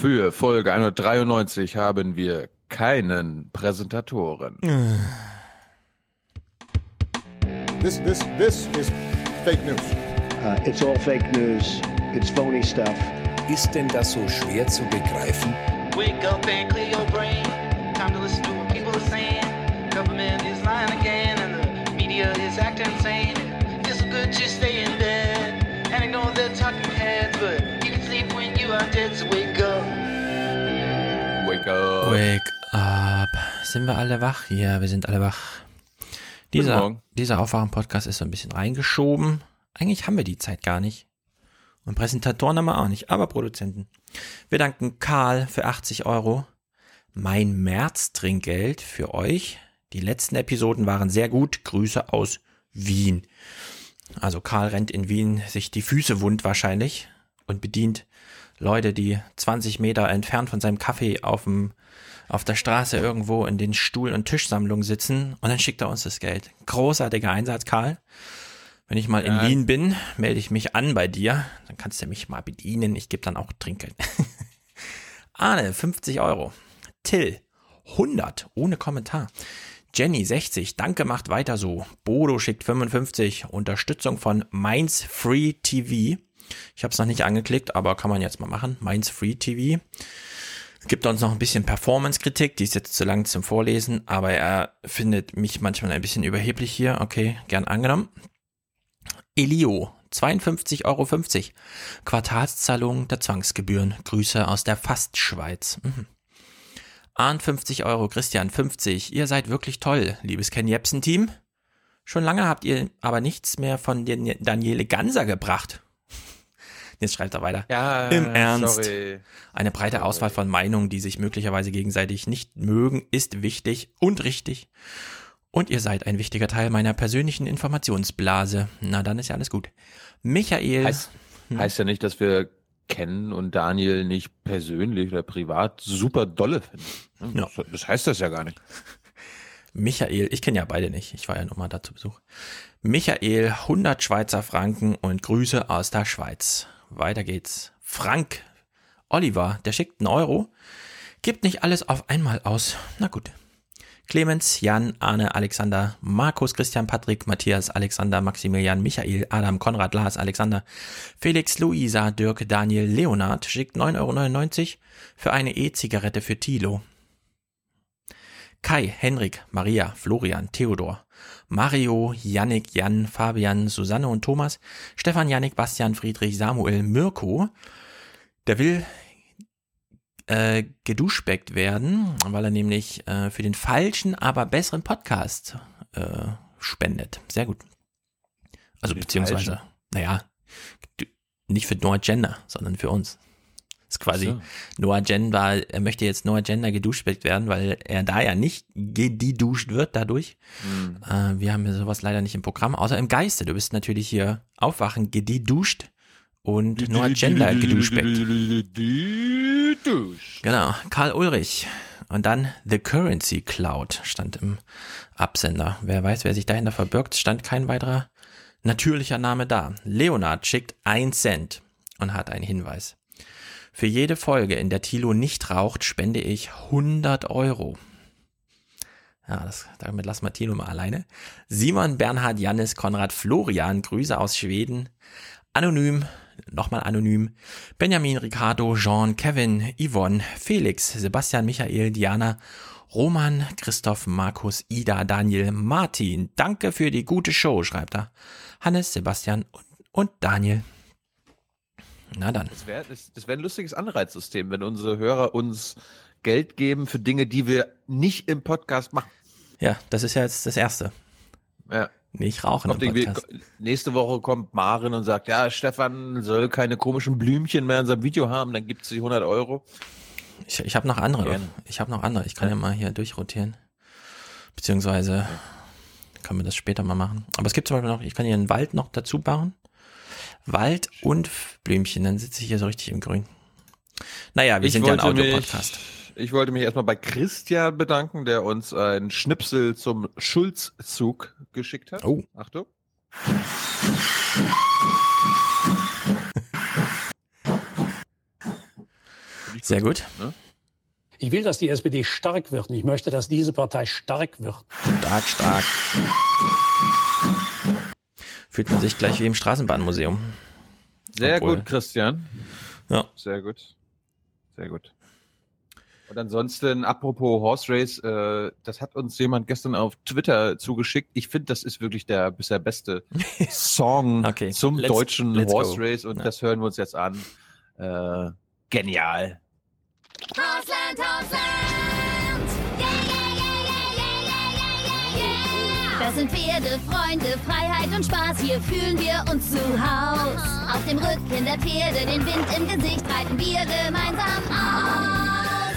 Für Folge 193 haben wir keinen Präsentatoren. This, this, this is fake news. Uh, it's all fake news. It's phony stuff. Ist denn das so schwer zu begreifen? Wake up and clear your brain. Sind wir alle wach? Ja, wir sind alle wach. Dieser, dieser Aufwachen-Podcast ist so ein bisschen reingeschoben. Eigentlich haben wir die Zeit gar nicht. Und Präsentatoren haben wir auch nicht, aber Produzenten. Wir danken Karl für 80 Euro. Mein März-Trinkgeld für euch. Die letzten Episoden waren sehr gut. Grüße aus Wien. Also Karl rennt in Wien sich die Füße wund wahrscheinlich und bedient Leute, die 20 Meter entfernt von seinem Kaffee auf dem auf der Straße irgendwo in den Stuhl- und Tischsammlungen sitzen und dann schickt er uns das Geld. Großartiger Einsatz, Karl. Wenn ich mal in Ja. Wien bin, melde ich mich an bei dir. Dann kannst du mich mal bedienen. Ich gebe dann auch Trinkgeld. Arne, 50 Euro. Till, 100, ohne Kommentar. Jenny, 60, danke, macht weiter so. Bodo schickt 55, Unterstützung von Mainz Free TV. Ich habe es noch nicht angeklickt, aber kann man jetzt mal machen. Mainz Free TV. Gibt uns noch ein bisschen Performance-Kritik, die ist jetzt zu lang zum Vorlesen, aber er findet mich manchmal ein bisschen überheblich hier. Okay, gern angenommen. Elio, 52,50 Euro. Quartalszahlung der Zwangsgebühren. Grüße aus der Fastschweiz. Mhm. Arndt 50 Euro, Christian 50. Ihr seid wirklich toll, liebes Ken Jepsen-Team. Schon lange habt ihr aber nichts mehr von Daniele Ganser gebracht. Jetzt schreibt er weiter. Ja, Im Ernst. Sorry. Eine breite Auswahl von Meinungen, die sich möglicherweise gegenseitig nicht mögen, ist wichtig und richtig. Und ihr seid ein wichtiger Teil meiner persönlichen Informationsblase. Na, dann ist ja alles gut. Michael. Heißt, heißt ja nicht, dass wir Ken und Daniel nicht persönlich oder privat super dolle finden. Ja. Das, das heißt das ja gar nicht. Michael, ich kenne ja beide nicht, ich war ja nur mal da zu Besuch. Michael, 100 Schweizer Franken und Grüße aus der Schweiz. Weiter geht's. Frank, Oliver, der schickt einen Euro, gibt nicht alles auf einmal aus. Na gut. Clemens, Jan, Arne, Alexander, Markus, Christian, Patrick, Matthias, Alexander, Maximilian, Michael, Adam, Konrad, Lars, Alexander, Felix, Luisa, Dirk, Daniel, Leonard schickt 9,99 Euro für eine E-Zigarette für Thilo. Kai, Henrik, Maria, Florian, Theodor, Mario, Yannick, Jan, Fabian, Susanne und Thomas, Stefan, Yannick, Bastian, Friedrich, Samuel, Mirko, der will äh, geduschbeckt werden, weil er nämlich äh, für den falschen, aber besseren Podcast äh, spendet. Sehr gut. Also beziehungsweise, falschen? naja, nicht für Noah Gender, sondern für uns. Ist quasi So. Noah Gender, er möchte jetzt Noah Gender geduschbeckt werden, weil er da ja nicht geduscht wird dadurch. Hm. Äh, wir haben ja sowas leider nicht im Programm, außer im Geiste. Du bist natürlich hier aufwachen, geduscht und Noah Gender. Dusch. Genau, Karl Ulrich. Und dann The Currency Cloud stand im Absender. Wer weiß, wer sich dahinter verbirgt, stand kein weiterer natürlicher Name da. Leonard schickt ein Cent und hat einen Hinweis. Für jede Folge, in der Thilo nicht raucht, spende ich 100 Euro. Ja, das, damit lassen wir Thilo mal alleine. Simon, Bernhard, Jannis, Konrad, Florian, Grüße aus Schweden. Anonym, nochmal anonym. Benjamin, Ricardo, Jean, Kevin, Yvonne, Felix, Sebastian, Michael, Diana, Roman, Christoph, Markus, Ida, Daniel, Martin. Danke für die gute Show, schreibt er. Hannes, Sebastian und, und Daniel. Na dann. Das wäre wär ein lustiges Anreizsystem, wenn unsere Hörer uns Geld geben für Dinge, die wir nicht im Podcast machen. Ja, das ist ja jetzt das Erste. Ja. Nicht rauchen im Podcast. nächste Woche kommt Marin und sagt, ja, Stefan soll keine komischen Blümchen mehr in seinem Video haben, dann gibt sie 100 Euro. Ich, ich habe noch andere. Gerne. Ich habe noch andere. Ich kann ja mal hier durchrotieren. Beziehungsweise können wir das später mal machen. Aber es gibt zum Beispiel noch, ich kann hier einen Wald noch dazu bauen. Wald und Blümchen, dann sitze ich hier so richtig im Grün. Naja, wir Ich sind ja ein Audiopodcast. Ich wollte mich erstmal bei Christian bedanken, der uns ein Schnipsel zum Schulzzug geschickt hat. Oh. Achtung. Sehr gut. Ich will, dass die SPD stark wird und ich möchte, dass diese Partei stark wird. Stark, stark. Fühlt man sich gleich wie im Straßenbahnmuseum. Sehr Obwohl- gut, Christian. Ja. Sehr gut. Sehr gut. Und ansonsten, apropos Horse Race, äh, das hat uns jemand gestern auf Twitter zugeschickt. Ich finde, das ist wirklich der bisher beste Song Okay, zum let's- deutschen let's Horse go. Race und Ja. das hören wir uns jetzt an. Äh, genial. Hausland, Hausland! Das sind Pferde, Freunde, Freiheit und Spaß, hier fühlen wir uns zu Haus. Auf dem Rücken der Pferde, den Wind im Gesicht, reiten wir gemeinsam aus.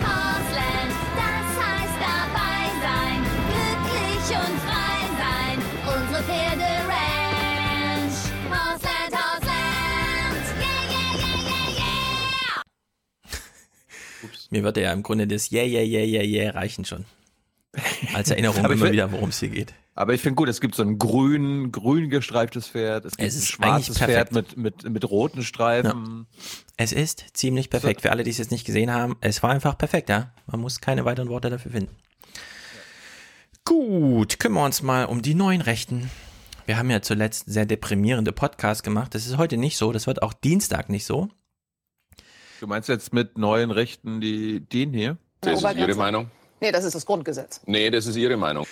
Hausland, das heißt dabei sein, glücklich und frei sein, unsere Pferde Ranch. Hausland, Hausland! Yeah, yeah, yeah, yeah, yeah! Mir würde ja im Grunde das Yeah, yeah, yeah, yeah, yeah reichen schon. Als Erinnerung immer will- wieder, worum es hier geht. Aber ich finde gut, es gibt so ein grün, grün gestreiftes Pferd, es gibt Es ein ist schwarzes Pferd mit, mit, mit roten Streifen. Es ist ziemlich perfekt. Für alle, die es jetzt nicht gesehen haben, es war einfach perfekt, ja. Man muss keine weiteren Worte dafür finden. Gut, kümmern wir uns mal um die neuen Rechten. Wir haben ja zuletzt sehr deprimierende Podcasts gemacht. Das ist heute nicht so. Das wird auch Dienstag nicht so. Du meinst jetzt mit neuen Rechten die, den hier? Das ist Ihre Meinung? Nee, das ist das Grundgesetz. Nee, das ist Ihre Meinung.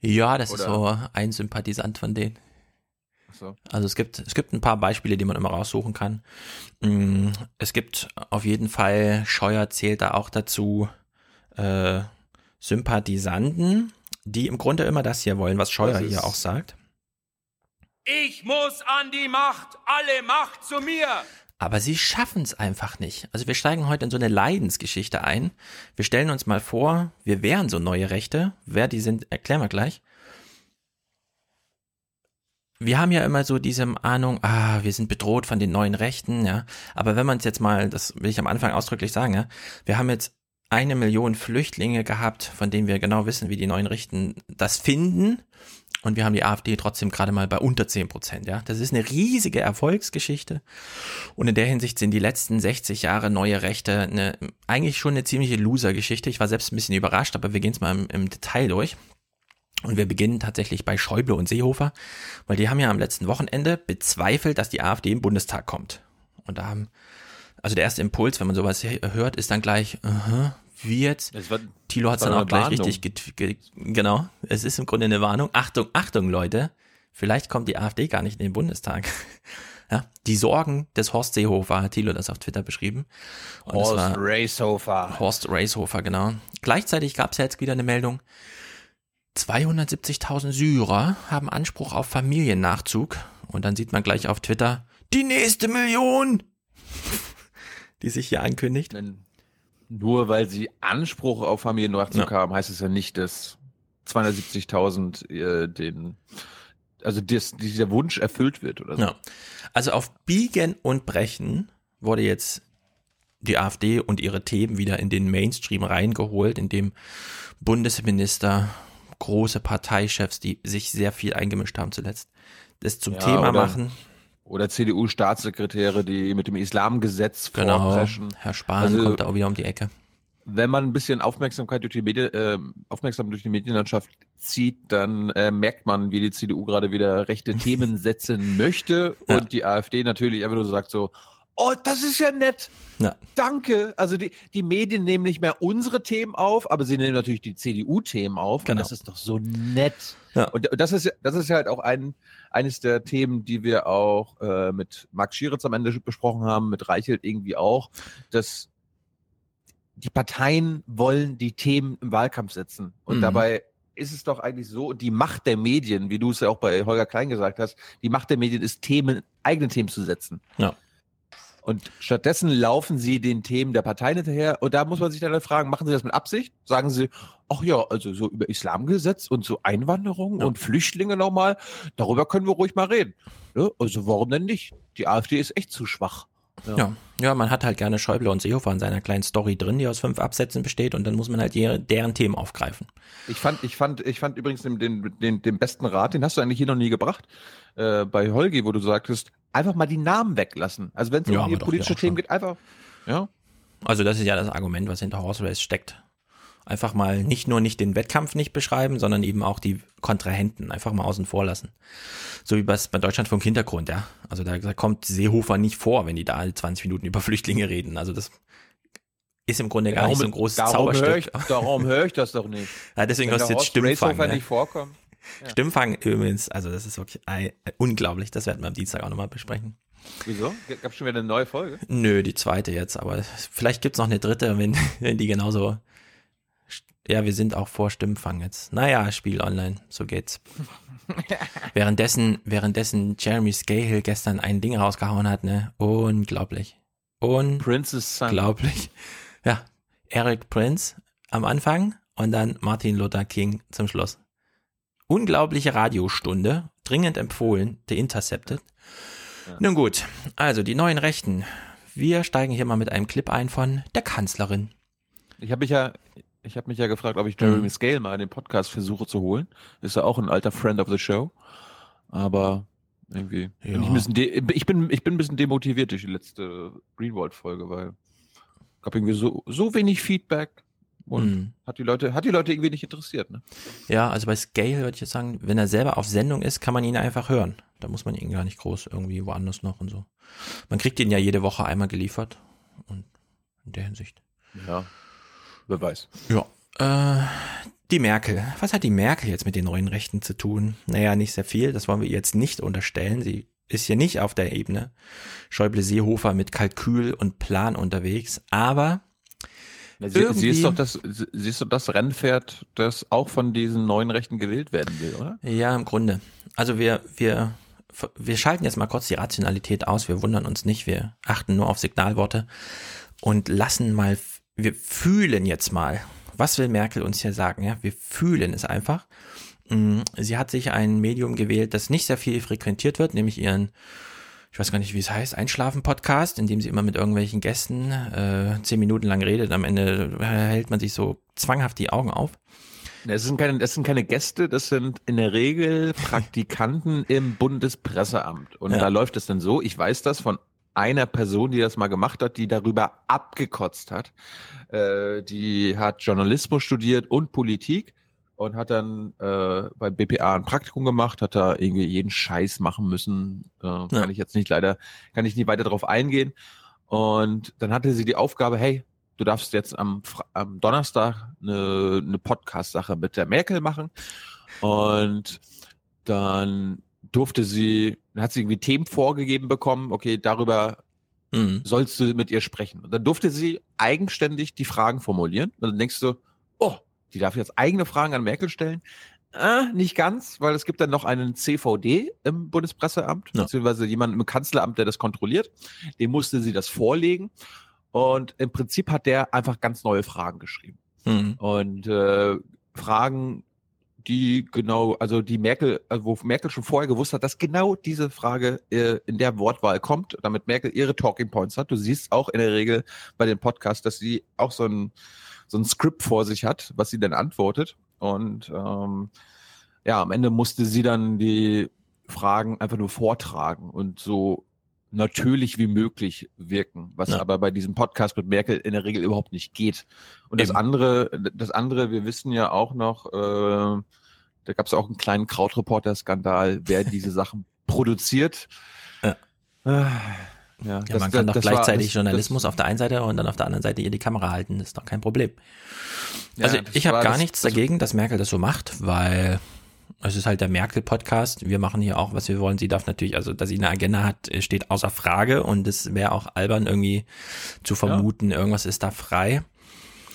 Ja, das ist Oder- so ein Sympathisant von denen. So. Also es gibt, es gibt ein paar Beispiele, die man immer raussuchen kann. Mm, Es gibt auf jeden Fall, Scheuer zählt da auch dazu, äh, Sympathisanten, die im Grunde immer das hier wollen, was Scheuer ist- hier auch sagt. Ich muss an die Macht, alle Macht zu mir. Aber sie schaffen es einfach nicht. Also wir steigen heute in so eine Leidensgeschichte ein. Wir stellen uns mal vor, wir wären so neue Rechte. Wer die sind, erklären wir gleich. Wir haben ja immer so diese Ahnung, ah, wir sind bedroht von den neuen Rechten, ja. Aber wenn man es jetzt mal, das will ich am Anfang ausdrücklich sagen, ja, wir haben jetzt eine Million Flüchtlinge gehabt, von denen wir genau wissen, wie die neuen Rechten das finden. Und wir haben die AfD trotzdem gerade mal bei unter 10 Prozent, ja. Das ist eine riesige Erfolgsgeschichte. Und in der Hinsicht sind die letzten 60 Jahre neue Rechte eine, eigentlich schon eine ziemliche Loser-Geschichte. Ich war selbst ein bisschen überrascht, aber wir gehen es mal im, im Detail durch. Und wir beginnen tatsächlich bei Schäuble und Seehofer, weil die haben ja am letzten Wochenende bezweifelt, dass die AfD im Bundestag kommt. Und da haben, also der erste Impuls, wenn man sowas hört, ist dann gleich, aha, wie war, Tilo hat es dann auch gleich Warnung. richtig, get, ge, genau, es ist im Grunde eine Warnung. Achtung, Achtung, Leute, vielleicht kommt die AfD gar nicht in den Bundestag. Ja, die Sorgen des Horst Seehofer hat Thilo das auf Twitter beschrieben. Und Horst war Racehofer. Horst Racehofer, genau. Gleichzeitig gab es ja jetzt wieder eine Meldung. 270.000 Syrer haben Anspruch auf Familiennachzug. Und dann sieht man gleich auf Twitter, die nächste Million, die sich hier ankündigt. Denn Nur weil sie Anspruch auf Familiennachzug Ja. haben, heißt es ja nicht, dass 270.000 äh, den, also das, dieser Wunsch erfüllt wird oder so. Ja. Also auf Biegen und Brechen wurde jetzt die AfD und ihre Themen wieder in den Mainstream reingeholt, indem Bundesminister, große Parteichefs, die sich sehr viel eingemischt haben zuletzt, das zum Ja, Thema machen. Oder CDU-Staatssekretäre, die mit dem Islamgesetz Genau. vorpreschen. Herr Spahn Also- kommt da auch wieder um die Ecke. Wenn man ein bisschen Aufmerksamkeit durch die Medien, äh, aufmerksam durch die Medienlandschaft zieht, dann äh, merkt man, wie die CDU gerade wieder rechte Themen setzen möchte Ja. und die AfD natürlich einfach nur so sagt so, oh, das ist ja nett. Ja. Danke. Also die, die Medien nehmen nicht mehr unsere Themen auf, aber sie nehmen natürlich die CDU-Themen auf. Genau. Und das ist doch so nett. Ja. Und das ist, ja- das ist ja halt auch ein, eines der Themen, die wir auch äh, mit Max Schieritz am Ende besprochen haben, mit Reichelt irgendwie auch, dass die Parteien wollen die Themen im Wahlkampf setzen. Und Mhm. dabei ist es doch eigentlich so, die Macht der Medien, wie du es ja auch bei Holger Klein gesagt hast, die Macht der Medien ist Themen, eigene Themen zu setzen. Ja. Und stattdessen laufen sie den Themen der Parteien hinterher. Und da muss man sich dann fragen, machen sie das mit Absicht? Sagen sie, ach ja, also so über Islamgesetz und so Einwanderung Ja. und Flüchtlinge nochmal, darüber können wir ruhig mal reden. Ja, also warum denn nicht? Die AfD ist echt zu schwach. Ja. ja, man hat halt gerne Schäuble und Seehofer in seiner kleinen Story drin, die aus fünf Absätzen besteht und dann muss man halt deren Themen aufgreifen. Ich fand, ich fand, ich fand übrigens den, den, den, den besten Rat, den hast du eigentlich hier noch nie gebracht, äh, bei Holgi, wo du sagtest, einfach mal die Namen weglassen. Also wenn es Ja, um die politische Themen schon. geht, einfach, ja, Also das ist ja das Argument, was hinter Horse Race steckt. Einfach mal nicht nur nicht den Wettkampf nicht beschreiben, sondern eben auch die Kontrahenten einfach mal außen vor lassen. So wie was bei Deutschlandfunk Hintergrund, ja. Also da, da kommt Seehofer nicht vor, wenn die da alle 20 Minuten über Flüchtlinge reden. Also das ist im Grunde gar nicht so ein großes darum Höre Zauberstück. ich, darum höre ich das doch nicht. Ja, deswegen hast du jetzt Stimmfang. Racehofer Ne? nicht vorkommt. Ja. Stimmfang übrigens, also das ist wirklich unglaublich. Das werden wir am Dienstag auch nochmal besprechen. Wieso? Gab schon wieder eine neue Folge? Nö, die zweite jetzt, aber vielleicht gibt's noch eine dritte, wenn, wenn die genauso. Ja, wir sind auch vor Stimmfang jetzt. Naja, Spiel online, so geht's. währenddessen, währenddessen Jeremy Scahill gestern ein Ding rausgehauen hat, ne? Unglaublich. Princess Son. Unglaublich. Ja, Eric Prince am Anfang und dann Martin Luther King zum Schluss. Unglaubliche Radiostunde, dringend empfohlen, The Intercepted. Nun gut, also die neuen Rechten. Wir steigen hier mal mit einem Clip ein von der Kanzlerin. Ich habe mich ja, ich habe mich ja gefragt, ob ich Jeremy Mhm. Scale mal in den Podcast versuche zu holen. Ist ja auch ein alter Friend of the Show. Aber irgendwie. bin Ja. Ich, de ich, bin, ich bin ein bisschen demotiviert durch die letzte Greenwald-Folge, weil gab irgendwie so, so wenig Feedback und Mhm. hat die Leute, hat die Leute irgendwie nicht interessiert, ne? Ja, also bei Scale würde ich jetzt sagen, wenn er selber auf Sendung ist, kann man ihn einfach hören. Da muss man ihn gar nicht groß irgendwie woanders noch und so. Man kriegt ihn ja jede Woche einmal geliefert. Und in der Hinsicht. Ja. Wer weiß. Ja. Äh, die Merkel. Was hat die Merkel jetzt mit den neuen Rechten zu tun? Naja, nicht sehr viel. Das wollen wir ihr jetzt nicht unterstellen. Sie ist hier nicht auf der Ebene. Schäuble-Seehofer mit Kalkül und Plan unterwegs. Aber sie, sie, ist doch das, sie ist doch das Rennpferd, das auch von diesen neuen Rechten gewählt werden will, oder? Ja, im Grunde. Also wir, wir, wir schalten jetzt mal kurz die Rationalität aus. Wir wundern uns nicht. Wir achten nur auf Signalworte und lassen mal, wir fühlen jetzt mal. Was will Merkel uns hier sagen? Ja, wir fühlen es einfach. Mm, Sie hat sich ein Medium gewählt, das nicht sehr viel frequentiert wird, nämlich ihren, ich weiß gar nicht, wie es heißt, Einschlafen-Podcast, in dem sie immer mit irgendwelchen Gästen äh, zehn Minuten lang redet. Am Ende äh, hält man sich so zwanghaft die Augen auf. Es sind keine, das sind keine Gäste, das sind in der Regel Praktikanten im Bundespresseamt. Und Ja. da läuft es dann so, ich weiß das von einer Person, die das mal gemacht hat, die darüber abgekotzt hat. Äh, die hat Journalismus studiert und Politik und hat dann äh, beim BPA ein Praktikum gemacht, hat da irgendwie jeden Scheiß machen müssen. Äh, Kann ich jetzt nicht leider, kann ich nicht weiter drauf eingehen. Und dann hatte sie die Aufgabe, hey, du darfst jetzt am, am Donnerstag eine, eine Podcast-Sache mit der Merkel machen. Und dann durfte sie, hat sie irgendwie Themen vorgegeben bekommen, okay, darüber Mhm. sollst du mit ihr sprechen. Und dann durfte sie eigenständig die Fragen formulieren. Und dann denkst du, oh, die darf jetzt eigene Fragen an Merkel stellen. Äh, nicht ganz, weil es gibt dann noch einen CVD im Bundespresseamt, Ja. beziehungsweise jemanden im Kanzleramt, der das kontrolliert. Dem musste sie das vorlegen. Und im Prinzip hat der einfach ganz neue Fragen geschrieben. Mhm. Und äh, Fragen, die genau, also die Merkel, also wo Merkel schon vorher gewusst hat, dass genau diese Frage äh, in der Wortwahl kommt, damit Merkel ihre Talking Points hat. Du siehst auch in der Regel bei den Podcasts, dass sie auch so ein, so ein Skript vor sich hat, was sie dann antwortet. Und ähm, ja, am Ende musste sie dann die Fragen einfach nur vortragen und so natürlich wie möglich wirken, was Ja. aber bei diesem Podcast mit Merkel in der Regel überhaupt nicht geht. Und das Eben. andere, das andere, wir wissen ja auch noch, äh, da gab es auch einen kleinen Krautreporter-Skandal, wer diese Sachen produziert. Ja. Äh, Ja, Ja, das- man kann das- doch das war- gleichzeitig das- Journalismus auf der einen Seite und dann auf der anderen Seite ihr die Kamera halten. Das ist doch kein Problem. Also das ich habe war gar das- nichts das- dagegen, dass Merkel das so macht, weil es ist halt der Merkel-Podcast. Wir machen hier auch, was wir wollen. Sie darf natürlich, also dass sie eine Agenda hat, äh, steht außer Frage und es wäre auch albern irgendwie zu vermuten, irgendwas ist da frei.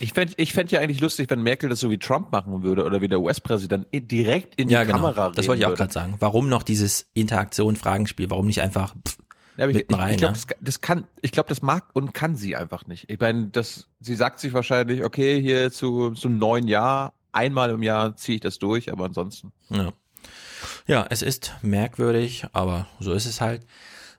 Ich fände ich fänd ja eigentlich lustig, wenn Merkel das so wie Trump machen würde oder wie der US-Präsident direkt in die Ja, genau. Kamera Das wollte ich auch reden gerade sagen. Warum noch dieses Interaktion-Fragenspiel? Warum nicht einfach pff, Ja, ich, mitten ich, rein? ich glaube, ja? das, das kann, ich glaube, das mag und kann sie einfach nicht. Ich meine, das, sie sagt sich wahrscheinlich, okay, hier zu zum neuen Jahr, einmal im Jahr ziehe ich das durch, aber ansonsten. Ja. ja, es ist merkwürdig, aber so ist es halt.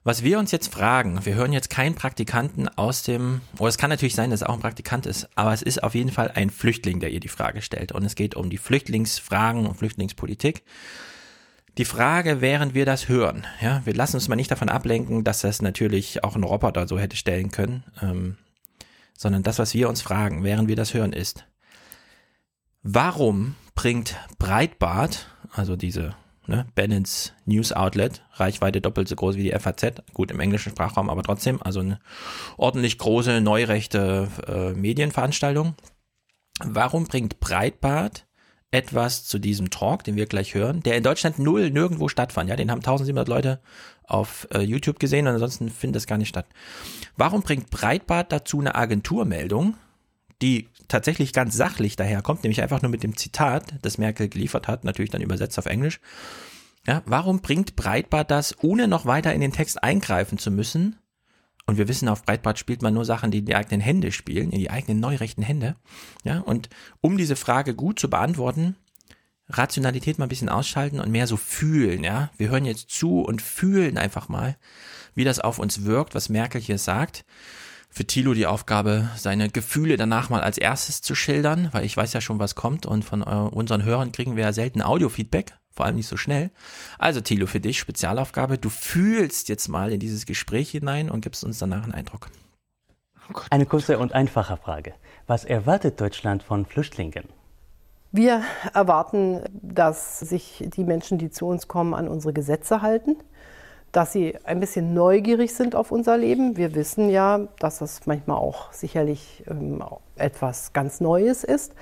Was wir uns jetzt fragen, wir hören jetzt keinen Praktikanten aus dem, oder es kann natürlich sein, dass es auch ein Praktikant ist, aber es ist auf jeden Fall ein Flüchtling, der ihr die Frage stellt. Und es geht um die Flüchtlingsfragen und Flüchtlingspolitik. Die Frage, während wir das hören, ja, wir lassen uns mal nicht davon ablenken, dass das natürlich auch ein Roboter so hätte stellen können, ähm, sondern das, was wir uns fragen, während wir das hören, ist, warum bringt Breitbart, also diese ne, Bennets News Outlet, Reichweite doppelt so groß wie die FAZ, gut im englischen Sprachraum, aber trotzdem, also eine ordentlich große, neurechte äh, Medienveranstaltung. Warum bringt Breitbart etwas zu diesem Talk, den wir gleich hören, der in Deutschland null nirgendwo stattfand. Ja, den haben 1700 Leute auf äh, YouTube gesehen und ansonsten findet das gar nicht statt. Warum bringt Breitbart dazu eine Agenturmeldung, die tatsächlich ganz sachlich daherkommt, nämlich einfach nur mit dem Zitat, das Merkel geliefert hat, natürlich dann übersetzt auf Englisch. Ja, warum bringt Breitbart das, ohne noch weiter in den Text eingreifen zu müssen? Und wir wissen, auf Breitbart spielt man nur Sachen, die in die eigenen Hände spielen, in die eigenen neurechten Hände. Ja, und um diese Frage gut zu beantworten, Rationalität mal ein bisschen ausschalten und mehr so fühlen, ja. Wir hören jetzt zu und fühlen einfach mal, wie das auf uns wirkt, was Merkel hier sagt für Thilo die Aufgabe, seine Gefühle danach mal als erstes zu schildern, weil ich weiß ja schon, was kommt und von äh, unseren Hörern kriegen wir ja selten Audiofeedback, vor allem nicht so schnell. Also Thilo, für dich Spezialaufgabe, du fühlst jetzt mal in dieses Gespräch hinein und gibst uns danach einen Eindruck. Eine kurze und einfache Frage. Was erwartet Deutschland von Flüchtlingen? Wir erwarten, dass sich die Menschen, die zu uns kommen, an unsere Gesetze halten dass sie ein bisschen neugierig sind auf unser Leben. Wir wissen ja, dass das manchmal auch sicherlich ähm, etwas ganz Neues ist.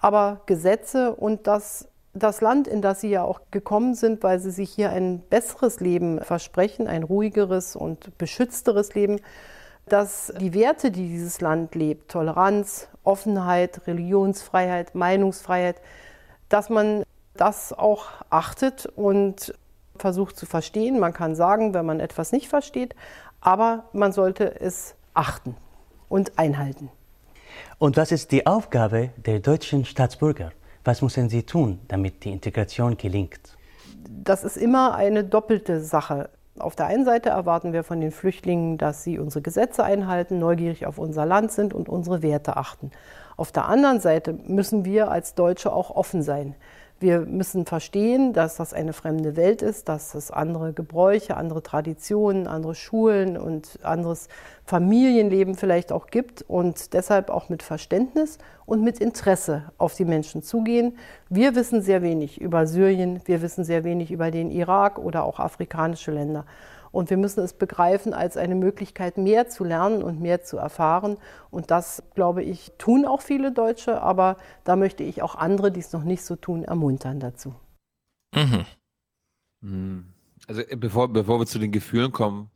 Aber Gesetze und das, das Land, in das sie ja auch gekommen sind, weil sie sich hier ein besseres Leben versprechen, ein ruhigeres und beschützteres Leben, dass die Werte, die dieses Land lebt, Toleranz, Offenheit, Religionsfreiheit, Meinungsfreiheit, dass man das auch achtet und versucht zu verstehen. Man kann sagen, wenn man etwas nicht versteht, aber man sollte es achten und einhalten. Und was ist die Aufgabe der deutschen Staatsbürger? Was müssen sie tun, damit die Integration gelingt? Das ist immer eine doppelte Sache. Auf der einen Seite erwarten wir von den Flüchtlingen, dass sie unsere Gesetze einhalten, neugierig auf unser Land sind und unsere Werte achten. Auf der anderen Seite müssen wir als Deutsche auch offen sein. Wir müssen verstehen, dass das eine fremde Welt ist, dass es andere Gebräuche, andere Traditionen, andere Schulen und anderes Familienleben vielleicht auch gibt und deshalb auch mit Verständnis und mit Interesse auf die Menschen zugehen. Wir wissen sehr wenig über Syrien, wir wissen sehr wenig über den Irak oder auch afrikanische Länder. Und wir müssen es begreifen als eine Möglichkeit, mehr zu lernen und mehr zu erfahren. Und das, glaube ich, tun auch viele Deutsche. Aber da möchte ich auch andere, die es noch nicht so tun, ermuntern dazu. Mhm. Hm. Also äh, bevor, bevor wir zu den Gefühlen kommen,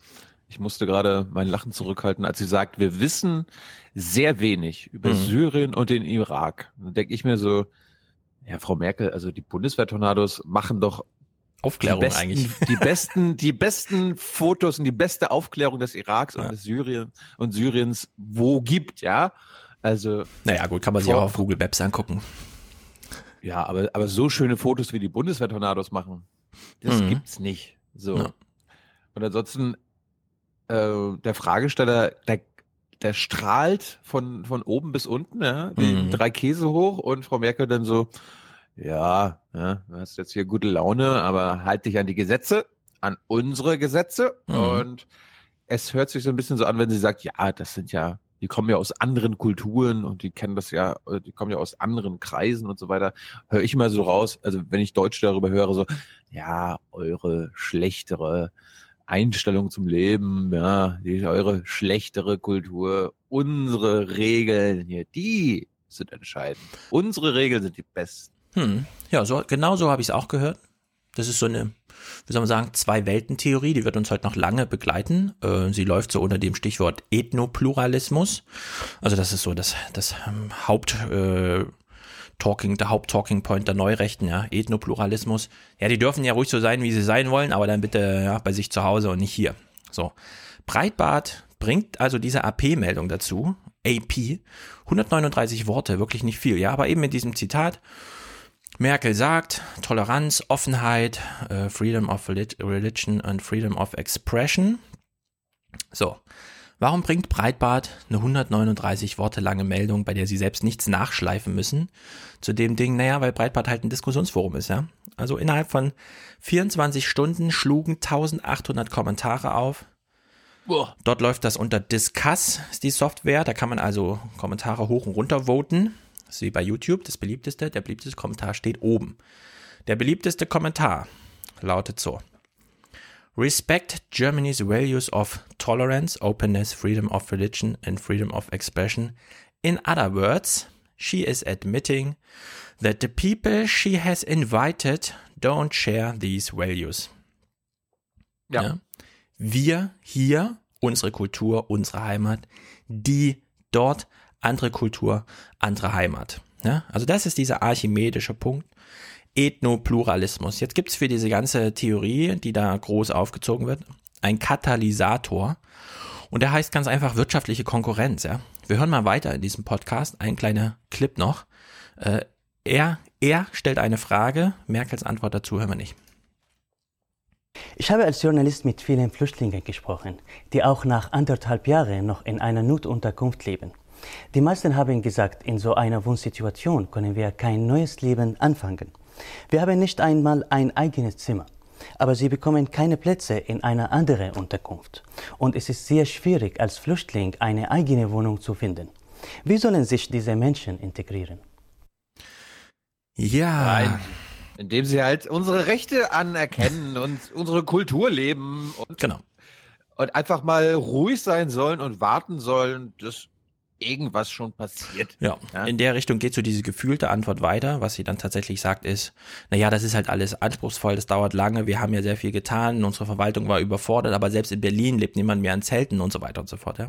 ich musste gerade mein Lachen zurückhalten, als sie sagt, wir wissen sehr wenig über mhm. Syrien und den Irak. Da denke ich mir so, ja, Frau Merkel, also die Bundeswehrtornados machen doch Aufklärung die besten, eigentlich. Die besten, die besten Fotos und die beste Aufklärung des Iraks ja. und des Syrien und Syriens wo gibt, ja. Also. Naja, gut, kann man sich auch auf Google Maps angucken. Ja, aber, aber so schöne Fotos wie die Bundeswehr-Tornados machen, das mhm. gibt's nicht. So. Ja. Und ansonsten, äh, der Fragesteller, der, der strahlt von, von oben bis unten, ja, mhm. drei Käse hoch und Frau Merkel dann so, ja, ja, du hast jetzt hier gute Laune, aber halt dich an die Gesetze, an unsere Gesetze. Mhm. Und es hört sich so ein bisschen so an, wenn sie sagt, ja, das sind ja, die kommen ja aus anderen Kulturen und die kennen das ja, die kommen ja aus anderen Kreisen und so weiter. Höre ich immer so raus, also wenn ich Deutsch darüber höre, so, ja, eure schlechtere Einstellung zum Leben, ja, die, eure schlechtere Kultur, unsere Regeln hier, die sind entscheidend. Unsere Regeln sind die besten. Hm. Ja, so, genau so habe ich es auch gehört. Das ist so eine, wie soll man sagen, Zwei-Welten-Theorie, die wird uns heute noch lange begleiten. Äh, sie läuft so unter dem Stichwort Ethnopluralismus. Also das ist so das, das ähm, Haupt, äh, Talking, der Haupt-Talking Point der Neurechten, ja, Ethnopluralismus. Ja, die dürfen ja ruhig so sein, wie sie sein wollen, aber dann bitte ja, bei sich zu Hause und nicht hier. So. Breitbart bringt also diese AP-Meldung dazu, AP, 139 Worte, wirklich nicht viel, ja, aber eben mit diesem Zitat, Merkel sagt, Toleranz, Offenheit, äh, Freedom of Religion and Freedom of Expression. So, warum bringt Breitbart eine 139 Worte lange Meldung, bei der sie selbst nichts nachschleifen müssen, zu dem Ding, naja, weil Breitbart halt ein Diskussionsforum ist, ja. Also innerhalb von 24 Stunden schlugen 1800 Kommentare auf, Boah. Dort läuft das unter Discuss, ist die Software. Da kann man also Kommentare hoch und runter voten. Das ist wie bei YouTube, das beliebteste. Der beliebteste Kommentar steht oben. Der beliebteste Kommentar lautet so. Respect Germany's values of tolerance, openness, freedom of religion and freedom of expression. In other words, she is admitting that the people she has invited don't share these values. Ja. Ja. Wir hier, unsere Kultur, unsere Heimat, die dort, andere Kultur, andere Heimat. Ja? Also das ist dieser archimedische Punkt. Ethnopluralismus. Jetzt gibt's für diese ganze Theorie, die da groß aufgezogen wird, einen Katalysator. Und der heißt ganz einfach wirtschaftliche Konkurrenz. Ja? Wir hören mal weiter in diesem Podcast. Ein kleiner Clip noch. Äh, er, er stellt eine Frage. Merkels Antwort dazu hören wir nicht. Ich habe als Journalist mit vielen Flüchtlingen gesprochen, die auch nach anderthalb Jahren noch in einer Notunterkunft leben. Die meisten haben gesagt, in so einer Wohnsituation können wir kein neues Leben anfangen. Wir haben nicht einmal ein eigenes Zimmer. Aber sie bekommen keine Plätze in einer anderen Unterkunft. Und es ist sehr schwierig, als Flüchtling eine eigene Wohnung zu finden. Wie sollen sich diese Menschen integrieren? Ja. Nein. Indem sie halt unsere Rechte anerkennen und unsere Kultur leben und, Genau. und einfach mal ruhig sein sollen und warten sollen, dass irgendwas schon passiert. Ja, in der Richtung geht so diese gefühlte Antwort weiter. Was sie dann tatsächlich sagt ist, naja, das ist halt alles anspruchsvoll, das dauert lange, wir haben ja sehr viel getan, unsere Verwaltung war überfordert, aber selbst in Berlin lebt niemand mehr in Zelten und so weiter und so fort. Ja.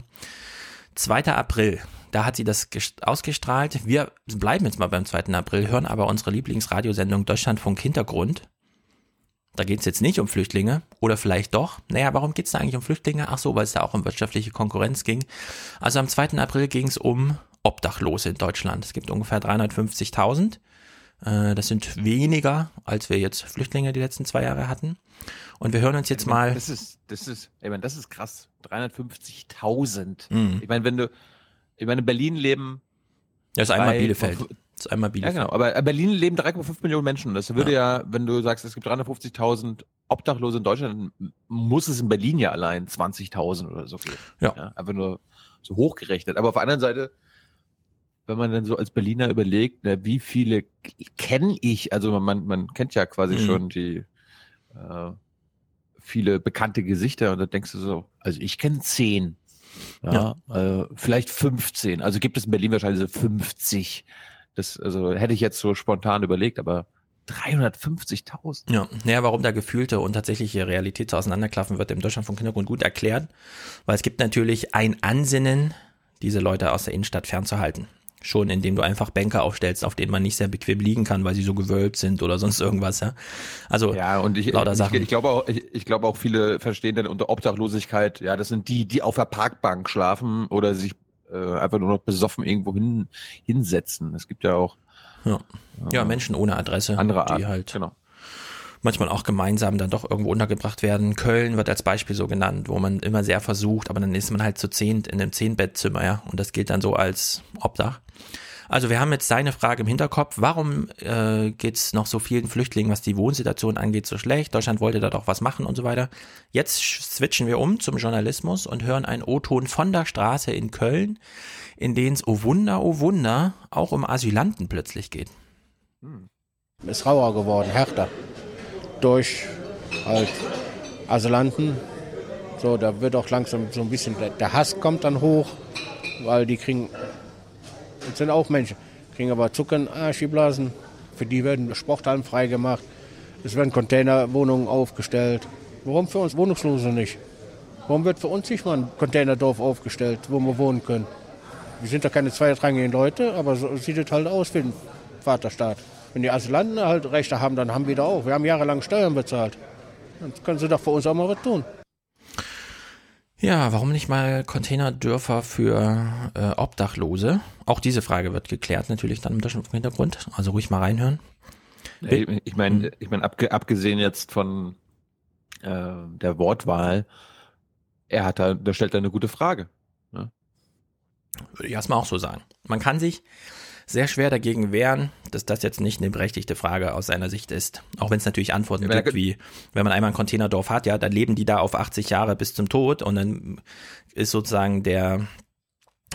2. April, da hat sie das gest- ausgestrahlt. Wir bleiben jetzt mal beim 2. April, hören aber unsere Lieblingsradiosendung Deutschlandfunk Hintergrund. Da geht es jetzt nicht um Flüchtlinge oder vielleicht doch. Naja, warum geht es da eigentlich um Flüchtlinge? Ach so, weil es da auch um wirtschaftliche Konkurrenz ging. Also am 2. April ging es um Obdachlose in Deutschland. Es gibt ungefähr 350.000. Äh, Das sind weniger, als wir jetzt Flüchtlinge die letzten zwei Jahre hatten. Und wir hören uns jetzt mal. Das ist, das ist, ich meine, das ist krass. 350.000. Mhm. Ich meine, wenn du, ich meine, in Berlin leben. Das ist einmal Bielefeld. Das ist einmal Ja, Bielefeld. genau. Aber in Berlin leben 3,5 Millionen Menschen. Das würde ja. wenn du sagst, es gibt 350.000 Obdachlose in Deutschland, dann muss es in Berlin ja allein 20.000 oder so geben. Ja. Einfach nur so hochgerechnet. Aber auf der anderen Seite, wenn man dann so als Berliner überlegt, na, wie viele kenne ich, also man, man kennt ja quasi Mhm. schon die äh, viele bekannte Gesichter und da denkst du so, also ich kenne zehn. Ja, Äh, vielleicht 15. Also gibt es in Berlin wahrscheinlich so 50. Das also hätte ich jetzt so spontan überlegt, aber 350.000. Ja, naja, warum da gefühlte und tatsächliche Realität so auseinanderklaffen wird im Deutschlandfunk Hintergrund gut erklärt, weil es gibt natürlich ein Ansinnen, diese Leute aus der Innenstadt fernzuhalten. Schon indem du einfach Bänke aufstellst, auf denen man nicht sehr bequem liegen kann, weil sie so gewölbt sind oder sonst irgendwas, ja. Also Ja, und ich, lauter ich, Sachen. ich glaube auch, ich, ich glaube auch viele verstehen dann unter Obdachlosigkeit, ja, das sind die, die auf der Parkbank schlafen oder sich äh, einfach nur noch besoffen irgendwo hin, hinsetzen. Es gibt ja auch ja. ja, Menschen ohne Adresse, andere die Art. halt Genau. manchmal auch gemeinsam dann doch irgendwo untergebracht werden. Köln wird als Beispiel so genannt, wo man immer sehr versucht, aber dann ist man halt zu zehnt in einem Zehnbettzimmer, ja, und das gilt dann so als Obdach. Also wir haben jetzt seine Frage im Hinterkopf, warum äh, geht es noch so vielen Flüchtlingen, was die Wohnsituation angeht, so schlecht? Deutschland wollte da doch was machen und so weiter. Jetzt switchen wir um zum Journalismus und hören einen O-Ton von der Straße in Köln, in denen es, oh Wunder, oh Wunder, auch um Asylanten plötzlich geht. ist rauer geworden, härter. Durch halt Asylanten. So, da wird auch langsam so ein bisschen, der Hass kommt dann hoch, weil die kriegen, das sind auch Menschen, kriegen aber Zucker in Arschiblasen. Für die werden Sporthallen freigemacht. Es werden Containerwohnungen aufgestellt. Warum für uns Wohnungslose nicht? Warum wird für uns nicht mal ein Containerdorf aufgestellt, wo wir wohnen können? Wir sind da keine zweitrangigen Leute, aber so sieht es halt aus wie ein Vaterstaat. Wenn die Asylanten halt Rechte haben, dann haben wir da auch. Wir haben jahrelang Steuern bezahlt. Dann können sie doch für uns auch mal was tun. Ja, warum nicht mal Containerdörfer für äh, Obdachlose? Auch diese Frage wird geklärt, natürlich dann im Hintergrund. Also ruhig mal reinhören. Ich, meine, ich abge, abgesehen jetzt von äh, der Wortwahl, er hat da, da stellt er eine gute Frage. Ne? Würde ich erstmal auch so sagen. Man kann sich sehr schwer dagegen wehren, dass das jetzt nicht eine berechtigte Frage aus seiner Sicht ist. Auch wenn es natürlich Antworten Ja, gibt, wie wenn man einmal ein Containerdorf hat, ja, dann leben die da auf 80 Jahre bis zum Tod und dann ist sozusagen der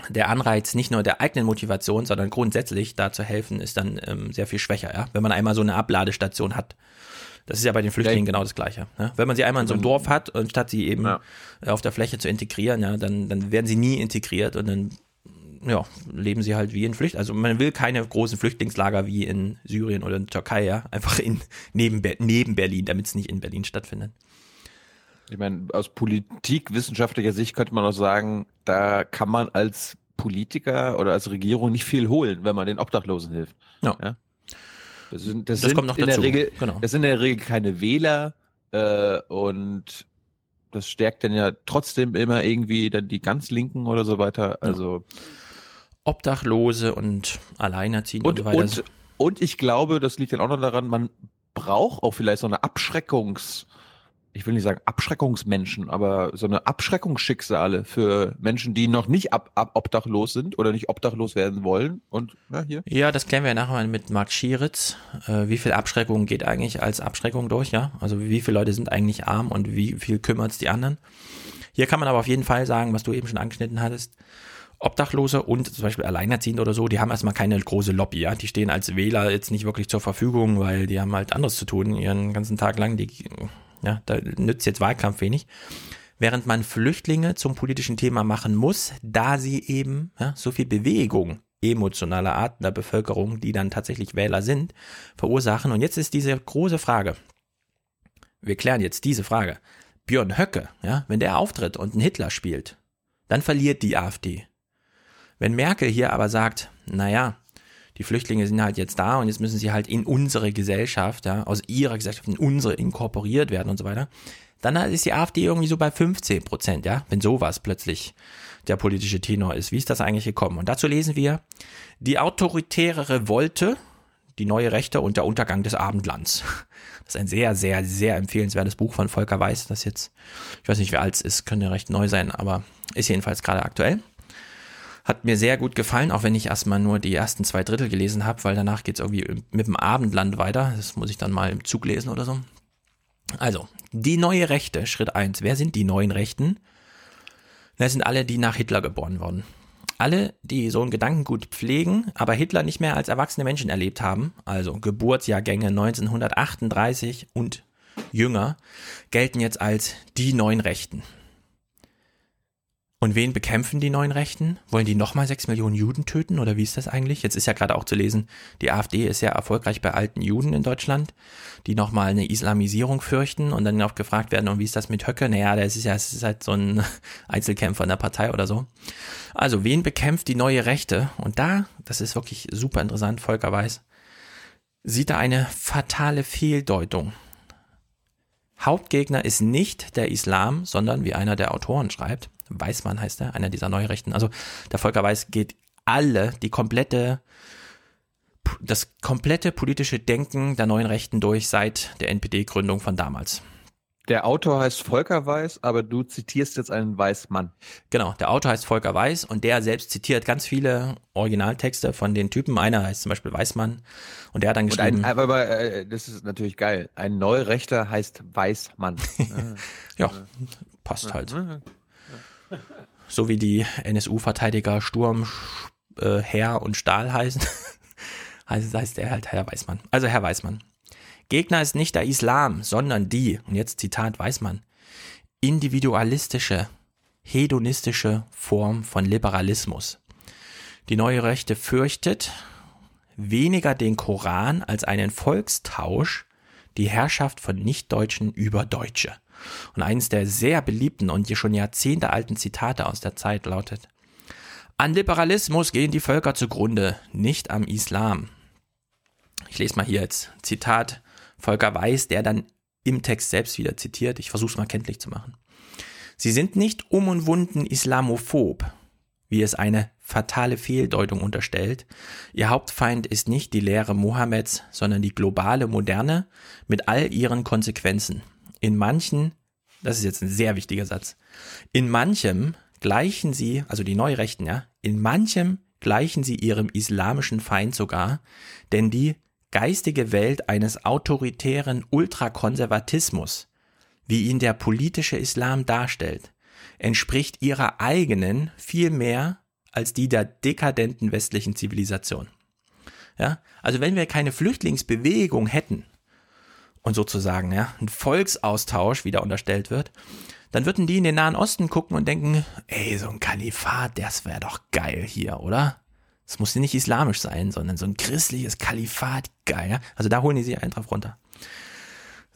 der Anreiz nicht nur der eigenen Motivation, sondern grundsätzlich da zu helfen, ist dann ähm, sehr viel schwächer, ja. Wenn man einmal so eine Abladestation hat. Das ist ja bei den Flüchtlingen genau das Gleiche. Ne? Wenn man sie einmal in so einem Dorf hat und statt sie eben Ja. auf der Fläche zu integrieren, ja, dann, dann werden sie nie integriert und dann ja, leben sie halt wie in Flücht. Also man will keine großen Flüchtlingslager wie in Syrien oder in Türkei, ja, einfach in neben, neben Berlin, damit es nicht in Berlin stattfindet. Ich meine, aus politikwissenschaftlicher Sicht könnte man auch sagen, da kann man als Politiker oder als Regierung nicht viel holen, wenn man den Obdachlosen hilft. Ja. Das, sind, das, Das sind kommt noch in dazu, Der Regel, genau. Das sind in der Regel keine Wähler äh, und das stärkt dann ja trotzdem immer irgendwie dann die ganz Linken oder so weiter. Also Obdachlose und Alleinerziehende und, und, so weiter. und, und ich glaube, das liegt dann auch noch daran, man braucht auch vielleicht so eine Abschreckungs, ich will nicht sagen Abschreckungsmenschen, aber so eine Abschreckungsschicksale für Menschen, die noch nicht ab, ab obdachlos sind oder nicht obdachlos werden wollen. Und ja, hier. Ja, das klären wir nachher mal mit Marc Schieritz. Äh, wie viel Abschreckung geht eigentlich als Abschreckung durch, ja? Also wie viele Leute sind eigentlich arm und wie viel kümmert es die anderen? Hier kann man aber auf jeden Fall sagen, was du eben schon angeschnitten hattest. Obdachlose und zum Beispiel Alleinerziehende oder so, die haben erstmal keine große Lobby, ja. Die stehen als Wähler jetzt nicht wirklich zur Verfügung, weil die haben halt anderes zu tun, ihren ganzen Tag lang. Die, ja, da nützt jetzt Wahlkampf wenig. Während man Flüchtlinge zum politischen Thema machen muss, da sie eben ja, so viel Bewegung emotionaler Art in der Bevölkerung, die dann tatsächlich Wähler sind, verursachen. Und jetzt ist diese große Frage. Wir klären jetzt diese Frage. Björn Höcke, ja, wenn der auftritt und einen Hitler spielt, dann verliert die AfD. Wenn Merkel hier aber sagt, naja, die Flüchtlinge sind halt jetzt da und jetzt müssen sie halt in unsere Gesellschaft, ja, aus ihrer Gesellschaft in unsere inkorporiert werden und so weiter, dann ist die AfD irgendwie so bei 15 Prozent, ja, wenn sowas plötzlich der politische Tenor ist. Wie ist das eigentlich gekommen? Und dazu lesen wir die autoritäre Revolte, die neue Rechte und der Untergang des Abendlands. Das ist ein sehr, sehr, sehr empfehlenswertes Buch von Volker Weiß, das jetzt, ich weiß nicht, wie alt es ist, könnte recht neu sein, aber ist jedenfalls gerade aktuell. Hat mir sehr gut gefallen, auch wenn ich erstmal nur die ersten zwei Drittel gelesen habe, weil danach geht's irgendwie mit dem Abendland weiter. Das muss ich dann mal im Zug lesen oder so. Also, die neue Rechte, Schritt eins. Wer sind die neuen Rechten? Das sind alle, die nach Hitler geboren wurden. Alle, die so ein Gedankengut pflegen, aber Hitler nicht mehr als erwachsene Menschen erlebt haben, also Geburtsjahrgänge 1938 und jünger, gelten jetzt als die neuen Rechten. Und wen bekämpfen die neuen Rechten? Wollen die nochmal sechs Millionen Juden töten oder wie ist das eigentlich? Jetzt ist ja gerade auch zu lesen, die AfD ist sehr erfolgreich bei alten Juden in Deutschland, die nochmal eine Islamisierung fürchten und dann auch gefragt werden, und wie ist das mit Höcke? Naja, das ist ja, es ist halt so ein Einzelkämpfer in der Partei oder so. Also, wen bekämpft die neue Rechte? Und da, das ist wirklich super interessant, Volker Weiß, sieht er eine fatale Fehldeutung. Hauptgegner ist nicht der Islam, sondern wie einer der Autoren schreibt, Weißmann heißt er, einer dieser Neurechten. Also der Volker Weiß geht alle, die komplette, das komplette politische Denken der neuen Rechten durch seit der NPD-Gründung von damals. Der Autor heißt Volker Weiß, aber du zitierst jetzt einen Weißmann. Genau, der Autor heißt Volker Weiß und der selbst zitiert ganz viele Originaltexte von den Typen. Einer heißt zum Beispiel Weißmann und der hat dann geschrieben. ein, aber, aber äh, das ist natürlich geil. Ein Neurechter heißt Weißmann. ja, passt halt. So wie die NSU-Verteidiger Sturm, äh, Herr und Stahl heißen, heißt, heißt er halt Herr Weißmann. Also Herr Weißmann. Gegner ist nicht der Islam, sondern die, und jetzt Zitat Weißmann, individualistische, hedonistische Form von Liberalismus. Die neue Rechte fürchtet weniger den Koran als einen Volkstausch, die Herrschaft von Nichtdeutschen über Deutsche. Und eines der sehr beliebten und schon Jahrzehnte alten Zitate aus der Zeit lautet, an Liberalismus gehen die Völker zugrunde, nicht am Islam. Ich lese mal hier jetzt Zitat Volker Weiß, der dann im Text selbst wieder zitiert. Ich versuche es mal kenntlich zu machen. Sie sind nicht umwunden islamophob, wie es eine fatale Fehldeutung unterstellt. Ihr Hauptfeind ist nicht die Lehre Mohammeds, sondern die globale Moderne mit all ihren Konsequenzen. In manchen, das ist jetzt ein sehr wichtiger Satz, in manchem gleichen sie, also die Neurechten, ja, in manchem gleichen sie ihrem islamischen Feind sogar, denn die geistige Welt eines autoritären Ultrakonservatismus, wie ihn der politische Islam darstellt, entspricht ihrer eigenen viel mehr als die der dekadenten westlichen Zivilisation. Ja, also wenn wir keine Flüchtlingsbewegung hätten und sozusagen ja, ein Volksaustausch wieder unterstellt wird, dann würden die in den Nahen Osten gucken und denken, ey, so ein Kalifat, das wäre doch geil hier, oder? Es muss nicht islamisch sein, sondern so ein christliches Kalifat, geil. Ja? Also da holen die sich einen drauf runter.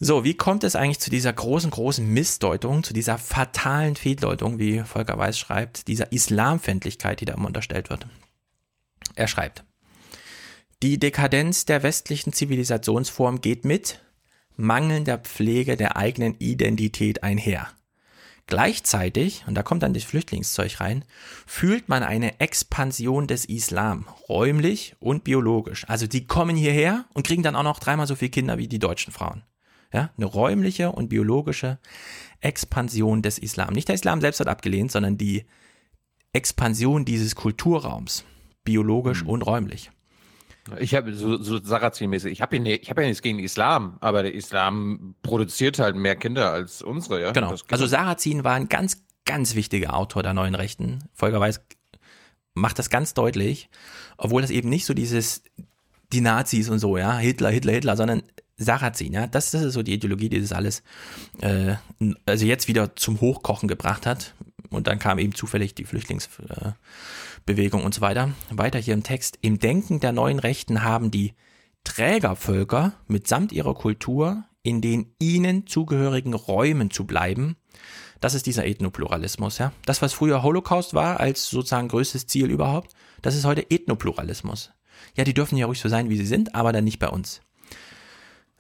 So, wie kommt es eigentlich zu dieser großen, großen Missdeutung, zu dieser fatalen Fehldeutung, wie Volker Weiß schreibt, dieser Islamfeindlichkeit, die da immer unterstellt wird? Er schreibt, die Dekadenz der westlichen Zivilisationsform geht mit mangelnder Pflege der eigenen Identität einher. Gleichzeitig, und da kommt dann das Flüchtlingszeug rein, fühlt man eine Expansion des Islam, räumlich und biologisch. Also die kommen hierher und kriegen dann auch noch dreimal so viele Kinder wie die deutschen Frauen. Ja, eine räumliche und biologische Expansion des Islam. Nicht der Islam selbst hat abgelehnt, sondern die Expansion dieses Kulturraums, biologisch mhm. und räumlich. Ich habe so, so Sarrazin-mäßig, ich habe ich hab ja nichts gegen den Islam, aber der Islam produziert halt mehr Kinder als unsere, ja. Genau. Also Sarrazin war ein ganz, ganz wichtiger Autor der neuen Rechten. Volker Weiß macht das ganz deutlich, obwohl das eben nicht so dieses, die Nazis und so, ja, Hitler, Hitler, Hitler, sondern Sarrazin, ja, das, das ist so die Ideologie, die das alles, äh, also jetzt wieder zum Hochkochen gebracht hat. Und dann kam eben zufällig die Flüchtlings, äh, Bewegung und so weiter. Weiter hier im Text. Im Denken der neuen Rechten haben die Trägervölker mitsamt ihrer Kultur in den ihnen zugehörigen Räumen zu bleiben. Das ist dieser Ethnopluralismus, ja. Das, was früher Holocaust war, als sozusagen größtes Ziel überhaupt, das ist heute Ethnopluralismus. Ja, die dürfen ja ruhig so sein, wie sie sind, aber dann nicht bei uns.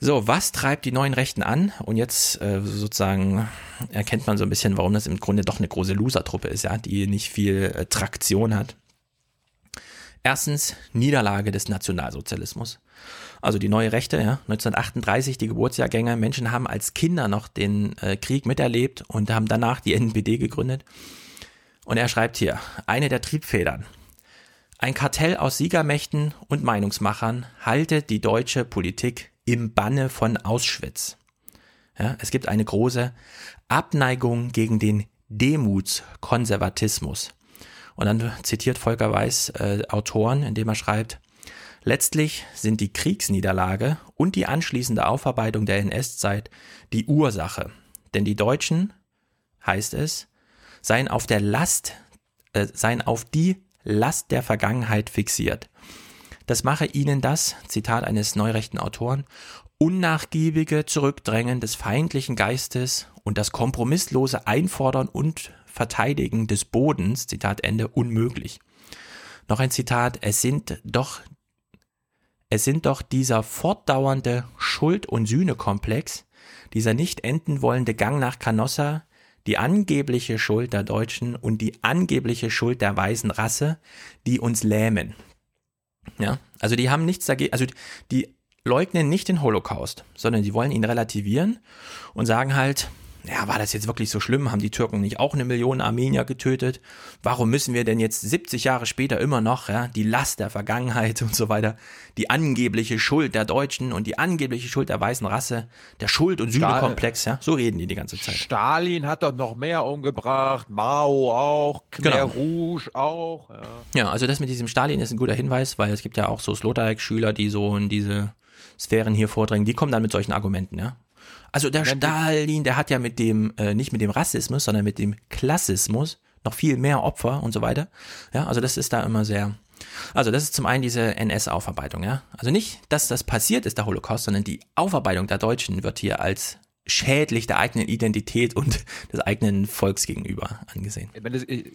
So, was treibt die neuen Rechten an? Und jetzt äh, sozusagen erkennt man so ein bisschen, warum das im Grunde doch eine große Loser-Truppe ist, ja, die nicht viel äh, Traktion hat. Erstens Niederlage des Nationalsozialismus. Also die neue Rechte, ja, 1938 die Geburtsjahrgänge, Menschen haben als Kinder noch den äh, Krieg miterlebt und haben danach die NPD gegründet. Und er schreibt hier, eine der Triebfedern. Ein Kartell aus Siegermächten und Meinungsmachern haltet die deutsche Politik im Banne von Auschwitz. Ja, es gibt eine große Abneigung gegen den Demutskonservatismus. Und dann zitiert Volker Weiß äh, Autoren, indem er schreibt, letztlich sind die Kriegsniederlage und die anschließende Aufarbeitung der NS-Zeit die Ursache. Denn die Deutschen, heißt es, seien auf der Last, äh, seien auf die Last der Vergangenheit fixiert. Das mache ihnen das, Zitat eines neurechten Autoren, unnachgiebige Zurückdrängen des feindlichen Geistes und das kompromisslose Einfordern und Verteidigen des Bodens, Zitat Ende, unmöglich. Noch ein Zitat, es sind doch, es sind doch dieser fortdauernde Schuld- und Sühnekomplex, dieser nicht enden wollende Gang nach Canossa, die angebliche Schuld der Deutschen und die angebliche Schuld der weißen Rasse, die uns lähmen. Ja, also die haben nichts dagegen, also die leugnen nicht den Holocaust, sondern die wollen ihn relativieren und sagen halt, ja, war das jetzt wirklich so schlimm? Haben die Türken nicht auch eine Million Armenier getötet? Warum müssen wir denn jetzt 70 Jahre später immer noch, ja, die Last der Vergangenheit und so weiter, die angebliche Schuld der Deutschen und die angebliche Schuld der weißen Rasse, der Schuld- und Sühnekomplex, ja, so reden die die ganze Zeit. Stalin hat doch noch mehr umgebracht, Mao auch, Khmer genau. Rouge auch. Ja. ja, also das mit diesem Stalin ist ein guter Hinweis, weil es gibt ja auch so Sloterdijk-Schüler, die so in diese Sphären hier vordringen, die kommen dann mit solchen Argumenten, ja. Also der Stalin, der hat ja mit dem, äh, nicht mit dem Rassismus, sondern mit dem Klassismus noch viel mehr Opfer und so weiter. Ja, also das ist da immer sehr. Also das ist zum einen diese NS-Aufarbeitung, ja. Also nicht, dass das passiert ist, der Holocaust, sondern die Aufarbeitung der Deutschen wird hier als schädlich der eigenen Identität und des eigenen Volks gegenüber angesehen.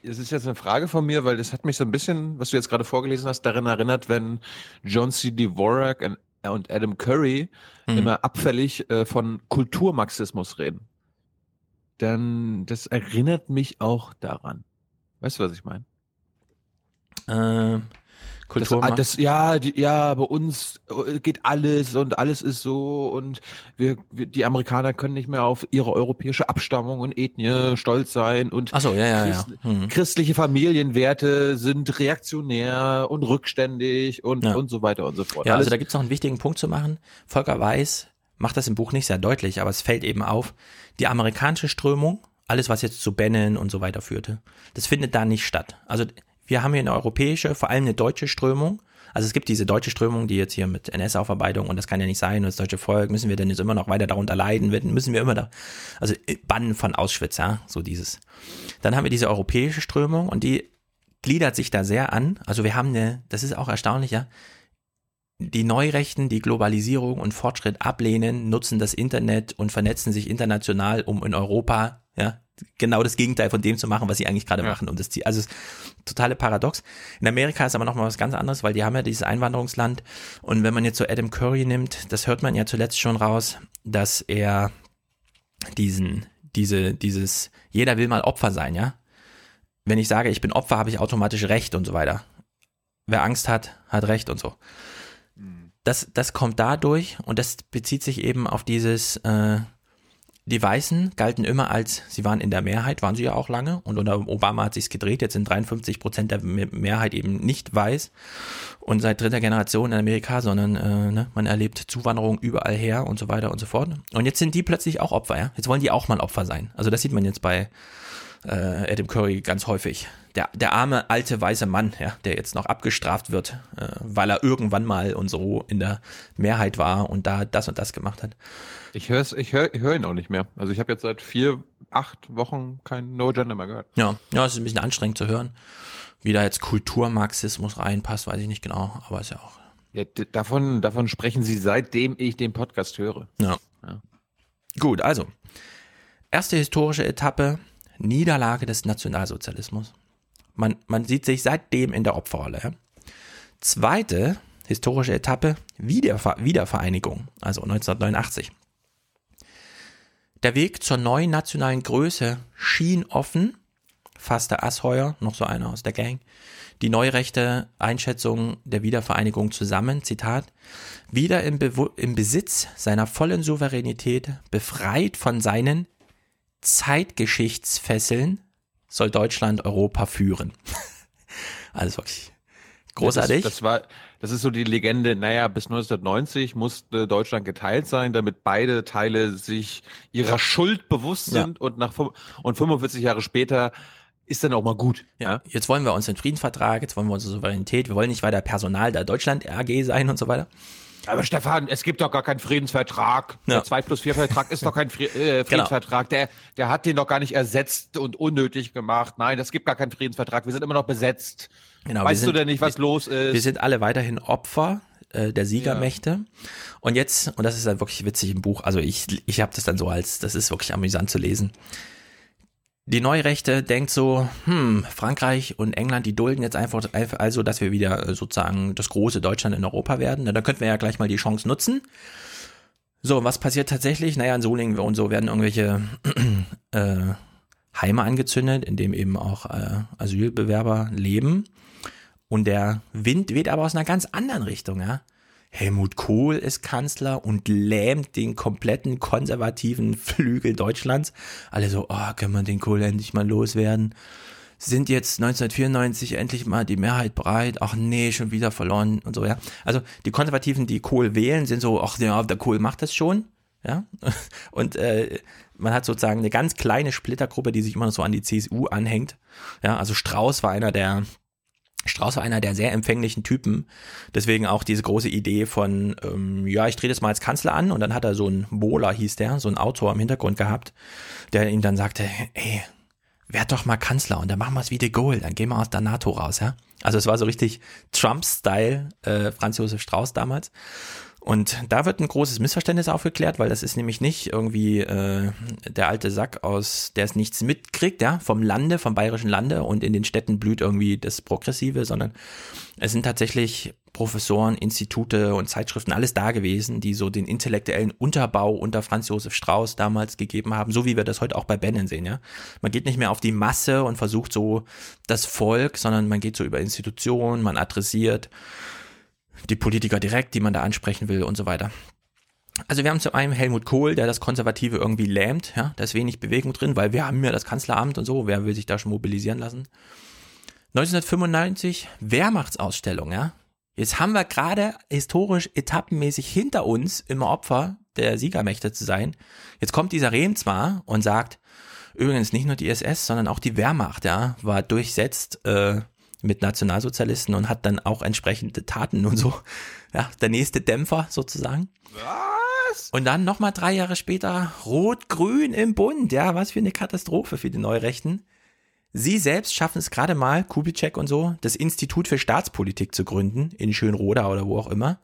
Es ist jetzt eine Frage von mir, weil das hat mich so ein bisschen, was du jetzt gerade vorgelesen hast, daran erinnert, wenn John C. Dvorak und Adam Curry mhm. immer abfällig äh, von Kulturmarxismus reden. Dann, das erinnert mich auch daran. Weißt du, was ich meine? Äh, Kultur das, macht. das, ja, die, ja, bei uns äh, geht alles und alles ist so und wir, wir, die Amerikaner können nicht mehr auf ihre europäische Abstammung und Ethnie stolz sein und Ach so, ja, ja, ja. Christ, Mhm. christliche Familienwerte sind reaktionär und rückständig und, Ja. und so weiter und so fort. Ja, also Alles- da gibt es noch einen wichtigen Punkt zu machen. Volker Weiß macht das im Buch nicht sehr deutlich, aber es fällt eben auf, die amerikanische Strömung, alles was jetzt zu Bannon und so weiter führte, das findet da nicht statt. Also wir haben hier eine europäische, vor allem eine deutsche Strömung. Also es gibt diese deutsche Strömung, die jetzt hier mit NS-Aufarbeitung und das kann ja nicht sein und das deutsche Volk, müssen wir denn jetzt immer noch weiter darunter leiden, müssen wir immer da, also äh, bannen von Auschwitz, ja, so dieses. Dann haben wir diese europäische Strömung und die gliedert sich da sehr an. Also wir haben eine, das ist auch erstaunlich, ja, die Neurechten, die Globalisierung und Fortschritt ablehnen, nutzen das Internet und vernetzen sich international, um in Europa, ja, genau das Gegenteil von dem zu machen, was sie eigentlich gerade machen. Und das Ziel, also es ist totale Paradox. In Amerika ist aber nochmal was ganz anderes, weil die haben ja dieses Einwanderungsland. Und wenn man jetzt so Adam Curry nimmt, das hört man ja zuletzt schon raus, dass er diesen, diese, dieses, jeder will mal Opfer sein, ja. Wenn ich sage, ich bin Opfer, habe ich automatisch Recht und so weiter. Wer Angst hat, hat Recht und so das, das kommt dadurch und das bezieht sich eben auf dieses, äh, die Weißen galten immer als, sie waren in der Mehrheit, waren sie ja auch lange und unter Obama hat sich's gedreht, jetzt sind 53 Prozent der Me- Mehrheit eben nicht weiß und seit dritter Generation in Amerika, sondern äh, ne, man erlebt Zuwanderung überall her und so weiter und so fort. Und jetzt sind die plötzlich auch Opfer, ja. Jetzt wollen die auch mal Opfer sein. Also das sieht man jetzt bei äh, Adam Curry ganz häufig. Der, der arme alte weiße Mann, ja, der jetzt noch abgestraft wird, äh, weil er irgendwann mal und so in der Mehrheit war und da das und das gemacht hat. Ich höre ich hör, ich hör ihn auch nicht mehr. Also ich habe jetzt seit vier, acht Wochen kein No Gender mehr gehört. Ja, ja, es ist ein bisschen anstrengend zu hören. Wie da jetzt Kulturmarxismus reinpasst, weiß ich nicht genau, aber ist ja auch. Ja, davon, davon sprechen Sie, seitdem ich den Podcast höre. Ja. Ja. Gut, also. Erste historische Etappe, Niederlage des Nationalsozialismus. Man, man sieht sich seitdem in der Opferrolle. Ja? Zweite historische Etappe, Wiederver Wiedervereinigung, also 1989. Der Weg zur neuen nationalen Größe schien offen, fasste Asheuer, noch so einer aus der Gang, die neurechte Einschätzung der Wiedervereinigung zusammen, Zitat, wieder im, Bewu im Besitz seiner vollen Souveränität, befreit von seinen Zeitgeschichtsfesseln, soll Deutschland Europa führen. also wirklich großartig. Das, das war, das ist so die Legende, naja, bis 1990 musste Deutschland geteilt sein, damit beide Teile sich ihrer Schuld bewusst Ja. sind und nach und 45 Jahre später ist dann auch mal gut. Ja, jetzt wollen wir uns den Friedensvertrag, jetzt wollen wir unsere Souveränität, wir wollen nicht weiter Personal der Deutschland AG sein und so weiter. Aber Stefan, es gibt doch gar keinen Friedensvertrag. Ja. Der 2 plus 4 Vertrag ist doch kein Fri äh, Friedensvertrag. Der, der hat den doch gar nicht ersetzt und unnötig gemacht. Nein, es gibt gar keinen Friedensvertrag. Wir sind immer noch besetzt. Genau, wir weißt sind- du denn nicht, was los ist? Wir sind alle weiterhin Opfer äh, der Siegermächte. Und jetzt, und das ist dann wirklich witzig im Buch, also ich, ich habe das dann so als, das ist wirklich amüsant zu lesen. Die Neurechte denkt so, hm, Frankreich und England, die dulden jetzt einfach, also, dass wir wieder äh, sozusagen das große Deutschland in Europa werden. Na, dann könnten wir ja gleich mal die Chance nutzen. So, was passiert tatsächlich? Naja, in Solingen und so werden irgendwelche äh, Heime angezündet, in dem eben auch äh, Asylbewerber leben. Und der Wind weht aber aus einer ganz anderen Richtung, ja. Helmut Kohl ist Kanzler und lähmt den kompletten konservativen Flügel Deutschlands. Alle so, oh, können wir den Kohl endlich mal loswerden? Sind jetzt 1994 endlich mal die Mehrheit bereit? Ach nee, schon wieder verloren und so, ja. Also die Konservativen, die Kohl wählen, sind so, ach ja, der Kohl macht das schon, ja. Und äh, man hat sozusagen eine ganz kleine Splittergruppe, die sich immer noch so an die CSU anhängt. Ja, also Strauß war einer der Strauß war einer der sehr empfänglichen Typen. Deswegen auch diese große Idee von, ähm, ja, ich drehe das mal als Kanzler an und dann hat er so einen Bohler, hieß der, so einen Autor im Hintergrund gehabt, der ihm dann sagte, ey, werd doch mal Kanzler und dann machen wir es wie de Gaulle, dann gehen wir aus der NATO raus, ja. Also es war so richtig Trump-Style, äh, Franz Josef Strauß damals. Und da wird ein großes Missverständnis aufgeklärt, weil das ist nämlich nicht irgendwie äh, der alte Sack aus, der es nichts mitkriegt, ja, vom Lande, vom bayerischen Lande und in den Städten blüht irgendwie das Progressive, sondern es sind tatsächlich Professoren, Institute und Zeitschriften, alles da gewesen, die so den intellektuellen Unterbau unter Franz Josef Strauß damals gegeben haben, so wie wir das heute auch bei Bannon sehen, ja. Man geht nicht mehr auf die Masse und versucht so das Volk, sondern man geht so über Institutionen, man adressiert die Politiker direkt, die man da ansprechen will und so weiter. Also wir haben zum einen Helmut Kohl, der das Konservative irgendwie lähmt, ja, da ist wenig Bewegung drin, weil wir haben ja das Kanzleramt und so, wer will sich da schon mobilisieren lassen? 1995 Wehrmachtsausstellung, ja. Jetzt haben wir gerade historisch etappenmäßig hinter uns immer Opfer der Siegermächte zu sein. Jetzt kommt dieser Rehm zwar und sagt, übrigens nicht nur die SS, sondern auch die Wehrmacht, ja, war durchsetzt äh, mit Nationalsozialisten und hat dann auch entsprechende Taten und so. Ja, der nächste Dämpfer sozusagen. Was? Und dann nochmal drei Jahre später Rot-Grün im Bund. Ja, was für eine Katastrophe für die Neurechten. Sie selbst schaffen es gerade mal, Kubitschek und so, das Institut für Staatspolitik zu gründen, in Schönroda oder wo auch immer.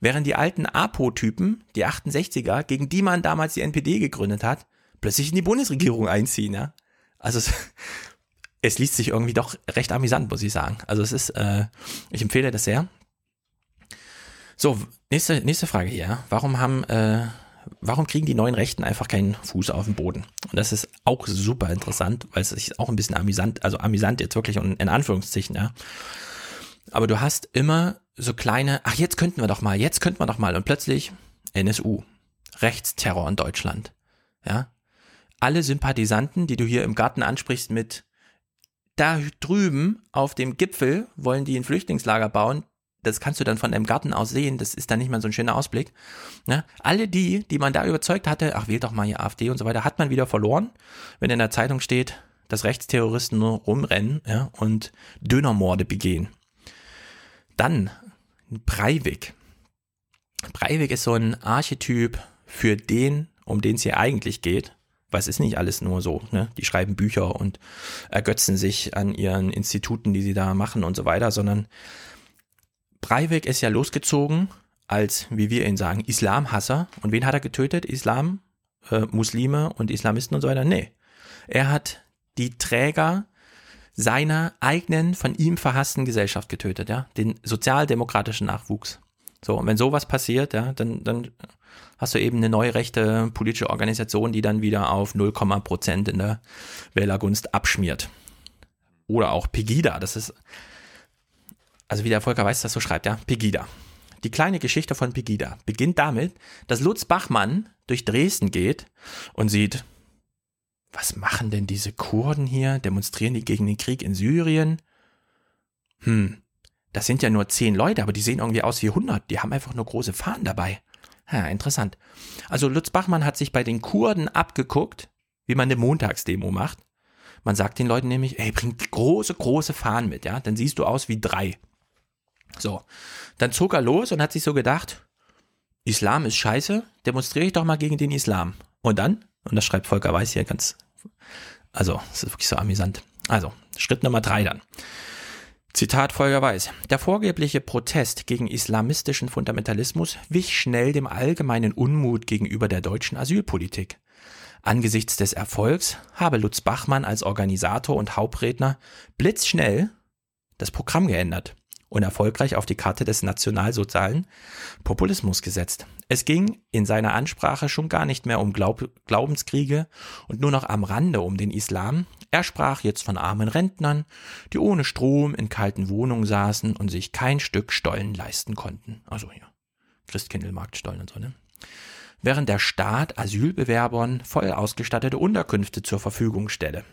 Während die alten APO-Typen, die 68er, gegen die man damals die NPD gegründet hat, plötzlich in die Bundesregierung einziehen, ja. Also es, es liest sich irgendwie doch recht amüsant, muss ich sagen. Also es ist, äh, ich empfehle das sehr. So, nächste, nächste Frage hier. Warum haben, äh, warum kriegen die neuen Rechten einfach keinen Fuß auf den Boden? Und das ist auch super interessant, weil es ist auch ein bisschen amüsant, also amüsant jetzt wirklich und in Anführungszeichen, ja. Aber du hast immer so kleine, ach, jetzt könnten wir doch mal, jetzt könnten wir doch mal. Und plötzlich NSU, Rechtsterror in Deutschland. Ja. Alle Sympathisanten, die du hier im Garten ansprichst mit, da drüben auf dem Gipfel wollen die ein Flüchtlingslager bauen, das kannst du dann von deinem Garten aus sehen, das ist dann nicht mal so ein schöner Ausblick. Ne? Alle die, die man da überzeugt hatte, ach wählt doch mal hier AfD und so weiter, hat man wieder verloren, wenn in der Zeitung steht, dass Rechtsterroristen nur rumrennen ja, und Dönermorde begehen. Dann Breivik. Breivik ist so ein Archetyp für den, um den es hier eigentlich geht. Es ist nicht alles nur so, ne? Die schreiben Bücher und ergötzen sich an ihren Instituten, die sie da machen und so weiter, sondern Breivik ist ja losgezogen als, wie wir ihn sagen, Islamhasser. Und wen hat er getötet? Islam, äh, Muslime und Islamisten und so weiter? Nee. Er hat die Träger seiner eigenen, von ihm verhassten Gesellschaft getötet, ja, den sozialdemokratischen Nachwuchs. So, und wenn sowas passiert, ja, dann, dann hast du eben eine neue rechte politische Organisation, die dann wieder auf 0, Prozent in der Wählergunst abschmiert. Oder auch Pegida, das ist, also wie der Volker Weiß das so schreibt, ja, Pegida. Die kleine Geschichte von Pegida beginnt damit, dass Lutz Bachmann durch Dresden geht und sieht, was machen denn diese Kurden hier? Demonstrieren die gegen den Krieg in Syrien? Hm, das sind ja nur zehn Leute, aber die sehen irgendwie aus wie 100. Die haben einfach nur große Fahnen dabei. Ja, interessant. Also Lutz Bachmann hat sich bei den Kurden abgeguckt, wie man eine Montagsdemo macht. Man sagt den Leuten nämlich, ey, bringt große, große Fahnen mit, ja, dann siehst du aus wie drei. So, dann zog er los und hat sich so gedacht, Islam ist scheiße, demonstriere ich doch mal gegen den Islam. Und dann, und das schreibt Volker Weiß hier ganz, also, es ist wirklich so amüsant. Also, Schritt Nummer drei dann. Zitat Volker Weiß. Der vorgebliche Protest gegen islamistischen Fundamentalismus wich schnell dem allgemeinen Unmut gegenüber der deutschen Asylpolitik. Angesichts des Erfolgs habe Lutz Bachmann als Organisator und Hauptredner blitzschnell das Programm geändert und erfolgreich auf die Karte des nationalsozialen Populismus gesetzt. Es ging in seiner Ansprache schon gar nicht mehr um Glaub Glaubenskriege und nur noch am Rande um den Islam. Er sprach jetzt von armen Rentnern, die ohne Strom in kalten Wohnungen saßen und sich kein Stück Stollen leisten konnten. Also hier, Christkindlmarktstollen und so, ne? Während der Staat Asylbewerbern voll ausgestattete Unterkünfte zur Verfügung stelle.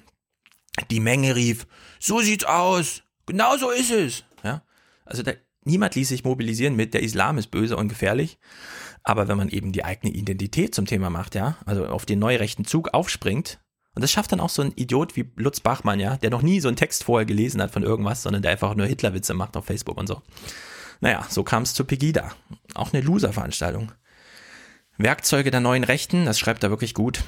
Die Menge rief, so sieht's aus, genau so ist es. Ja? Also da, niemand ließ sich mobilisieren mit, der Islam ist böse und gefährlich. Aber wenn man eben die eigene Identität zum Thema macht, ja, also auf den neurechten Zug aufspringt, und das schafft dann auch so ein Idiot wie Lutz Bachmann, ja, der noch nie so einen Text vorher gelesen hat von irgendwas, sondern der einfach nur Hitlerwitze macht auf Facebook und so. Naja, so kam es zu Pegida. Auch eine Loser-Veranstaltung. Werkzeuge der neuen Rechten, das schreibt er wirklich gut.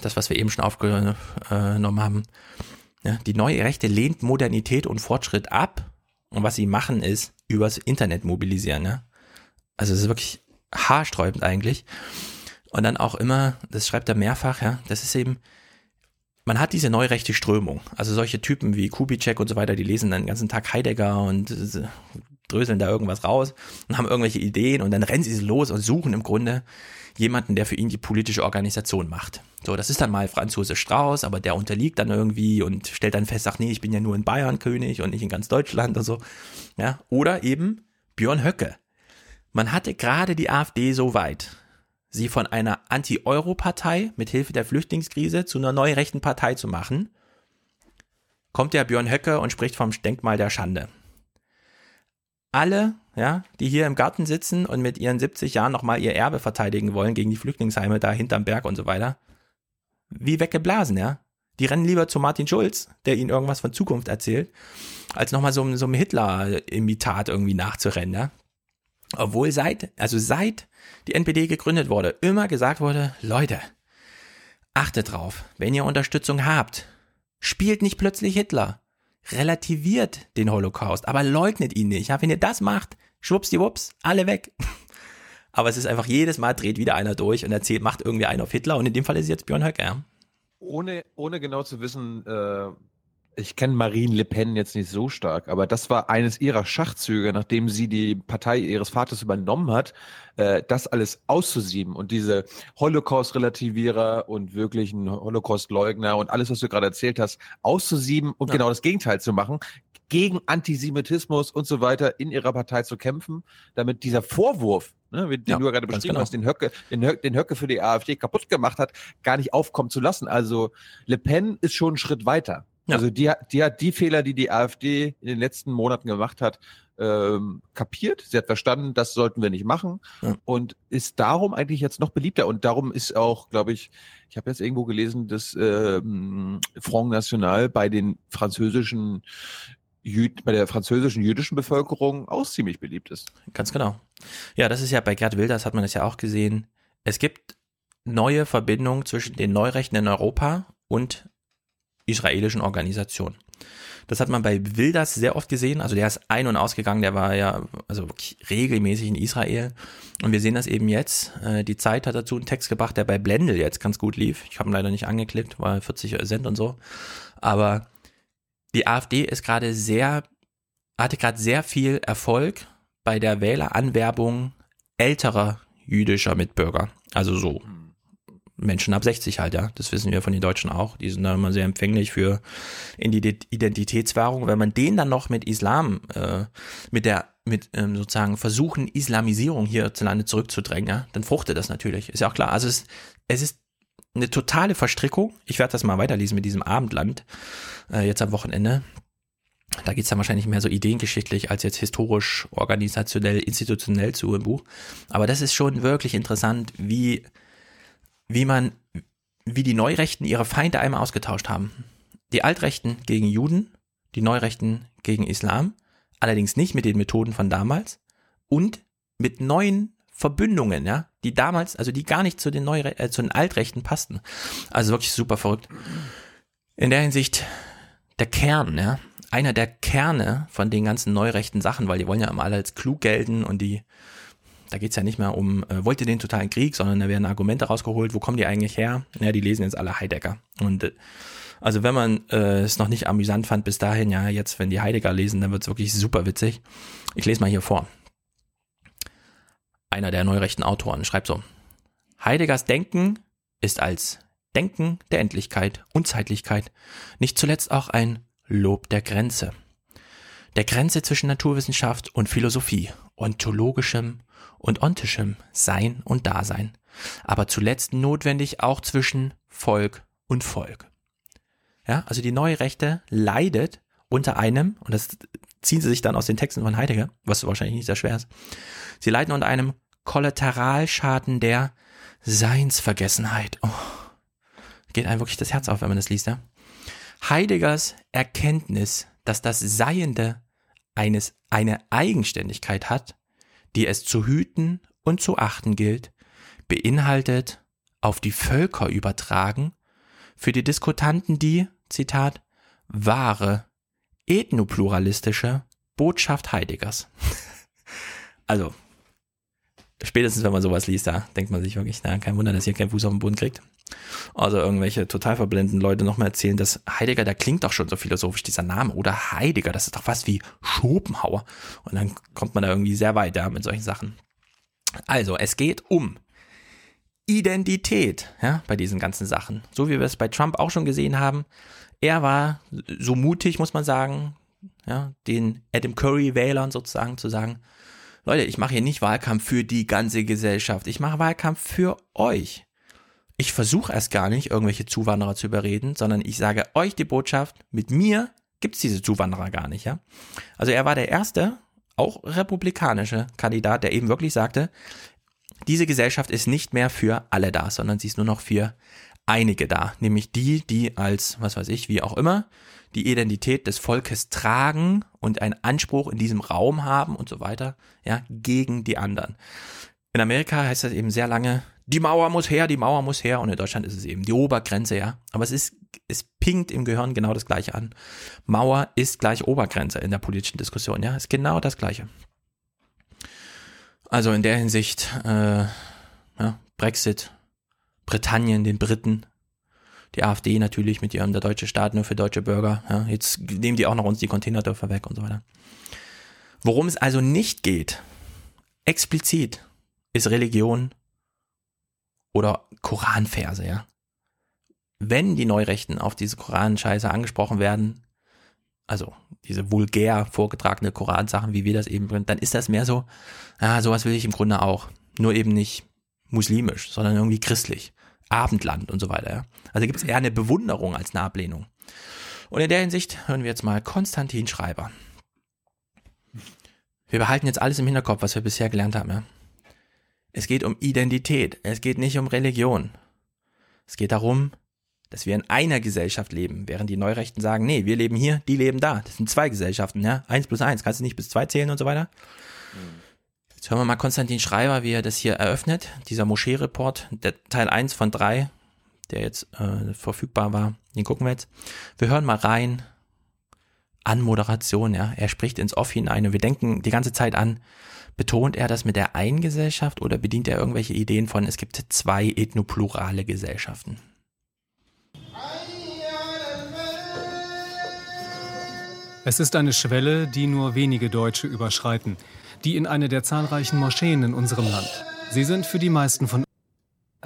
Das, was wir eben schon aufgenommen haben. Ja, die neue Rechte lehnt Modernität und Fortschritt ab und was sie machen ist, übers Internet mobilisieren. Ne? Also es ist wirklich haarsträubend eigentlich. Und dann auch immer, das schreibt er mehrfach, ja, das ist eben, man hat diese neurechte Strömung. Also solche Typen wie Kubitschek und so weiter, die lesen dann den ganzen Tag Heidegger und dröseln da irgendwas raus und haben irgendwelche Ideen und dann rennen sie los und suchen im Grunde jemanden, der für ihn die politische Organisation macht. So, das ist dann mal Franzose Strauß, aber der unterliegt dann irgendwie und stellt dann fest, ach nee, ich bin ja nur in Bayern König und nicht in ganz Deutschland und so. Ja, oder eben Björn Höcke. Man hatte gerade die AfD so weit, sie von einer Anti-Euro-Partei mit Hilfe der Flüchtlingskrise zu einer neurechten Partei zu machen, kommt der Björn Höcke und spricht vom Denkmal der Schande. Alle, ja, die hier im Garten sitzen und mit ihren 70 Jahren nochmal ihr Erbe verteidigen wollen gegen die Flüchtlingsheime da hinterm Berg und so weiter, wie weggeblasen, ja. Die rennen lieber zu Martin Schulz, der ihnen irgendwas von Zukunft erzählt, als nochmal so, so einem Hitler-Imitat irgendwie nachzurennen, ja. Obwohl seit, also seit die NPD gegründet wurde, immer gesagt wurde, Leute, achtet drauf, wenn ihr Unterstützung habt, spielt nicht plötzlich Hitler. Relativiert den Holocaust, aber leugnet ihn nicht. Ja, wenn ihr das macht, schwuppsdiwupps, alle weg. Aber es ist einfach jedes Mal dreht wieder einer durch und erzählt, macht irgendwie einen auf Hitler und in dem Fall ist jetzt Björn Höcke. Ja. Ohne, ohne genau zu wissen, äh, ich kenne Marine Le Pen jetzt nicht so stark, aber das war eines ihrer Schachzüge, nachdem sie die Partei ihres Vaters übernommen hat, äh, das alles auszusieben und diese Holocaust-Relativierer und wirklichen Holocaust-Leugner und alles, was du gerade erzählt hast, auszusieben und ja. genau das Gegenteil zu machen, gegen Antisemitismus und so weiter in ihrer Partei zu kämpfen, damit dieser Vorwurf, ne, den ja, du ja gerade beschrieben genau. hast, den Höcke, den, Höcke, den Höcke für die AfD kaputt gemacht hat, gar nicht aufkommen zu lassen. Also Le Pen ist schon einen Schritt weiter. Ja. Also die, die hat die Fehler, die die AfD in den letzten Monaten gemacht hat, ähm, kapiert. Sie hat verstanden, das sollten wir nicht machen ja. und ist darum eigentlich jetzt noch beliebter. Und darum ist auch, glaube ich, ich habe jetzt irgendwo gelesen, dass ähm, Front National bei den französischen Jüd, bei der französischen jüdischen Bevölkerung auch ziemlich beliebt ist. Ganz genau. Ja, das ist ja bei Gerd Wilders hat man das ja auch gesehen. Es gibt neue Verbindungen zwischen den Neurechten in Europa und israelischen Organisation. Das hat man bei Wilders sehr oft gesehen. Also der ist ein- und ausgegangen, der war ja also regelmäßig in Israel. Und wir sehen das eben jetzt. Äh, die Zeit hat dazu einen Text gebracht, der bei Blendel jetzt ganz gut lief. Ich habe ihn leider nicht angeklickt, war 40 Cent und so. Aber die AfD ist gerade sehr, hatte gerade sehr viel Erfolg bei der Wähleranwerbung älterer jüdischer Mitbürger. Also so Menschen ab 60 halt, ja. Das wissen wir von den Deutschen auch. Die sind da immer sehr empfänglich für Identitätswahrung. Wenn man den dann noch mit Islam, äh, mit der, mit ähm, sozusagen Versuchen, Islamisierung hierzulande zurückzudrängen, ja, dann fruchtet das natürlich. Ist ja auch klar. Also es, es ist eine totale Verstrickung. Ich werde das mal weiterlesen mit diesem Abendland, äh, jetzt am Wochenende. Da geht's dann wahrscheinlich mehr so ideengeschichtlich als jetzt historisch, organisationell, institutionell zu im Buch. Aber das ist schon wirklich interessant, wie wie man, wie die Neurechten ihre Feinde einmal ausgetauscht haben. Die Altrechten gegen Juden, die Neurechten gegen Islam, allerdings nicht mit den Methoden von damals und mit neuen Verbündungen, ja, die damals, also die gar nicht zu den Neure äh, zu den Altrechten passten. Also wirklich super verrückt. In der Hinsicht der Kern, ja, einer der Kerne von den ganzen neurechten Sachen, weil die wollen ja immer alle als klug gelten und die da geht's ja nicht mehr um, äh, wollt ihr den totalen Krieg, sondern da werden Argumente rausgeholt, wo kommen die eigentlich her? Ja, die lesen jetzt alle Heidegger. Und äh, also wenn man äh, es noch nicht amüsant fand bis dahin, ja, jetzt, wenn die Heidegger lesen, dann wird's wirklich super witzig. Ich lese mal hier vor. Einer der neurechten Autoren schreibt so. Heideggers Denken ist als Denken der Endlichkeit, Unzeitlichkeit, nicht zuletzt auch ein Lob der Grenze. Der Grenze zwischen Naturwissenschaft und Philosophie, ontologischem und ontischem Sein und Dasein, aber zuletzt notwendig auch zwischen Volk und Volk. Ja, also die neue Rechte leidet unter einem, und das ziehen sie sich dann aus den Texten von Heidegger, was wahrscheinlich nicht sehr schwer ist, sie leiden unter einem Kollateralschaden der Seinsvergessenheit. Oh, geht einem wirklich das Herz auf, wenn man das liest, ja? Heideggers Erkenntnis, dass das Seiende eines eine Eigenständigkeit hat, die es zu hüten und zu achten gilt, beinhaltet auf die Völker übertragen für die Diskutanten die, Zitat, wahre, ethnopluralistische Botschaft Heideggers. also, spätestens wenn man sowas liest, da denkt man sich wirklich, na, kein Wunder, dass ihr keinen Fuß auf den Boden kriegt. Also irgendwelche total verblendeten Leute nochmal erzählen, dass Heidegger, da klingt doch schon so philosophisch dieser Name. Oder Heidegger, das ist doch was wie Schopenhauer. Und dann kommt man da irgendwie sehr weit, ja, mit solchen Sachen. Also, es geht um Identität, ja, bei diesen ganzen Sachen. So wie wir es bei Trump auch schon gesehen haben. Er war so mutig, muss man sagen, ja, den Adam Curry-Wählern sozusagen zu sagen, Leute, ich mache hier nicht Wahlkampf für die ganze Gesellschaft, ich mache Wahlkampf für euch. Ich versuche erst gar nicht, irgendwelche Zuwanderer zu überreden, sondern ich sage euch die Botschaft, mit mir gibt's diese Zuwanderer gar nicht, ja. Also er war der erste, auch republikanische Kandidat, der eben wirklich sagte, diese Gesellschaft ist nicht mehr für alle da, sondern sie ist nur noch für einige da, nämlich die, die als, was weiß ich, wie auch immer, die Identität des Volkes tragen und einen Anspruch in diesem Raum haben und so weiter, ja, gegen die anderen. In Amerika heißt das eben sehr lange, die Mauer muss her, die Mauer muss her und in Deutschland ist es eben die Obergrenze, ja. Aber es ist, es pinkt im Gehirn genau das Gleiche an. Mauer ist gleich Obergrenze in der politischen Diskussion, ja, ist genau das Gleiche. Also in der Hinsicht, äh, ja, Brexit, Britannien, den Briten, die AfD natürlich mit ihrem der deutsche Staat nur für deutsche Bürger. Ja, jetzt nehmen die auch noch uns die Containerdörfer weg und so weiter. Worum es also nicht geht, explizit, ist Religion oder Koranverse, ja. Wenn die Neurechten auf diese Koranscheiße angesprochen werden, also diese vulgär vorgetragene Koransachen, wie wir das eben bringen, dann ist das mehr so, ah, sowas will ich im Grunde auch. Nur eben nicht muslimisch, sondern irgendwie christlich. Abendland und so weiter. Ja. Also gibt es eher eine Bewunderung als eine Ablehnung. Und in der Hinsicht hören wir jetzt mal Konstantin Schreiber. Wir behalten jetzt alles im Hinterkopf, was wir bisher gelernt haben. Ja. Es geht um Identität, es geht nicht um Religion. Es geht darum, dass wir in einer Gesellschaft leben, während die Neurechten sagen, nee, wir leben hier, die leben da. Das sind zwei Gesellschaften, ja. Eins plus eins, kannst du nicht bis zwei zählen und so weiter. Jetzt hören wir mal Konstantin Schreiber, wie er das hier eröffnet. Dieser Moschee-Report, Teil 1 von 3, der jetzt äh, verfügbar war. Den gucken wir jetzt. Wir hören mal rein. An Moderation, ja. Er spricht ins Off hinein und wir denken die ganze Zeit an, betont er das mit der einen Gesellschaft oder bedient er irgendwelche Ideen von, es gibt zwei ethnoplurale Gesellschaften? Es ist eine Schwelle, die nur wenige Deutsche überschreiten die in eine der zahlreichen Moscheen in unserem Land. Sie sind für die meisten von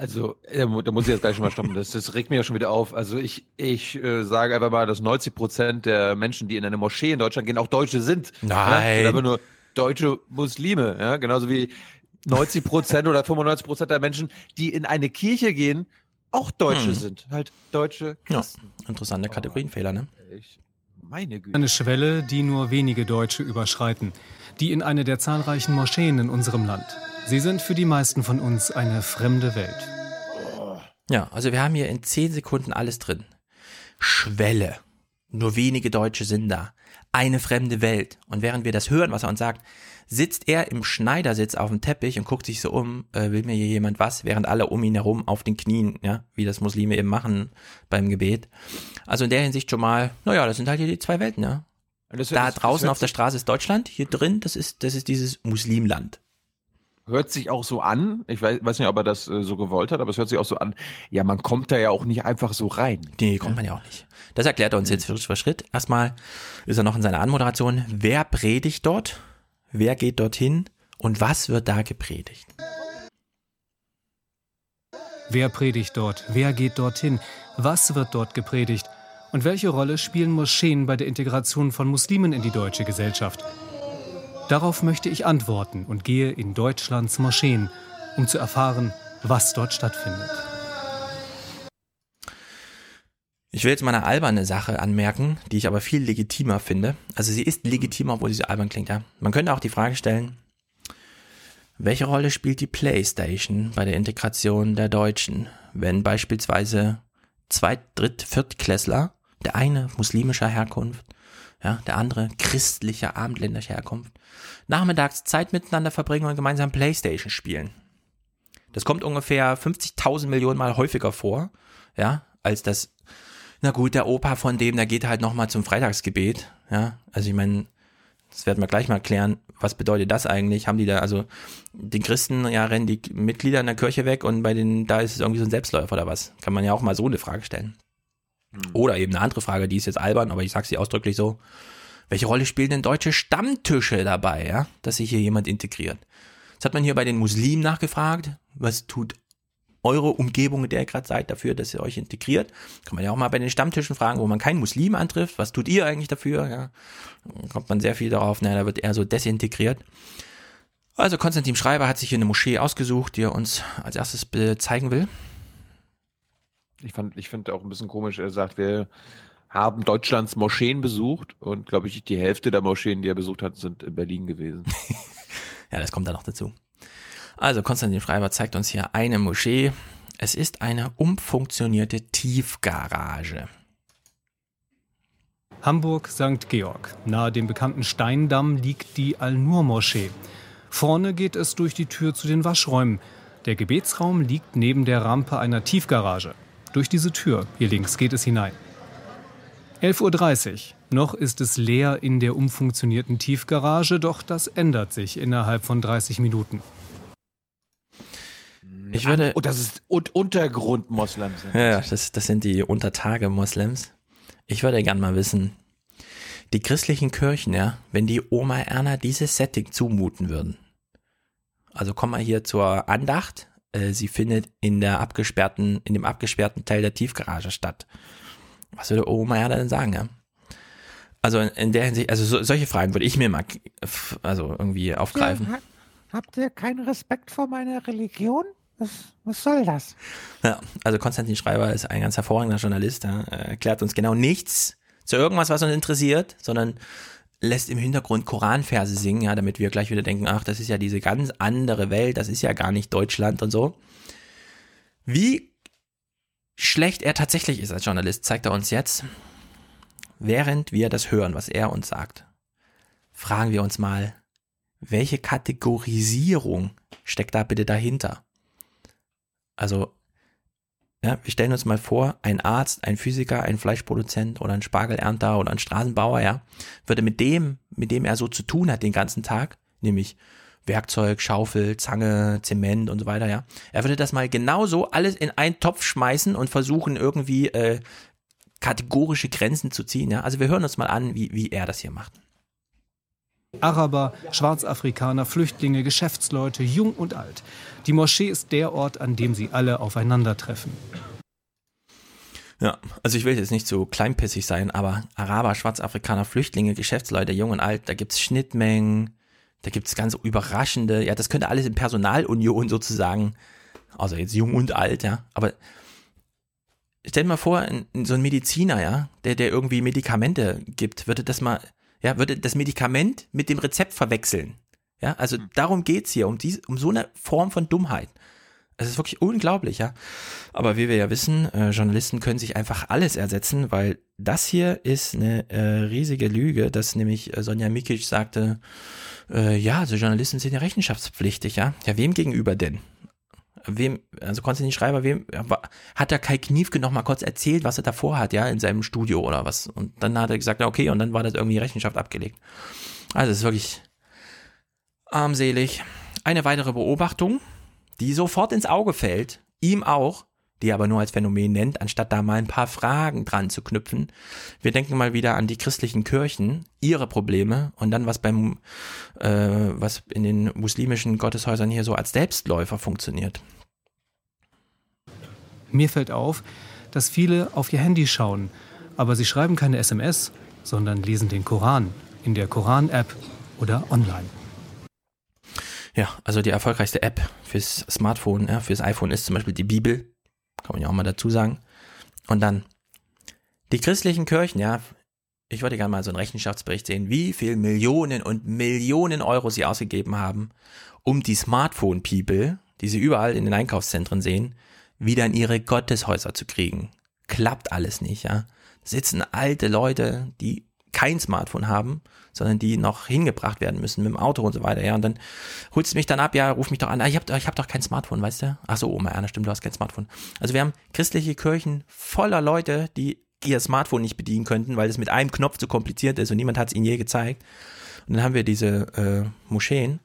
also, da muss ich jetzt gleich schon mal stoppen. Das, das regt mich ja schon wieder auf. Also ich, ich äh, sage einfach mal, dass 90 Prozent der Menschen, die in eine Moschee in Deutschland gehen, auch Deutsche sind. Nein. Ja? aber nur deutsche Muslime. Ja? Genauso wie 90 Prozent oder 95 Prozent der Menschen, die in eine Kirche gehen, auch Deutsche hm. sind. Halt deutsche Christen. Ja, interessante Kategorienfehler, ne? Ich, meine Güte. Eine Schwelle, die nur wenige Deutsche überschreiten die in eine der zahlreichen Moscheen in unserem Land. Sie sind für die meisten von uns eine fremde Welt. Ja, also wir haben hier in zehn Sekunden alles drin. Schwelle. Nur wenige Deutsche sind da. Eine fremde Welt. Und während wir das hören, was er uns sagt, sitzt er im Schneidersitz auf dem Teppich und guckt sich so um, äh, will mir hier jemand was, während alle um ihn herum auf den Knien, ja, wie das Muslime eben machen beim Gebet. Also in der Hinsicht schon mal, naja, das sind halt hier die zwei Welten, ja. Das, da das, draußen das auf der Straße ist Deutschland, hier drin, das ist, das ist dieses Muslimland. Hört sich auch so an, ich weiß, weiß nicht, ob er das äh, so gewollt hat, aber es hört sich auch so an, ja, man kommt da ja auch nicht einfach so rein. Nee, kommt man ja auch nicht. Das erklärt er uns jetzt Schritt für Schritt. Erstmal ist er noch in seiner Anmoderation, wer predigt dort, wer geht dorthin und was wird da gepredigt? Wer predigt dort? Wer geht dorthin? Was wird dort gepredigt? Und welche Rolle spielen Moscheen bei der Integration von Muslimen in die deutsche Gesellschaft? Darauf möchte ich antworten und gehe in Deutschlands Moscheen, um zu erfahren, was dort stattfindet. Ich will jetzt mal eine alberne Sache anmerken, die ich aber viel legitimer finde. Also sie ist legitimer, obwohl sie so albern klingt. Ja? Man könnte auch die Frage stellen, welche Rolle spielt die PlayStation bei der Integration der Deutschen, wenn beispielsweise Zweit-, Dritt-, Viertklässler der eine muslimischer Herkunft, ja, der andere christlicher, abendländischer Herkunft, nachmittags Zeit miteinander verbringen und gemeinsam Playstation spielen. Das kommt ungefähr 50.000 Millionen Mal häufiger vor, ja, als das, na gut, der Opa von dem, der geht halt nochmal zum Freitagsgebet, ja, also ich meine, Das werden wir gleich mal klären. Was bedeutet das eigentlich? Haben die da, also den Christen, ja, rennen die Mitglieder in der Kirche weg und bei den, da ist es irgendwie so ein Selbstläufer oder was? Kann man ja auch mal so eine Frage stellen. Oder eben eine andere Frage, die ist jetzt albern, aber ich sage sie ausdrücklich so. Welche Rolle spielen denn deutsche Stammtische dabei, ja, dass sich hier jemand integriert? Das hat man hier bei den Muslimen nachgefragt. Was tut eure Umgebung, in der ihr gerade seid, dafür, dass ihr euch integriert? Kann man ja auch mal bei den Stammtischen fragen, wo man keinen Muslim antrifft. Was tut ihr eigentlich dafür? Ja, kommt man sehr viel darauf, naja, da wird er so desintegriert. Also Konstantin Schreiber hat sich hier eine Moschee ausgesucht, die er uns als erstes zeigen will. Ich fand, ich finde auch ein bisschen komisch, er sagt, wir haben Deutschlands Moscheen besucht und glaube ich, die Hälfte der Moscheen, die er besucht hat, sind in Berlin gewesen. Ja, das kommt da noch dazu. Also Konstantin Schreiber zeigt uns hier eine Moschee. Es ist eine umfunktionierte Tiefgarage. Hamburg St. Georg. Nahe dem bekannten Steindamm liegt die Al-Nur-Moschee. Vorne geht es durch die Tür zu den Waschräumen. Der Gebetsraum liegt neben der Rampe einer Tiefgarage. Durch diese Tür, hier links, geht es hinein. 11.30 Uhr. Noch ist es leer in der umfunktionierten Tiefgarage, doch das ändert sich innerhalb von 30 Minuten. Ich würde. Und das ist und Untergrundmoslems. Ja, das, das sind die Untertage-Moslems. Ich würde gern mal wissen, die christlichen Kirchen, ja, wenn die Oma Erna dieses Setting zumuten würden. Also komm mal hier zur Andacht. Äh, sie findet in der abgesperrten, in dem abgesperrten Teil der Tiefgarage statt. Was würde Oma Erna denn sagen, ja? Also in, in der Hinsicht, also so, solche Fragen würde ich mir mal, also irgendwie aufgreifen. Ja, ha- habt ihr keinen Respekt vor meiner Religion? Was, was soll das? Ja, also Konstantin Schreiber ist ein ganz hervorragender Journalist. Ja. Er erklärt uns genau nichts zu irgendwas, was uns interessiert, sondern lässt im Hintergrund Koranverse singen, ja, damit wir gleich wieder denken, ach, das ist ja diese ganz andere Welt, das ist ja gar nicht Deutschland und so. Wie schlecht er tatsächlich ist als Journalist, zeigt er uns jetzt. Während wir das hören, was er uns sagt, fragen wir uns mal, welche Kategorisierung steckt da bitte dahinter? Also, ja, wir stellen uns mal vor, ein Arzt, ein Physiker, ein Fleischproduzent oder ein Spargelernter oder ein Straßenbauer, ja, würde mit dem, mit dem er so zu tun hat den ganzen Tag, nämlich Werkzeug, Schaufel, Zange, Zement und so weiter, ja, er würde das mal genauso alles in einen Topf schmeißen und versuchen irgendwie äh, kategorische Grenzen zu ziehen, ja. Also wir hören uns mal an, wie, wie er das hier macht. Araber, Schwarzafrikaner, Flüchtlinge, Geschäftsleute, jung und alt. Die Moschee ist der Ort, an dem sie alle aufeinandertreffen. Ja, also ich will jetzt nicht so kleinpissig sein, aber Araber, Schwarzafrikaner, Flüchtlinge, Geschäftsleute, jung und alt, da gibt's Schnittmengen, da gibt's ganz überraschende, ja, das könnte alles in Personalunion sozusagen, also jetzt jung und alt, ja, aber stell dir mal vor, so ein Mediziner, ja, der, der irgendwie Medikamente gibt, würde das mal, ja, würde das Medikament mit dem Rezept verwechseln. Ja, also darum geht's hier, um diese, um so eine Form von Dummheit. Es ist wirklich unglaublich, ja. Aber wie wir ja wissen, äh, Journalisten können sich einfach alles ersetzen, weil das hier ist eine äh, riesige Lüge, dass nämlich äh, Sonja Mikic sagte, äh, ja, also Journalisten sind ja rechenschaftspflichtig, ja. Ja, wem gegenüber denn? Wem, also Konstantin Schreiber, wem, hat der Kai Kniefke noch mal kurz erzählt, was er davor hat, ja, in seinem Studio oder was? Und dann hat er gesagt, okay, und dann war das irgendwie Rechenschaft abgelegt. Also es ist wirklich armselig. Eine weitere Beobachtung, die sofort ins Auge fällt, ihm auch, die er aber nur als Phänomen nennt, anstatt da mal ein paar Fragen dran zu knüpfen. Wir denken mal wieder an die christlichen Kirchen, ihre Probleme und dann was beim, äh, was in den muslimischen Gotteshäusern hier so als Selbstläufer funktioniert. Mir fällt auf, dass viele auf ihr Handy schauen, aber sie schreiben keine SMS, sondern lesen den Koran in der Koran-App oder online. Ja, also die erfolgreichste App fürs Smartphone, ja, fürs iPhone ist zum Beispiel die Bibel. Kann man ja auch mal dazu sagen. Und dann die christlichen Kirchen, ja. Ich würde gerne mal so einen Rechenschaftsbericht sehen, wie viel Millionen und Millionen Euro sie ausgegeben haben, um die Smartphone-People, die sie überall in den Einkaufszentren sehen, wieder in ihre Gotteshäuser zu kriegen. Klappt alles nicht, ja. Sitzen alte Leute, die kein Smartphone haben, sondern die noch hingebracht werden müssen mit dem Auto und so weiter, ja. Und dann holst du mich dann ab, ja, ruf mich doch an. Ah, ich hab, ich hab doch kein Smartphone, weißt du? Ach so, Oma Erna, stimmt, du hast kein Smartphone. Also wir haben christliche Kirchen voller Leute, die ihr Smartphone nicht bedienen könnten, weil es mit einem Knopf zu kompliziert ist und niemand hat es ihnen je gezeigt. Und Und dann haben wir diese äh, Moscheen,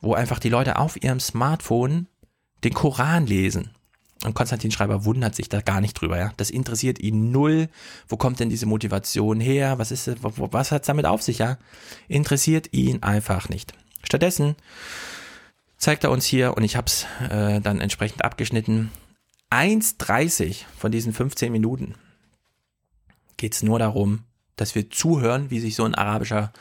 wo einfach die Leute auf ihrem Smartphone den Koran lesen. Und Konstantin Schreiber wundert sich da gar nicht drüber, ja. Das interessiert ihn null. Wo kommt denn diese Motivation her? Was ist, was hat's damit auf sich, ja? Interessiert ihn einfach nicht. Stattdessen zeigt er uns hier, und ich habe es äh, dann entsprechend abgeschnitten, 1,30 von diesen 15 Minuten geht's nur darum, dass wir zuhören, wie sich so ein arabischer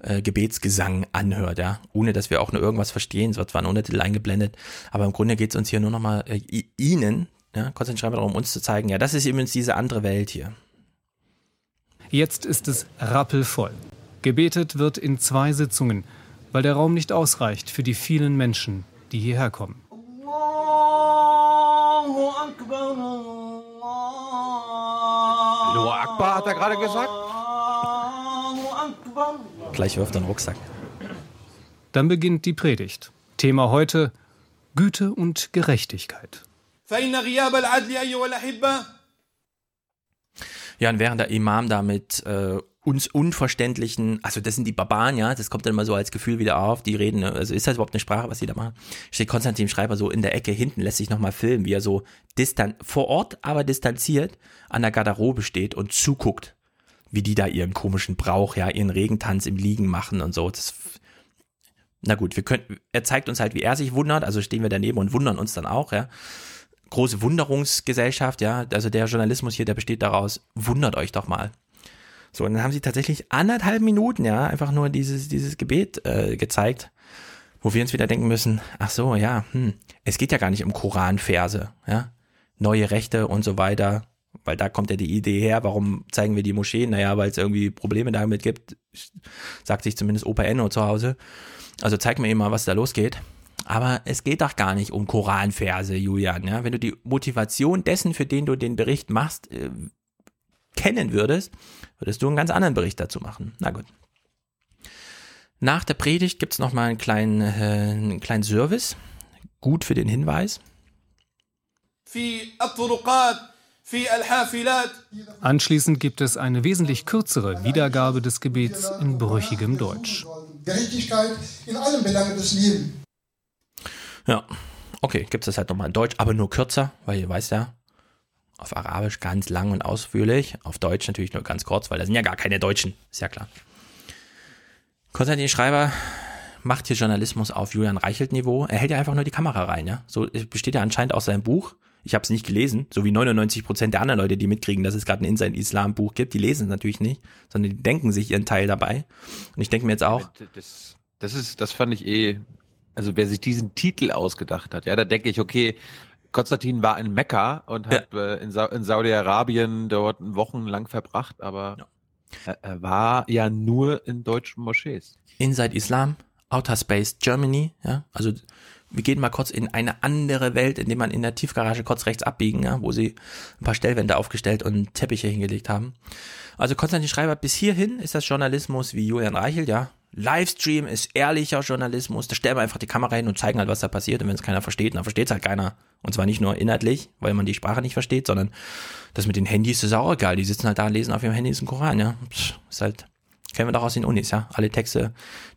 äh, Gebetsgesang anhört, ja, ohne dass wir auch nur irgendwas verstehen. Es wird zwar ein Untertitel eingeblendet, aber im Grunde geht's uns hier nur nochmal äh, Ihnen, ja, Konstantin Schreiber darum, uns zu zeigen, ja, das ist übrigens diese andere Welt hier. Jetzt ist es rappelvoll. Gebetet wird in zwei Sitzungen, weil der Raum nicht ausreicht für die vielen Menschen, die hierher kommen. Allahu Akbar hat er gerade gesagt. Gleich wirft er einen Rucksack. Dann beginnt die Predigt. Thema heute Güte und Gerechtigkeit. Ja, und während der Imam damit äh, uns unverständlichen, also das sind die Barbaren, ja, das kommt dann immer so als Gefühl wieder auf, die reden, ne, also ist das überhaupt eine Sprache, was die da machen? Steht Konstantin Schreiber so in der Ecke hinten, lässt sich nochmal filmen, wie er so distan vor Ort, aber distanziert an der Garderobe steht und zuguckt, wie die da ihren komischen Brauch, ja, ihren Regentanz im Liegen machen und so. Das, na gut, wir können, er zeigt uns halt, wie er sich wundert, also stehen wir daneben und wundern uns dann auch, ja. Große Wunderungsgesellschaft, ja, also der Journalismus hier, der besteht daraus, wundert euch doch mal. So, und dann haben sie tatsächlich anderthalb Minuten, ja, einfach nur dieses, dieses Gebet äh, gezeigt, wo wir uns wieder denken müssen, ach so, ja, hm, es geht ja gar nicht um Koranverse, ja, neue Rechte und so weiter, weil da kommt ja die Idee her, warum zeigen wir die Moscheen? Naja, weil es irgendwie Probleme damit gibt, sagt sich zumindest Opa Enno zu Hause. Also zeig mir eben mal, was da losgeht. Aber es geht doch gar nicht um Koranverse, Julian. Ja? Wenn du die Motivation dessen, für den du den Bericht machst, äh, kennen würdest, würdest du einen ganz anderen Bericht dazu machen. Na gut. Nach der Predigt gibt's noch mal einen kleinen, äh, einen kleinen Service. Gut für den Hinweis. Anschließend gibt es eine wesentlich kürzere Wiedergabe des Gebets in brüchigem Deutsch. Gerechtigkeit in allen Belangen des Lebens. Ja, okay, gibt es halt nochmal in Deutsch, aber nur kürzer, weil ihr weißt ja, auf Arabisch ganz lang und ausführlich, auf Deutsch natürlich nur ganz kurz, weil da sind ja gar keine Deutschen, ist ja klar. Konstantin Schreiber macht hier Journalismus auf Julian Reichelt-Niveau. Er hält ja einfach nur die Kamera rein, ja. So besteht ja anscheinend aus seinem Buch. Ich habe es nicht gelesen, so wie 99 Prozent der anderen Leute, die mitkriegen, dass es gerade ein Inside Islam Buch gibt. Die lesen es natürlich nicht, sondern die denken sich ihren Teil dabei. Und ich denke mir jetzt auch. Das, das ist, das fand ich eh, also wer sich diesen Titel ausgedacht hat, ja, da denke ich, okay, Konstantin war in Mekka und hat ja. äh, in, Sa in Saudi-Arabien dort wochenlang verbracht, aber ja. er, er, war ja nur in deutschen Moschees. Inside Islam, Outer Space Germany, ja, also wir gehen mal kurz in eine andere Welt, indem man in der Tiefgarage kurz rechts abbiegen, ja, wo sie ein paar Stellwände aufgestellt und Teppiche hingelegt haben. Also Konstantin Schreiber, bis hierhin ist das Journalismus wie Julian Reichel, ja. Livestream ist ehrlicher Journalismus. Da stellen wir einfach die Kamera hin und zeigen halt, was da passiert. Und wenn es keiner versteht, dann versteht es halt keiner. Und zwar nicht nur inhaltlich, weil man die Sprache nicht versteht, sondern das mit den Handys ist auch egal. Die sitzen halt da und lesen auf ihrem Handy den Koran, ja. Pff, ist halt Kennen wir doch aus den Unis, ja. Alle Texte,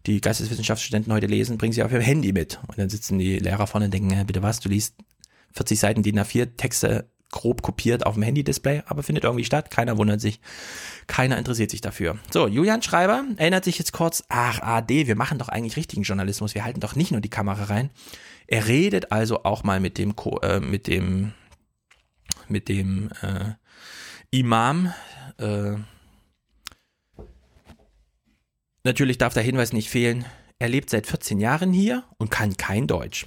die Geisteswissenschaftsstudenten heute lesen, bringen sie auf ihrem Handy mit. Und dann sitzen die Lehrer vorne und denken, bitte was, du liest 40 Seiten DIN A4 Texte grob kopiert auf dem Handy-Display, aber findet irgendwie statt. Keiner wundert sich. Keiner interessiert sich dafür. So, Julian Schreiber erinnert sich jetzt kurz, ach, AD, wir machen doch eigentlich richtigen Journalismus. Wir halten doch nicht nur die Kamera rein. Er redet also auch mal mit dem, äh, mit dem, mit dem äh, Imam, äh, Natürlich darf der Hinweis nicht fehlen, er lebt seit 14 Jahren hier und kann kein Deutsch.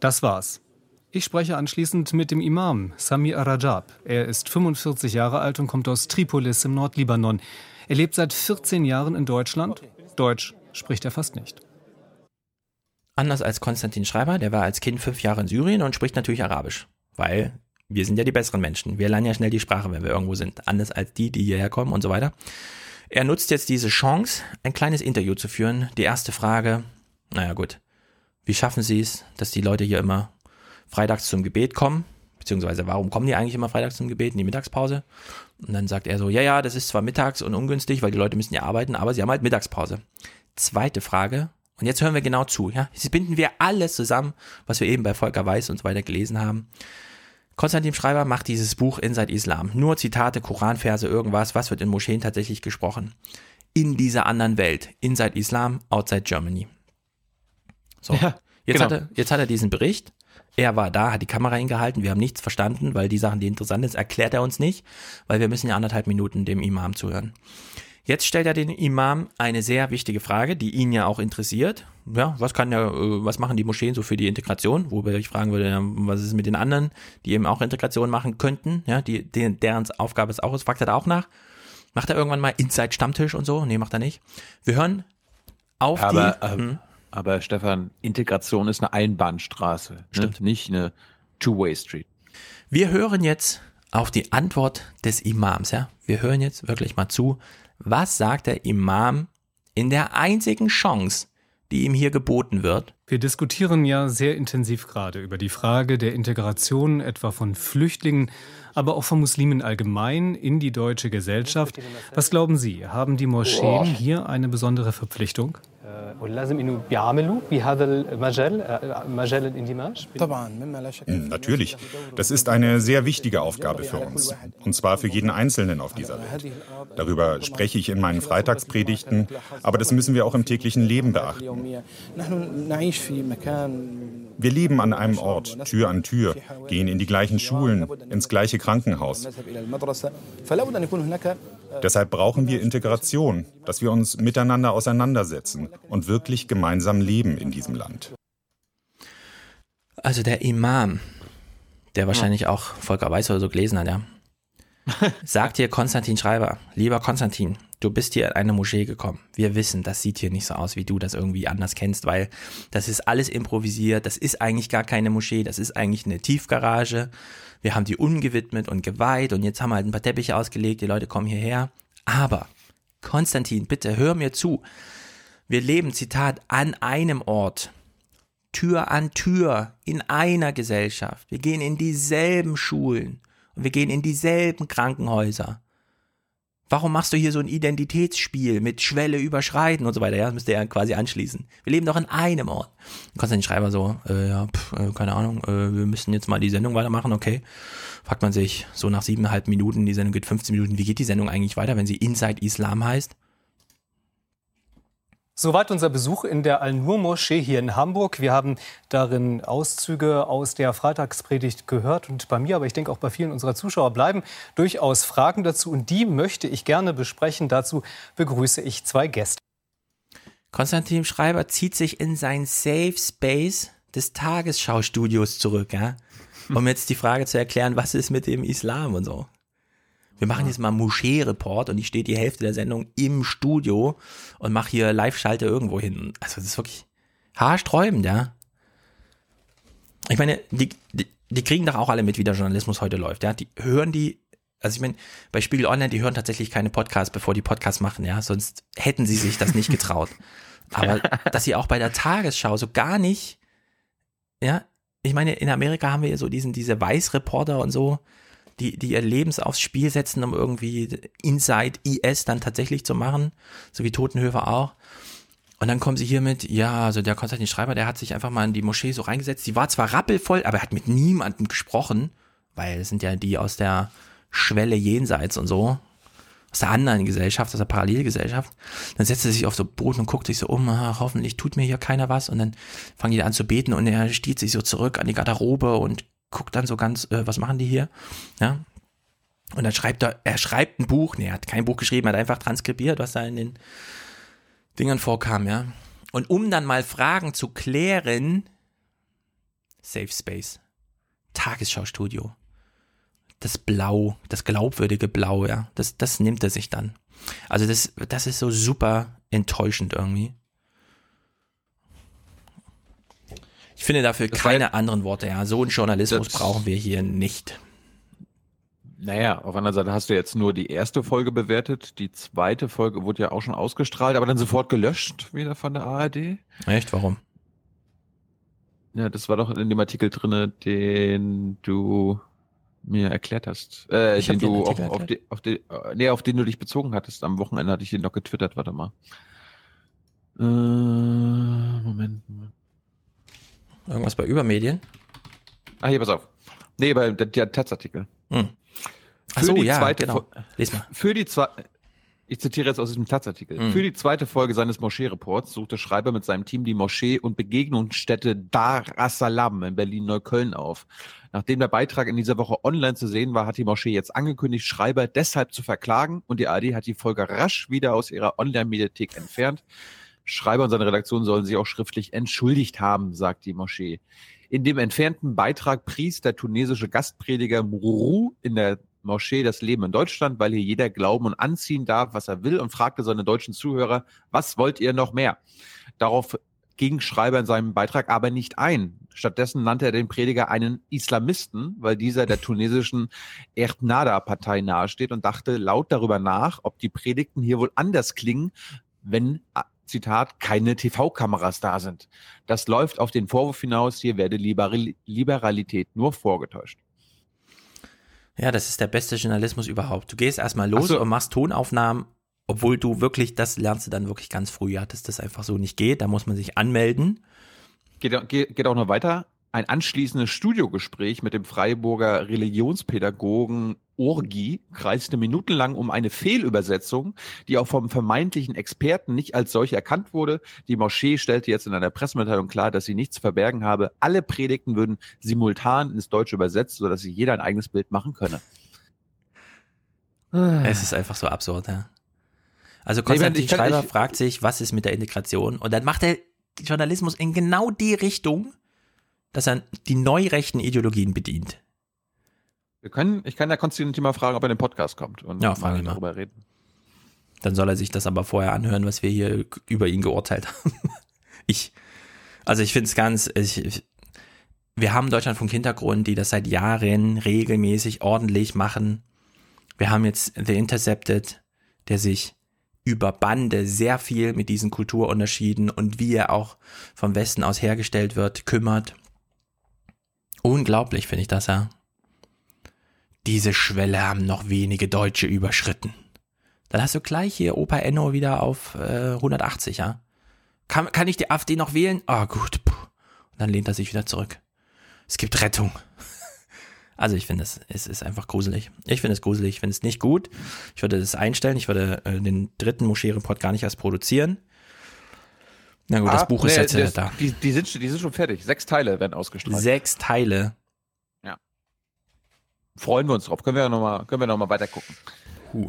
Das war's. Ich spreche anschließend mit dem Imam Sami Arajab. Er ist 45 Jahre alt und kommt aus Tripolis im Nordlibanon. Er lebt seit 14 Jahren in Deutschland. Deutsch spricht er fast nicht. Anders als Konstantin Schreiber, der war als Kind fünf Jahre in Syrien und spricht natürlich Arabisch. Weil wir sind ja die besseren Menschen. Wir lernen ja schnell die Sprache, wenn wir irgendwo sind. Anders als die, die hierher kommen und so weiter. Er nutzt jetzt diese Chance, ein kleines Interview zu führen. Die erste Frage, naja gut, wie schaffen Sie es, dass die Leute hier immer freitags zum Gebet kommen, beziehungsweise warum kommen die eigentlich immer freitags zum Gebet in die Mittagspause? Und dann sagt er so, ja, ja, das ist zwar mittags und ungünstig, weil die Leute müssen ja arbeiten, aber sie haben halt Mittagspause. Zweite Frage, und jetzt hören wir genau zu, ja. Jetzt binden wir alles zusammen, was wir eben bei Volker Weiß und so weiter gelesen haben. Konstantin Schreiber macht dieses Buch Inside Islam. Nur Zitate, Koranverse, irgendwas, was wird in Moscheen tatsächlich gesprochen. In dieser anderen Welt. Inside Islam, outside Germany. So. Ja, jetzt, genau. hat er, jetzt hat er diesen Bericht. Er war da, hat die Kamera hingehalten. Wir haben nichts verstanden, weil die Sachen, die interessant sind, erklärt er uns nicht, weil wir müssen ja anderthalb Minuten dem Imam zuhören. Jetzt stellt er den Imam eine sehr wichtige Frage, die ihn ja auch interessiert. Ja, was kann ja, äh, was machen die Moscheen so für die Integration? Wobei ich fragen würde, was ist mit den anderen, die eben auch Integration machen könnten? Ja, die, deren Aufgabe es auch ist, fragt er da auch nach. Macht er irgendwann mal Inside Stammtisch und so? Nee, macht er nicht. Wir hören auf Aber, die. ähm, Hm. aber Stefan, Integration ist eine Einbahnstraße, Stimmt. Ne? nicht eine Two-Way-Street. Wir hören jetzt auf die Antwort des Imams, ja. Wir hören jetzt wirklich mal zu. Was sagt der Imam in der einzigen Chance, die ihm hier geboten wird? Wir diskutieren ja sehr intensiv gerade über die Frage der Integration etwa von Flüchtlingen, aber auch von Muslimen allgemein in die deutsche Gesellschaft. Was glauben Sie, haben die Moscheen hier eine besondere Verpflichtung? ولازم انه بيعملوا بهذا المجال مجال الاندماج Natürlich. Das ist eine sehr wichtige Aufgabe für uns. Und zwar für jeden Einzelnen auf dieser Welt. Darüber spreche ich in meinen Freitagspredigten, aber das müssen wir auch im täglichen Leben beachten. Wir leben an einem Ort, Tür an Tür, gehen in die gleichen Schulen, ins gleiche Krankenhaus. Deshalb brauchen wir Integration, dass wir uns miteinander auseinandersetzen und wirklich gemeinsam leben in diesem Land. Also der Imam, der wahrscheinlich auch Volker Weiß oder so gelesen hat, ja, sagt hier Konstantin Schreiber, lieber Konstantin, du bist hier in eine Moschee gekommen. Wir wissen, das sieht hier nicht so aus, wie du das irgendwie anders kennst, weil das ist alles improvisiert, das ist eigentlich gar keine Moschee, das ist eigentlich eine Tiefgarage. Wir haben die ungewidmet und geweiht und jetzt haben wir halt ein paar Teppiche ausgelegt, die Leute kommen hierher. Aber, Konstantin, bitte hör mir zu. Wir leben, Zitat, an einem Ort. Tür an Tür in einer Gesellschaft. Wir gehen in dieselben Schulen wir gehen in dieselben Krankenhäuser. Warum machst du hier so ein Identitätsspiel mit Schwelle überschreiten und so weiter? Ja, das müsste ja quasi anschließen. Wir leben doch an einem Ort. Konstantin Schreiber so, äh, ja, pf, äh, keine Ahnung, äh, wir müssen jetzt mal die Sendung weitermachen, okay. Fragt man sich so nach siebeneinhalb Minuten, die Sendung geht 15 Minuten, wie geht die Sendung eigentlich weiter, wenn sie Inside Islam heißt? Soweit unser Besuch in der Al-Nur-Moschee hier in Hamburg. Wir haben darin Auszüge aus der Freitagspredigt gehört und bei mir, aber ich denke auch bei vielen unserer Zuschauer bleiben durchaus Fragen dazu und die möchte ich gerne besprechen. Dazu begrüße ich zwei Gäste. Konstantin Schreiber zieht sich in sein Safe Space des Tagesschaustudios zurück, ja, um jetzt die Frage zu erklären, was ist mit dem Islam und so. Wir machen jetzt mal Moschee-Report und ich stehe die Hälfte der Sendung im Studio und mache hier Live-Schalte irgendwo hin. Also das ist wirklich haarsträubend, ja. Ich meine, die, die, die kriegen doch auch alle mit, wie der Journalismus heute läuft, ja. Die hören die, also ich meine, bei Spiegel Online, die hören tatsächlich keine Podcasts, bevor die Podcasts machen, ja. Sonst hätten sie sich das nicht getraut. Aber dass sie auch bei der Tagesschau so gar nicht, ja, ich meine, in Amerika haben wir ja so diesen, diese Weißreporter und so, die, die ihr Lebens aufs Spiel setzen, um irgendwie Inside IS dann tatsächlich zu machen, so wie Totenhöfer auch. Und dann kommen sie hier mit, ja, also der Konstantin Schreiber, der hat sich einfach mal in die Moschee so reingesetzt. Die war zwar rappelvoll, aber er hat mit niemandem gesprochen, weil es sind ja die aus der Schwelle jenseits und so, aus der anderen Gesellschaft, aus der Parallelgesellschaft. Dann setzt er sich auf so Boden und guckt sich so um, ah, hoffentlich tut mir hier keiner was. Und dann fangen die an zu beten und er stiehlt sich so zurück an die Garderobe und guckt dann so ganz, äh, was machen die hier? Ja. Und dann schreibt er, er schreibt ein Buch, nee, er hat kein Buch geschrieben, er hat einfach transkribiert, was da in den Dingern vorkam, ja. Und um dann mal Fragen zu klären, Safe Space, Tagesschaustudio, das Blau, das glaubwürdige Blau, ja, das, das nimmt er sich dann. Also das, das ist so super enttäuschend irgendwie. Ich finde dafür Das keine heißt- anderen Worte. Ja, so einen Journalismus brauchen wir hier nicht. Naja, auf der anderen Seite hast du jetzt nur die erste Folge bewertet. Die zweite Folge wurde ja auch schon ausgestrahlt, aber dann sofort gelöscht wieder von der ARD. Echt? Warum? Ja, das war doch in dem Artikel drinne, den du mir erklärt hast. Äh, den du auf, Artikel auf, die, auf, die, nee, auf den du dich bezogen hattest. Am Wochenende hatte ich den noch getwittert, warte mal. Äh, Moment, Moment. Irgendwas bei Übermedien? Ah, hier, pass auf. Nee, bei der, der Taz-Artikel. Hm. Ach so, ja, zweite genau. Lies mal. Für die zwei, ich zitiere jetzt aus diesem Taz-Artikel. Mhm. Für die zweite Folge seines Moschee-Reports suchte Schreiber mit seinem Team die Moschee und Begegnungsstätte Dar as-Salam in Berlin-Neukölln auf. Nachdem der Beitrag in dieser Woche online zu sehen war, hat die Moschee jetzt angekündigt, Schreiber deshalb zu verklagen und die ARD hat die Folge rasch wieder aus ihrer Online-Mediathek entfernt. Schreiber und seine Redaktion sollen sich auch schriftlich entschuldigt haben, sagt die Moschee. In dem entfernten Beitrag pries der tunesische Gastprediger Mururu in der Moschee das Leben in Deutschland, weil hier jeder glauben und anziehen darf, was er will und fragte seine deutschen Zuhörer, was wollt ihr noch mehr? Darauf ging Schreiber in seinem Beitrag aber nicht ein. Stattdessen nannte er den Prediger einen Islamisten, weil dieser der tunesischen Ernada-Partei nahesteht und dachte laut darüber nach, ob die Predigten hier wohl anders klingen, wenn, Zitat, keine TV-Kameras da sind. Das läuft auf den Vorwurf hinaus, hier werde Liberal Liberalität nur vorgetäuscht. Ja, das ist der beste Journalismus überhaupt. Du gehst erstmal los so. und machst Tonaufnahmen, obwohl du wirklich, das lernst du dann wirklich ganz früh, ja, dass das einfach so nicht geht. Da muss man sich anmelden. Geht, geht, geht auch noch weiter. Ein anschließendes Studiogespräch mit dem Freiburger Religionspädagogen Orgi kreiste minutenlang um eine Fehlübersetzung, die auch vom vermeintlichen Experten nicht als solche erkannt wurde. Die Moschee stellte jetzt in einer Pressemitteilung klar, dass sie nichts zu verbergen habe. Alle Predigten würden simultan ins Deutsche übersetzt, sodass sich jeder ein eigenes Bild machen könne. Es ist einfach so absurd, ja. Also Nee, Konstantin kann- Schreiber fragt sich, was ist mit der Integration? Und dann macht er Journalismus in genau die Richtung, dass er die neurechten Ideologien bedient. Wir können, ich kann ja Konstantin mal fragen, ob er in den Podcast kommt und Ja, mal. darüber reden. Dann soll er sich das aber vorher anhören, was wir hier über ihn geurteilt haben. ich, also ich finde es ganz, ich, ich, wir haben Deutschlandfunk Hintergrund, die das seit Jahren regelmäßig ordentlich machen. Wir haben jetzt The Intercepted, der sich über Bande sehr viel mit diesen Kulturunterschieden und wie er auch vom Westen aus hergestellt wird, kümmert. Unglaublich finde ich das, ja. Diese Schwelle haben noch wenige Deutsche überschritten. Dann hast du gleich hier Opa Enno wieder auf äh, 180, ja. Kann, kann ich die AfD noch wählen? Ah, gut. Puh. Und dann lehnt er sich wieder zurück. Es gibt Rettung. Also ich finde es, es ist einfach gruselig. Ich finde es gruselig, ich finde es nicht gut. Ich würde das einstellen, ich würde äh, den dritten Moschee-Report gar nicht erst produzieren. Na gut, das Ah, Buch ist nee, jetzt äh, das- da. Die, die, sind, schon- die sind schon fertig. Sechs Teile werden ausgestrahlt. Sechs Teile. Freuen wir uns drauf. Können wir ja nochmal, können wir noch mal weiter gucken. Huh.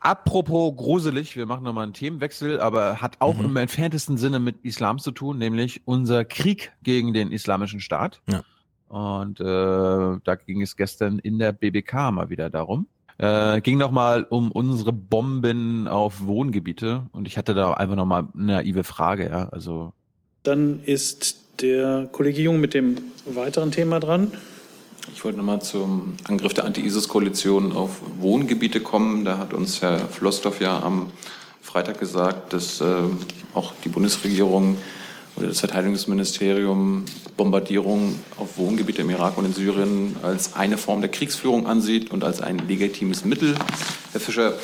Apropos gruselig, wir machen nochmal einen Themenwechsel, aber hat auch Mhm. im entferntesten Sinne mit Islam zu tun, nämlich unser Krieg gegen den islamischen Staat. Ja. Und äh, da ging es gestern in der BBK mal wieder darum. Äh, ging nochmal um unsere Bomben auf Wohngebiete und ich hatte da einfach nochmal eine naive Frage, ja. Also Dann ist der Kollege Jung mit dem weiteren Thema dran. Ich wollte nochmal zum Angriff der Anti-ISIS-Koalition auf Wohngebiete kommen. Da hat uns Herr Flossdorf ja am Freitag gesagt, dass äh, auch die Bundesregierung oder das Verteidigungsministerium Bombardierung auf Wohngebiete im Irak und in Syrien als eine Form der Kriegsführung ansieht und als ein legitimes Mittel. Herr Fischer,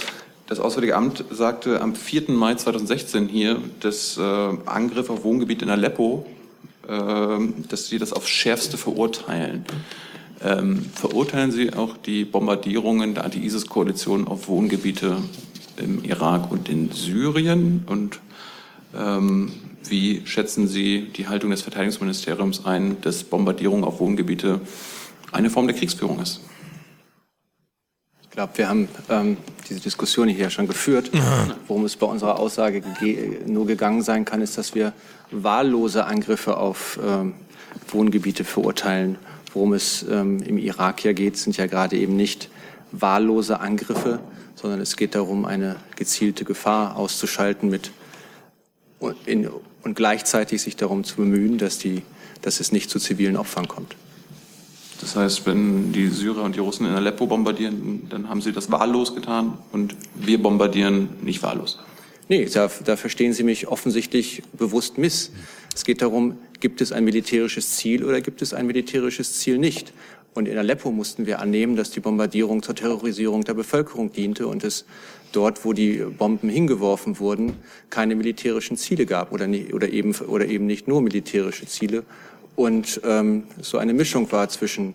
das Auswärtige Amt sagte am 4. Mai 2016 hier, dass äh, Angriff auf Wohngebiete in Aleppo, äh, dass Sie das aufs Schärfste verurteilen. Ähm, verurteilen Sie auch die Bombardierungen der Anti-ISIS-Koalition auf Wohngebiete im Irak und in Syrien? Und ähm, wie schätzen Sie die Haltung des Verteidigungsministeriums ein, dass Bombardierung auf Wohngebiete eine Form der Kriegsführung ist? Ich glaube, wir haben ähm, diese Diskussion hier schon geführt. Worum es bei unserer Aussage ge nur gegangen sein kann, ist, dass wir wahllose Angriffe auf ähm, Wohngebiete verurteilen. Worum es ähm, im Irak ja geht, sind ja gerade eben nicht wahllose Angriffe, sondern es geht darum, eine gezielte Gefahr auszuschalten mit in, und gleichzeitig sich darum zu bemühen, dass, die, dass es nicht zu zivilen Opfern kommt. Das heißt, wenn die Syrer und die Russen in Aleppo bombardieren, dann haben sie das wahllos getan und wir bombardieren nicht wahllos. Nee, da, da verstehen Sie mich offensichtlich bewusst miss. Es geht darum, gibt es ein militärisches Ziel oder gibt es ein militärisches Ziel nicht? Und in Aleppo mussten wir annehmen, dass die Bombardierung zur Terrorisierung der Bevölkerung diente und es dort, wo die Bomben hingeworfen wurden, keine militärischen Ziele gab oder, nicht, oder, eben, oder eben nicht nur militärische Ziele. Und ähm, so eine Mischung war zwischen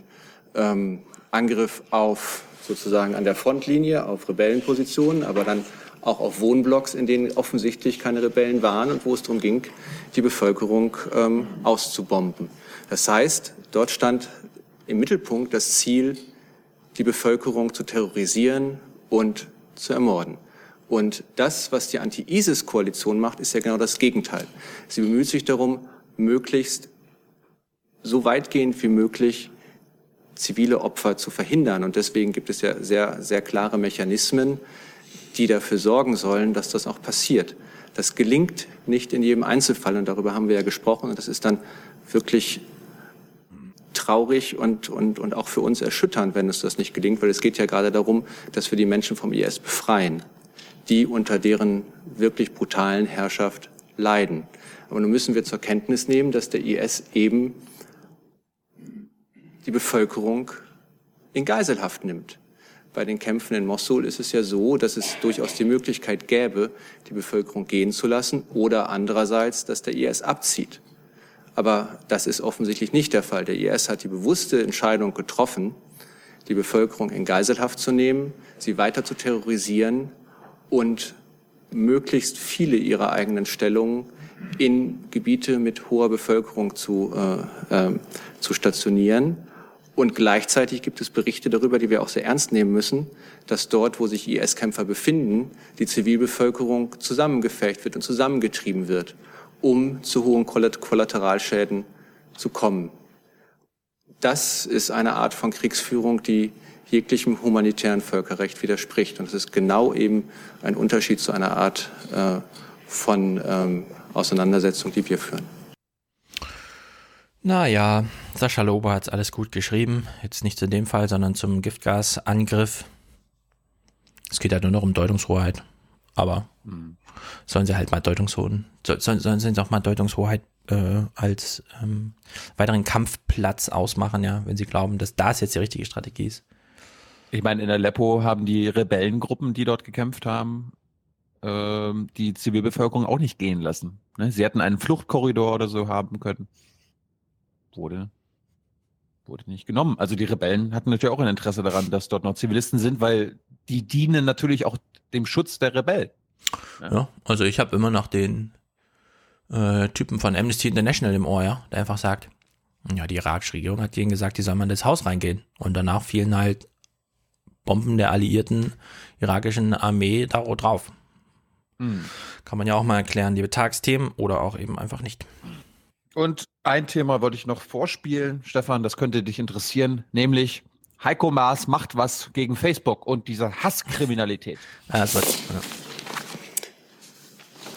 ähm, Angriff auf sozusagen an der Frontlinie, auf Rebellenpositionen, aber dann auch auf Wohnblocks, in denen offensichtlich keine Rebellen waren und wo es darum ging, die Bevölkerung ähm, auszubomben. Das heißt, dort stand im Mittelpunkt das Ziel, die Bevölkerung zu terrorisieren und zu ermorden. Und das, was die Anti-ISIS-Koalition macht, ist ja genau das Gegenteil. Sie bemüht sich darum, möglichst so weitgehend wie möglich zivile Opfer zu verhindern. Und deswegen gibt es ja sehr, sehr klare Mechanismen, die dafür sorgen sollen, dass das auch passiert. Das gelingt nicht in jedem Einzelfall und darüber haben wir ja gesprochen. Und das ist dann wirklich traurig und, und, und auch für uns erschütternd, wenn es das nicht gelingt, weil es geht ja gerade darum, dass wir die Menschen vom IS befreien, die unter deren wirklich brutalen Herrschaft leiden. Aber nun müssen wir zur Kenntnis nehmen, dass der IS eben die Bevölkerung in Geiselhaft nimmt. Bei den Kämpfen in Mosul ist es ja so, dass es durchaus die Möglichkeit gäbe, die Bevölkerung gehen zu lassen oder andererseits, dass der IS abzieht. Aber das ist offensichtlich nicht der Fall. Der IS hat die bewusste Entscheidung getroffen, die Bevölkerung in Geiselhaft zu nehmen, sie weiter zu terrorisieren und möglichst viele ihrer eigenen Stellungen in Gebiete mit hoher Bevölkerung zu, äh, äh, zu stationieren. Und gleichzeitig gibt es Berichte darüber, die wir auch sehr ernst nehmen müssen, dass dort, wo sich IS-Kämpfer befinden, die Zivilbevölkerung zusammengefecht wird und zusammengetrieben wird um zu hohen Kollateralschäden zu kommen. Das ist eine Art von Kriegsführung, die jeglichem humanitären Völkerrecht widerspricht. Und es ist genau eben ein Unterschied zu einer Art äh, von ähm, Auseinandersetzung, die wir führen. Naja, Sascha Lober hat alles gut geschrieben. Jetzt nicht in dem Fall, sondern zum Giftgasangriff. Es geht ja nur noch um Deutungshoheit. Aber mhm sollen sie halt mal Deutungshoheit, sollen, sollen sie auch mal Deutungshoheit äh, als ähm, weiteren Kampfplatz ausmachen, ja, wenn sie glauben, dass das jetzt die richtige Strategie ist. Ich meine, in Aleppo haben die Rebellengruppen, die dort gekämpft haben, ähm, die Zivilbevölkerung auch nicht gehen lassen. Ne? Sie hätten einen Fluchtkorridor oder so haben können. Wurde, wurde nicht genommen. Also die Rebellen hatten natürlich auch ein Interesse daran, dass dort noch Zivilisten sind, weil die dienen natürlich auch dem Schutz der Rebellen. Ja. ja also ich habe immer noch den äh, Typen von Amnesty International im Ohr, ja, der einfach sagt, ja, die irakische Regierung hat denen gesagt, die sollen mal in das Haus reingehen. Und danach fielen halt Bomben der alliierten irakischen Armee da drauf. Mhm. Kann man ja auch mal erklären, liebe Tagsthemen oder auch eben einfach nicht. Und ein Thema wollte ich noch vorspielen, Stefan, das könnte dich interessieren, nämlich Heiko Maas macht was gegen Facebook und diese Hasskriminalität. Also, ja.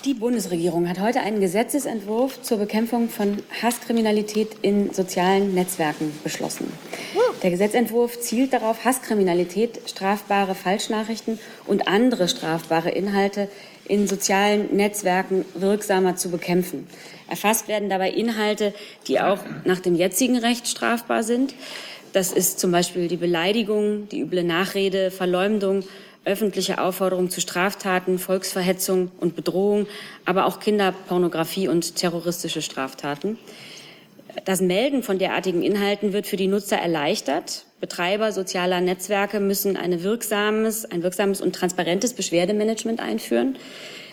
Die Bundesregierung hat heute einen Gesetzesentwurf zur Bekämpfung von Hasskriminalität in sozialen Netzwerken beschlossen. Der Gesetzentwurf zielt darauf, Hasskriminalität, strafbare Falschnachrichten und andere strafbare Inhalte in sozialen Netzwerken wirksamer zu bekämpfen. Erfasst werden dabei Inhalte, die auch nach dem jetzigen Recht strafbar sind. Das ist zum Beispiel die Beleidigung, die üble Nachrede, Verleumdung, öffentliche Aufforderung zu Straftaten, Volksverhetzung und Bedrohung, aber auch Kinderpornografie und terroristische Straftaten. Das Melden von derartigen Inhalten wird für die Nutzer erleichtert. Betreiber sozialer Netzwerke müssen eine wirksames, ein wirksames und transparentes Beschwerdemanagement einführen.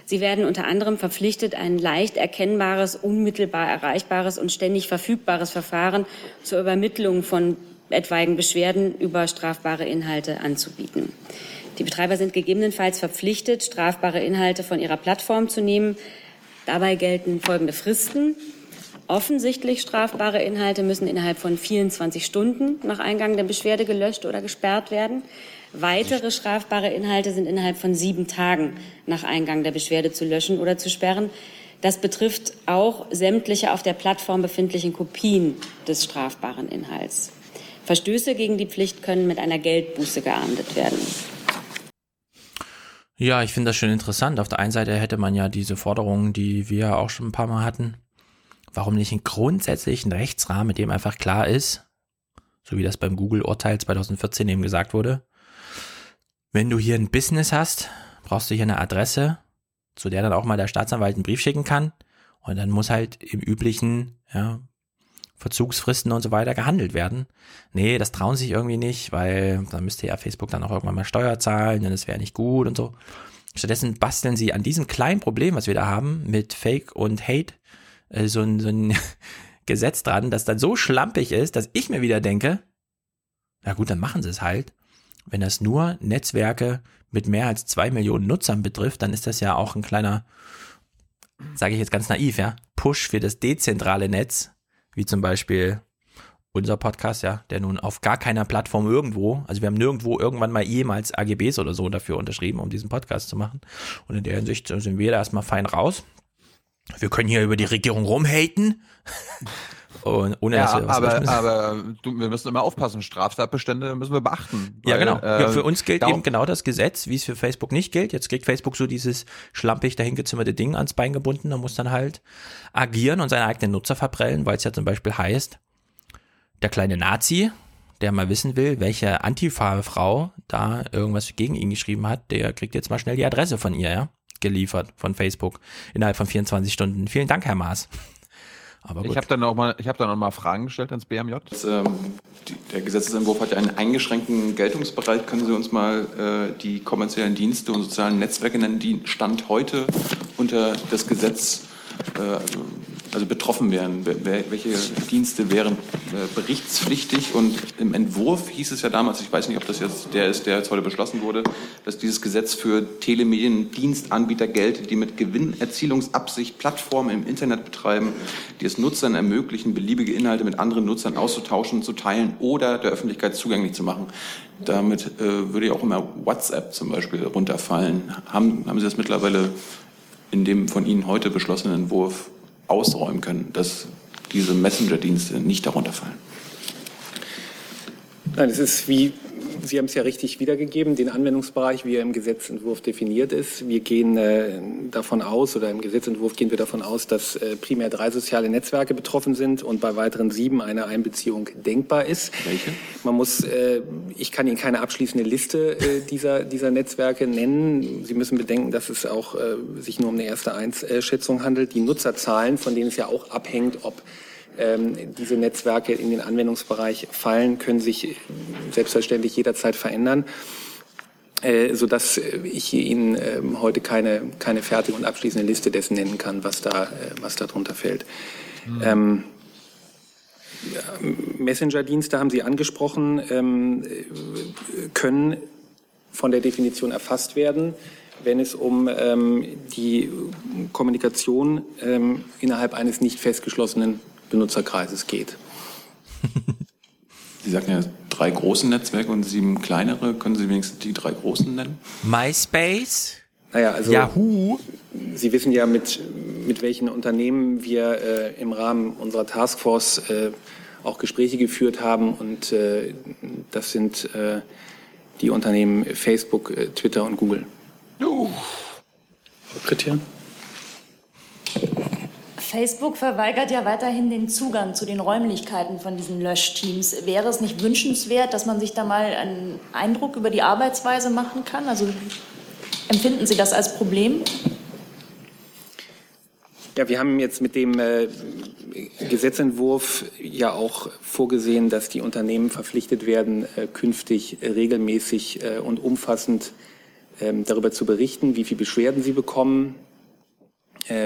Sie werden unter anderem verpflichtet, ein leicht erkennbares, unmittelbar erreichbares und ständig verfügbares Verfahren zur Übermittlung von etwaigen Beschwerden über strafbare Inhalte anzubieten. Die Betreiber sind gegebenenfalls verpflichtet, strafbare Inhalte von ihrer Plattform zu nehmen. Dabei gelten folgende Fristen. Offensichtlich strafbare Inhalte müssen innerhalb von 24 Stunden nach Eingang der Beschwerde gelöscht oder gesperrt werden. Weitere strafbare Inhalte sind innerhalb von sieben Tagen nach Eingang der Beschwerde zu löschen oder zu sperren. Das betrifft auch sämtliche auf der Plattform befindlichen Kopien des strafbaren Inhalts. Verstöße gegen die Pflicht können mit einer Geldbuße geahndet werden. Ja, ich finde das schon interessant. Auf der einen Seite hätte man ja diese Forderungen, die wir auch schon ein paar Mal hatten. Warum nicht einen grundsätzlichen Rechtsrahmen, mit dem einfach klar ist, so wie das beim Google-Urteil 2014 eben gesagt wurde. Wenn du hier ein Business hast, brauchst du hier eine Adresse, zu der dann auch mal der Staatsanwalt einen Brief schicken kann. Und dann muss halt im üblichen, ja, Verzugsfristen und so weiter gehandelt werden. Nee, das trauen sich irgendwie nicht, weil dann müsste ja Facebook dann auch irgendwann mal Steuer zahlen und das wäre nicht gut und so. Stattdessen basteln sie an diesem kleinen Problem, was wir da haben, mit Fake und Hate, äh, so ein, so ein Gesetz dran, das dann so schlampig ist, dass ich mir wieder denke, na gut, dann machen sie es halt. Wenn das nur Netzwerke mit mehr als zwei Millionen Nutzern betrifft, dann ist das ja auch ein kleiner, sage ich jetzt ganz naiv, ja, Push für das dezentrale Netz, wie zum Beispiel unser Podcast, ja, der nun auf gar keiner Plattform irgendwo, also wir haben nirgendwo irgendwann mal jemals AGBs oder so dafür unterschrieben, um diesen Podcast zu machen. Und in der Hinsicht sind wir da erstmal fein raus. Wir können hier über die Regierung rumhaten. Und ohne ja, dass wir was aber, aber du, wir müssen immer aufpassen. Straftatbestände müssen wir beachten. Ja, weil, genau. ja, äh, für uns gilt eben genau das Gesetz, wie es für Facebook nicht gilt. Jetzt kriegt Facebook so dieses schlampig dahingezimmerte Ding ans Bein gebunden und muss dann halt agieren und seine eigenen Nutzer verprellen, weil es ja zum Beispiel heißt, der kleine Nazi, der mal wissen will, welche Antifa-Frau da irgendwas gegen ihn geschrieben hat, der kriegt jetzt mal schnell die Adresse von ihr, ja, geliefert von Facebook innerhalb von 24 Stunden. Vielen Dank, Herr Maas. Aber gut. Ich habe dann auch mal, ich habe dann auch mal Fragen gestellt ans BMJ. Das, ähm, die, der Gesetzesentwurf hat ja einen eingeschränkten Geltungsbereich. Können Sie uns mal äh, die kommerziellen Dienste und sozialen Netzwerke nennen, die Stand heute unter das Gesetz äh, also betroffen wären? Welche Dienste wären äh, berichtspflichtig? Und im Entwurf hieß es ja damals, ich weiß nicht, ob das jetzt der ist, der jetzt heute beschlossen wurde, dass dieses Gesetz für Telemediendienstanbieter gilt, die mit Gewinnerzielungsabsicht Plattformen im Internet betreiben, die es Nutzern ermöglichen, beliebige Inhalte mit anderen Nutzern auszutauschen, zu teilen oder der Öffentlichkeit zugänglich zu machen. Damit äh, würde ja auch immer WhatsApp zum Beispiel runterfallen. Haben, haben Sie das mittlerweile in dem von Ihnen heute beschlossenen Entwurf ausräumen können, dass diese Messenger-Dienste nicht darunter fallen? Nein, es ist wie, Sie haben es ja richtig wiedergegeben, den Anwendungsbereich, wie er im Gesetzentwurf definiert ist. Wir gehen äh, davon aus, oder im Gesetzentwurf gehen wir davon aus, dass äh, primär drei soziale Netzwerke betroffen sind und bei weiteren sieben eine Einbeziehung denkbar ist. Welche? Man muss, äh, ich kann Ihnen keine abschließende Liste äh, dieser, dieser Netzwerke nennen. Sie müssen bedenken, dass es auch äh, sich nur um eine erste Einschätzung handelt. Die Nutzerzahlen, von denen es ja auch abhängt, ob diese Netzwerke in den Anwendungsbereich fallen, können sich äh, selbstverständlich jederzeit verändern, äh, sodass äh, ich Ihnen ähm, heute keine, keine fertige und abschließende Liste dessen nennen kann, was da, äh, was da drunter fällt. Ähm, ja, Messenger-Dienste haben Sie angesprochen, ähm, äh, können von der Definition erfasst werden, wenn es um ähm, die Kommunikation ähm, innerhalb eines nicht festgeschlossenen Benutzerkreises geht. Sie sagten ja drei große Netzwerke und sieben kleinere. Können Sie wenigstens die drei großen nennen? MySpace? Naja, also Yahoo. Sie wissen ja, mit, mit welchen Unternehmen wir äh, im Rahmen unserer Taskforce äh, auch Gespräche geführt haben. Und äh, das sind äh, die Unternehmen Facebook, äh, Twitter und Google. Frau Kritian? Facebook verweigert ja weiterhin den Zugang zu den Räumlichkeiten von diesen Löschteams. Wäre es nicht wünschenswert, dass man sich da mal einen Eindruck über die Arbeitsweise machen kann? Also empfinden Sie das als Problem? Ja, wir haben jetzt mit dem äh, Gesetzentwurf ja auch vorgesehen, dass die Unternehmen verpflichtet werden, äh, künftig äh, regelmäßig und umfassend ähm, darüber zu berichten, wie viele Beschwerden sie bekommen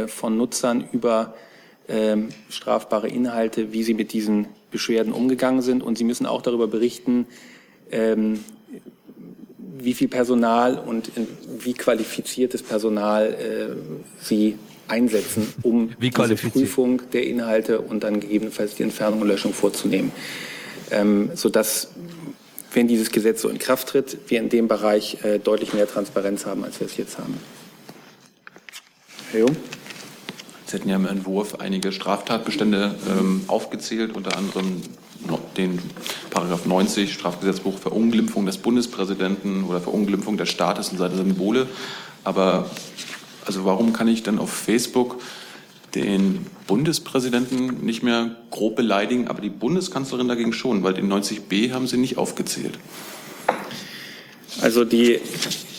von Nutzern über ähm, strafbare Inhalte, wie sie mit diesen Beschwerden umgegangen sind. Und sie müssen auch darüber berichten, ähm, wie viel Personal und in, wie qualifiziertes Personal äh, sie einsetzen, um qualifiziert? Prüfung der Inhalte und dann gegebenenfalls die Entfernung und Löschung vorzunehmen. Ähm, sodass, wenn dieses Gesetz so in Kraft tritt, wir in dem Bereich äh, deutlich mehr Transparenz haben, als wir es jetzt haben. Herr Jung? Sie hätten ja im Entwurf einige Straftatbestände ähm, aufgezählt, unter anderem den Paragraph 90 Strafgesetzbuch Verunglimpfung des Bundespräsidenten oder Verunglimpfung des Staates und seiner Symbole. Aber also warum kann ich dann auf Facebook den Bundespräsidenten nicht mehr grob beleidigen, aber die Bundeskanzlerin dagegen schon, weil den 90b haben sie nicht aufgezählt. Also die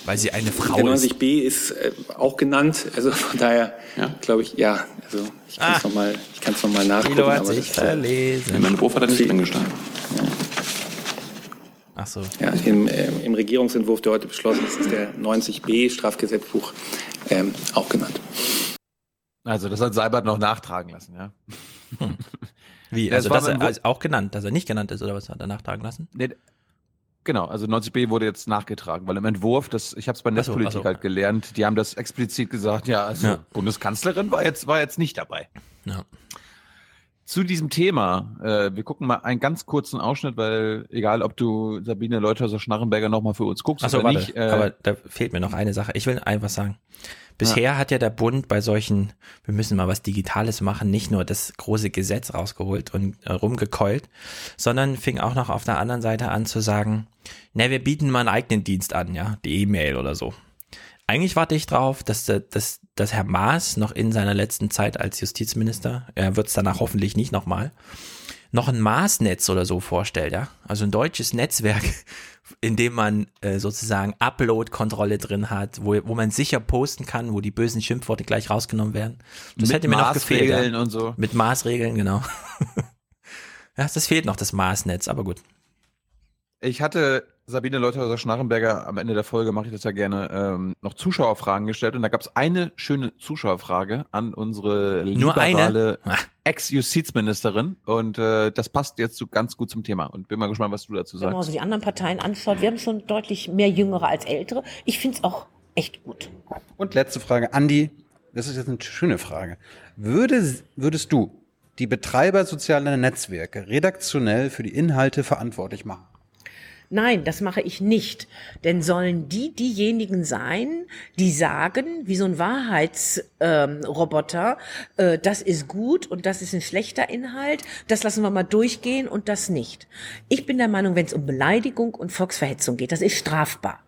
weil sie eine Frau der 90b ist, äh, auch genannt. Also von daher glaube ich, ja. Also ich kann es Ah. nochmal, ich kann es noch mal nachgucken. Thilo hat sich das, verlesen. Mein Entwurf hat er nicht drin gestanden. Ach so. Ja, im, äh, im Regierungsentwurf, der heute beschlossen ist, ist der 90b Strafgesetzbuch ähm, auch genannt. Also das hat Seibert noch nachtragen lassen, ja. Wie? Ja, Also, war dass er also auch genannt, dass er nicht genannt ist, oder was hat er nachtragen lassen? Nee, genau, also 90b wurde jetzt nachgetragen, weil im Entwurf, das, ich habe es bei Netzpolitik ach so. halt gelernt, die haben das explizit gesagt, ja, also Ja. Bundeskanzlerin war jetzt, war jetzt nicht dabei. Ja. Zu diesem Thema, äh, wir gucken mal einen ganz kurzen Ausschnitt, weil egal, ob du Sabine Leuthäuser-Schnarrenberger nochmal für uns guckst Achso, oder warte, nicht. Äh, aber da fehlt mir noch eine Sache. Ich will einfach sagen. Bisher hat ja der Bund bei solchen, wir müssen mal was Digitales machen, nicht nur das große Gesetz rausgeholt und äh, rumgekeult, sondern fing auch noch auf der anderen Seite an zu sagen, na, wir bieten mal einen eigenen Dienst an, ja, die E-Mail oder so. Eigentlich warte ich drauf, dass, der- dass, dass Herr Maas noch in seiner letzten Zeit als Justizminister, er wird es danach hoffentlich nicht nochmal, noch ein Maßnetz oder so vorstellt, ja. Also ein deutsches Netzwerk, in dem man äh, sozusagen Upload-Kontrolle drin hat, wo, wo man sicher posten kann, wo die bösen Schimpfworte gleich rausgenommen werden. Das Mit hätte mir noch gefehlt. Maßregeln Ja. und so. Mit Maßregeln, genau. ja, das fehlt noch, das Maßnetz, aber gut. Ich hatte Sabine Leuthäuser-Schnarrenberger am Ende der Folge, mache ich das ja gerne, ähm, noch Zuschauerfragen gestellt und da gab es eine schöne Zuschauerfrage an unsere liberale Ex-Justizministerin und äh, das passt jetzt so ganz gut zum Thema und bin mal gespannt, was du dazu Wenn man sagst. so die anderen Parteien anschaut, wir haben schon deutlich mehr Jüngere als Ältere. Ich finde es auch echt gut. Und letzte Frage, Andi, das ist jetzt eine schöne Frage. Würde, würdest du die Betreiber sozialer Netzwerke redaktionell für die Inhalte verantwortlich machen? Nein, das mache ich nicht. Denn sollen die diejenigen sein, die sagen, wie so ein Wahrheitsroboter, ähm, äh, das ist gut und das ist ein schlechter Inhalt, das lassen wir mal durchgehen und das nicht. Ich bin der Meinung, wenn es um Beleidigung und Volksverhetzung geht, das ist strafbar.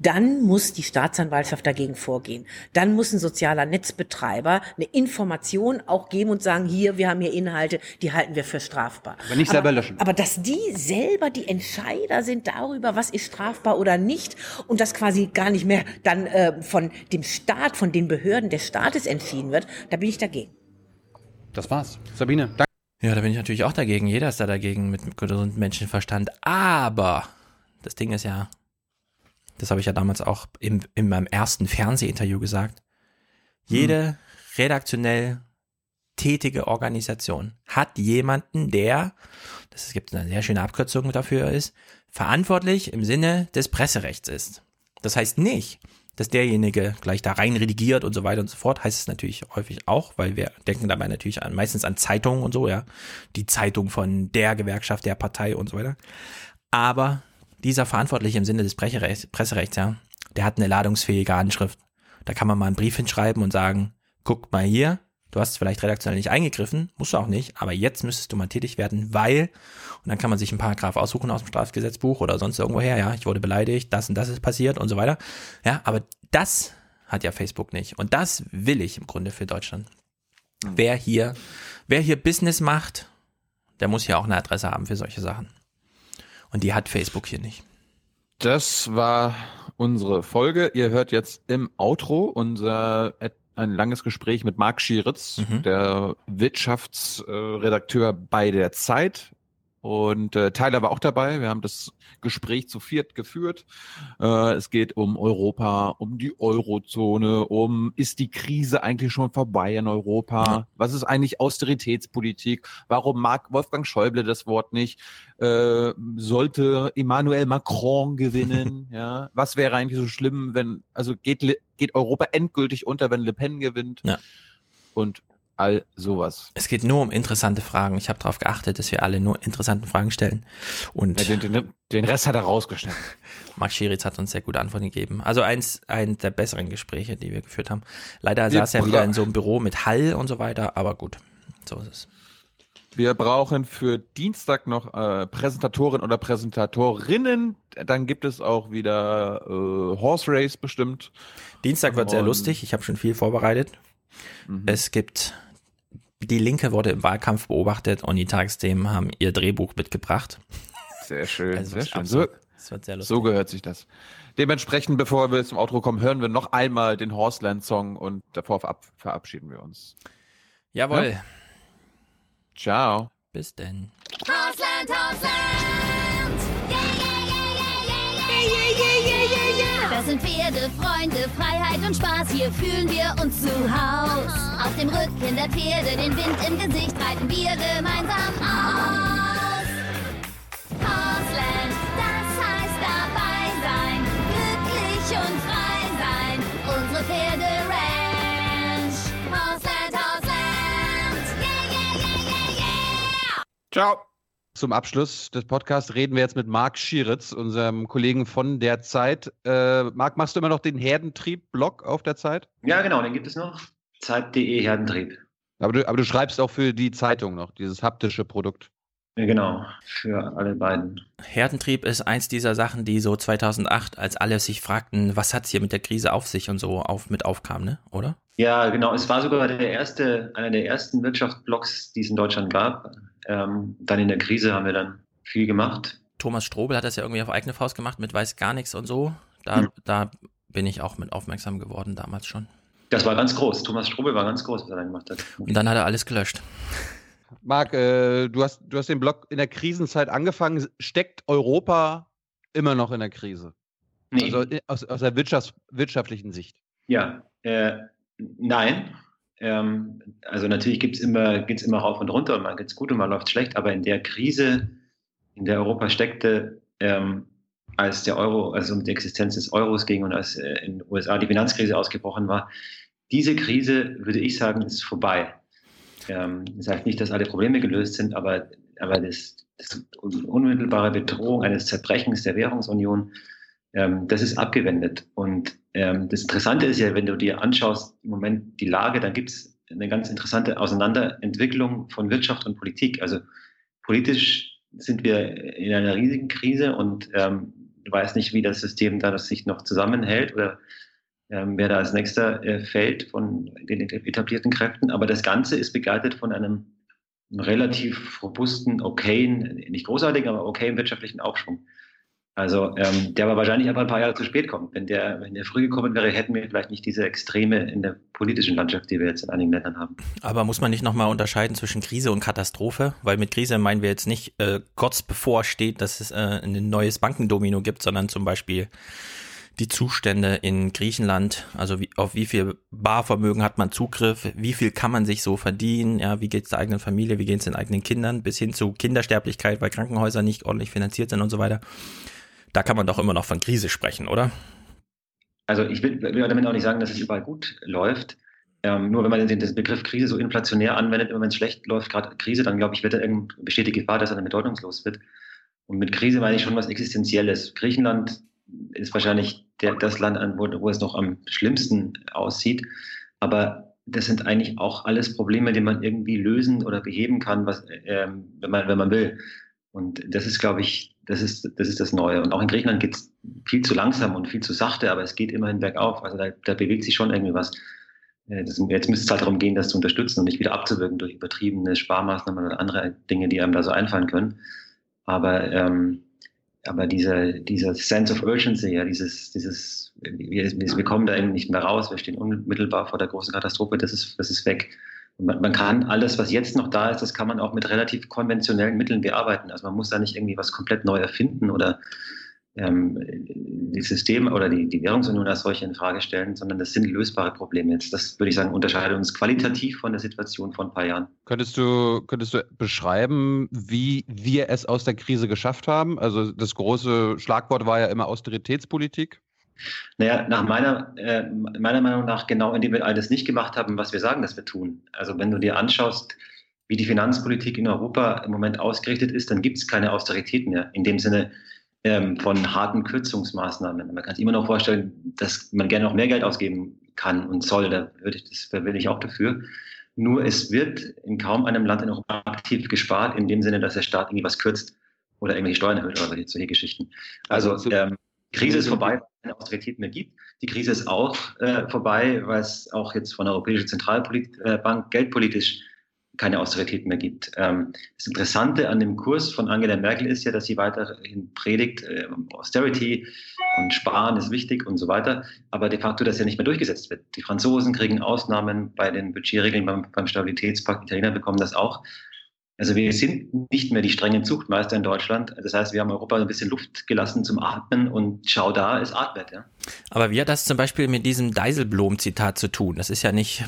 Dann muss die Staatsanwaltschaft dagegen vorgehen. Dann muss ein sozialer Netzbetreiber eine Information auch geben und sagen, hier, wir haben hier Inhalte, die halten wir für strafbar. Aber nicht selber löschen. Aber dass die selber die Entscheider sind darüber, was ist strafbar oder nicht und das quasi gar nicht mehr dann äh, von dem Staat, von den Behörden des Staates entschieden wird, da bin ich dagegen. Das war's. Sabine, danke. Ja, da bin ich natürlich auch dagegen. Jeder ist da dagegen mit gesundem Menschenverstand. Aber das Ding ist ja, das habe ich ja damals auch im, in meinem ersten Fernsehinterview gesagt. Jede redaktionell tätige Organisation hat jemanden, der, das es gibt eine sehr schöne Abkürzung dafür ist, verantwortlich im Sinne des Presserechts ist. Das heißt nicht, dass derjenige gleich da rein redigiert und so weiter und so fort, heißt es natürlich häufig auch, weil wir denken dabei natürlich an, meistens an Zeitungen und so, ja. Die Zeitung von der Gewerkschaft, der Partei und so weiter. Aber dieser Verantwortliche im Sinne des Presserechts, ja, der hat eine ladungsfähige Anschrift. Da kann man mal einen Brief hinschreiben und sagen, guck mal hier, du hast vielleicht redaktionell nicht eingegriffen, musst du auch nicht, aber jetzt müsstest du mal tätig werden, weil, und dann kann man sich einen Paragraph aussuchen aus dem Strafgesetzbuch oder sonst irgendwoher, ja, ich wurde beleidigt, das und das ist passiert und so weiter. Ja, aber das hat ja Facebook nicht. Und das will ich im Grunde für Deutschland. Wer hier, wer hier Business macht, der muss ja auch eine Adresse haben für solche Sachen. Und die hat Facebook hier nicht. Das war unsere Folge. Ihr hört jetzt im Outro unser et- ein langes Gespräch mit Marc Schieritz, der Wirtschaftsredakteur bei der Zeit. Und äh, Tyler war auch dabei. Wir haben das Gespräch zu viert geführt. Äh, es geht um Europa, um die Eurozone, um ist die Krise eigentlich schon vorbei in Europa? Was ist eigentlich Austeritätspolitik? Warum mag Wolfgang Schäuble das Wort nicht? Äh, sollte Emmanuel Macron gewinnen? ja, was wäre eigentlich so schlimm, wenn also geht geht Europa endgültig unter, wenn Le Pen gewinnt? Ja. Und all sowas. Es geht nur um interessante Fragen. Ich habe darauf geachtet, dass wir alle nur interessante Fragen stellen. Und Ja, den, den, den Rest hat er rausgeschnitten. Marc Schiritz hat uns sehr gute Antworten gegeben. Also eins, eins der besseren Gespräche, die wir geführt haben. Leider Wir saß er wieder in so einem Büro mit Hall und so weiter, aber gut, so ist es. Wir brauchen für Dienstag noch äh, Präsentatorin oder Präsentatorinnen. Dann gibt es auch wieder äh, Horse Race bestimmt. Dienstag wird sehr Und- lustig. Ich habe schon viel vorbereitet. Mhm. Es gibt Die Linke wurde im Wahlkampf beobachtet und die Tagesthemen haben ihr Drehbuch mitgebracht. Sehr schön, Also sehr schön. So, absurd. Das wird sehr lustig. so gehört sich das. Dementsprechend, bevor wir zum Outro kommen, hören wir noch einmal den Horseland-Song und davor verab verabschieden wir uns. Jawohl. Ja? Ciao. Bis denn. Yeah, yeah, yeah, yeah, yeah, yeah, yeah, yeah, yeah, yeah! Das sind Pferde, Freunde, Freiheit und Spaß, hier fühlen wir uns zu Haus. Auf dem Rücken der Pferde, den Wind im Gesicht, reiten wir gemeinsam aus. Hausland, das heißt dabei sein, glücklich und frei sein. Unsere Pferde Ranch. Hausland, Hausland! Yeah, yeah, yeah, yeah, yeah! Ciao. Zum Abschluss des Podcasts reden wir jetzt mit Marc Schieritz, unserem Kollegen von der Zeit. Äh, Marc, machst du immer noch den Herdentrieb-Blog auf der Zeit? Ja, genau, den gibt es noch. Zeit.de Herdentrieb. Aber du, aber du schreibst auch für die Zeitung noch, dieses haptische Produkt. Ja, genau, für alle beiden. Herdentrieb ist eins dieser Sachen, die so 2008, als alle sich fragten, was hat's hier mit der Krise auf sich und so auf, mit aufkam, ne? Oder? Ja, genau. Es war sogar der erste, einer der ersten Wirtschaftsblogs, die es in Deutschland gab. Ähm, dann in der Krise haben wir dann viel gemacht. Thomas Strobel hat das ja irgendwie auf eigene Faust gemacht mit Weiß gar nichts und so. Da, da bin ich auch mit aufmerksam geworden damals schon. Das war ganz groß. Thomas Strobel war ganz groß, was er dann gemacht hat. Und dann hat er alles gelöscht. Marc, äh, du, hast, du hast den Blog in der Krisenzeit angefangen. Steckt Europa immer noch in der Krise? Nee. Also äh, aus, aus der Wirtschafts-, wirtschaftlichen Sicht. Ja, äh, nein. Ähm, also natürlich gibt's immer, geht's immer rauf und runter und mal geht's gut und mal läuft schlecht, aber in der Krise, in der Europa steckte, ähm, als der Euro, also um die Existenz des Euros ging und als äh, in den USA die Finanzkrise ausgebrochen war, diese Krise, würde ich sagen, ist vorbei. Ähm, das heißt nicht, dass alle Probleme gelöst sind, aber, aber das, das unmittelbare Bedrohung eines Zerbrechens der Währungsunion, ähm, das ist abgewendet. Und ähm, das Interessante ist ja, wenn du dir anschaust, im Moment die Lage, dann gibt es eine ganz interessante Auseinanderentwicklung von Wirtschaft und Politik. Also politisch sind wir in einer riesigen Krise und ähm, du weißt nicht, wie das System da das sich noch zusammenhält oder ähm, wer da als nächster äh, fällt von den etablierten Kräften. Aber das Ganze ist begleitet von einem relativ robusten, okayen, nicht großartigen, aber okayen wirtschaftlichen Aufschwung. Also ähm, der war wahrscheinlich einfach ein paar Jahre zu spät kommt. Wenn der, wenn der früh gekommen wäre, hätten wir vielleicht nicht diese Extreme in der politischen Landschaft, die wir jetzt in einigen Ländern haben. Aber muss man nicht nochmal unterscheiden zwischen Krise und Katastrophe? Weil mit Krise meinen wir jetzt nicht äh, kurz bevor steht, dass es äh, ein neues Bankendomino gibt, sondern zum Beispiel die Zustände in Griechenland, also wie, auf wie viel Barvermögen hat man Zugriff, wie viel kann man sich so verdienen, ja, wie geht es der eigenen Familie, wie geht es den eigenen Kindern, bis hin zu Kindersterblichkeit, weil Krankenhäuser nicht ordentlich finanziert sind und so weiter. Da kann man doch immer noch von Krise sprechen, oder? Also ich will, will damit auch nicht sagen, dass es überall gut läuft. Ähm, nur wenn man den, den Begriff Krise so inflationär anwendet, immer wenn es schlecht läuft, gerade Krise, dann glaube ich, wird da irgend, besteht die Gefahr, dass er dann bedeutungslos wird. Und mit Krise meine ich schon was Existenzielles. Griechenland ist wahrscheinlich der, das Land, wo, wo es noch am schlimmsten aussieht. Aber das sind eigentlich auch alles Probleme, die man irgendwie lösen oder beheben kann, was, ähm, wenn, man, wenn man will. Und das ist, glaube ich, das ist, das ist das Neue. Und auch in Griechenland geht es viel zu langsam und viel zu sachte, aber es geht immerhin bergauf. Also da, da bewegt sich schon irgendwie was. Äh, Das, jetzt müsste es halt darum gehen, das zu unterstützen und nicht wieder abzuwirken durch übertriebene Sparmaßnahmen oder andere Dinge, die einem da so einfallen können. Aber, ähm, aber dieser, dieser Sense of Urgency, ja, dieses, dieses, wir, wir kommen da eben nicht mehr raus, wir stehen unmittelbar vor der großen Katastrophe, das ist, das ist weg. Man, man kann alles, was jetzt noch da ist, das kann man auch mit relativ konventionellen Mitteln bearbeiten. Also man muss da nicht irgendwie was komplett neu erfinden oder ähm, die Systeme oder die, die Währungsunion als solche in Frage stellen, sondern das sind lösbare Probleme jetzt. Das würde ich sagen, unterscheidet uns qualitativ von der Situation vor ein paar Jahren. Könntest du, könntest du beschreiben, wie wir es aus der Krise geschafft haben? Also das große Schlagwort war ja immer Austeritätspolitik. Naja, nach meiner, äh, meiner Meinung nach genau, indem wir all das nicht gemacht haben, was wir sagen, dass wir tun. Also wenn du dir anschaust, wie die Finanzpolitik in Europa im Moment ausgerichtet ist, dann gibt es keine Austerität mehr. In dem Sinne ähm, von harten Kürzungsmaßnahmen. Man kann sich immer noch vorstellen, dass man gerne noch mehr Geld ausgeben kann und soll. Da, würde ich, das, da bin ich auch dafür. Nur es wird in kaum einem Land in Europa aktiv gespart, in dem Sinne, dass der Staat irgendwie was kürzt oder irgendwelche Steuern erhöht oder solche, Geschichten. Also ähm, Krise ist vorbei, keine Austerität mehr gibt. Die Krise ist auch äh, vorbei, weil es auch jetzt von der Europäischen Zentralbank geldpolitisch keine Austerität mehr gibt. Ähm, das Interessante an dem Kurs von Angela Merkel ist ja, dass sie weiterhin predigt, äh, Austerity und Sparen ist wichtig und so weiter, aber de facto das ja nicht mehr durchgesetzt wird. Die Franzosen kriegen Ausnahmen bei den Budgetregeln beim, beim Stabilitätspakt, Italiener bekommen das auch. Also wir sind nicht mehr die strengen Zuchtmeister in Deutschland. Das heißt, wir haben Europa ein bisschen Luft gelassen zum Atmen und schau da, es atmet. Ja. Aber wie hat das zum Beispiel mit diesem Deiselblom-Zitat zu tun? Das ist ja nicht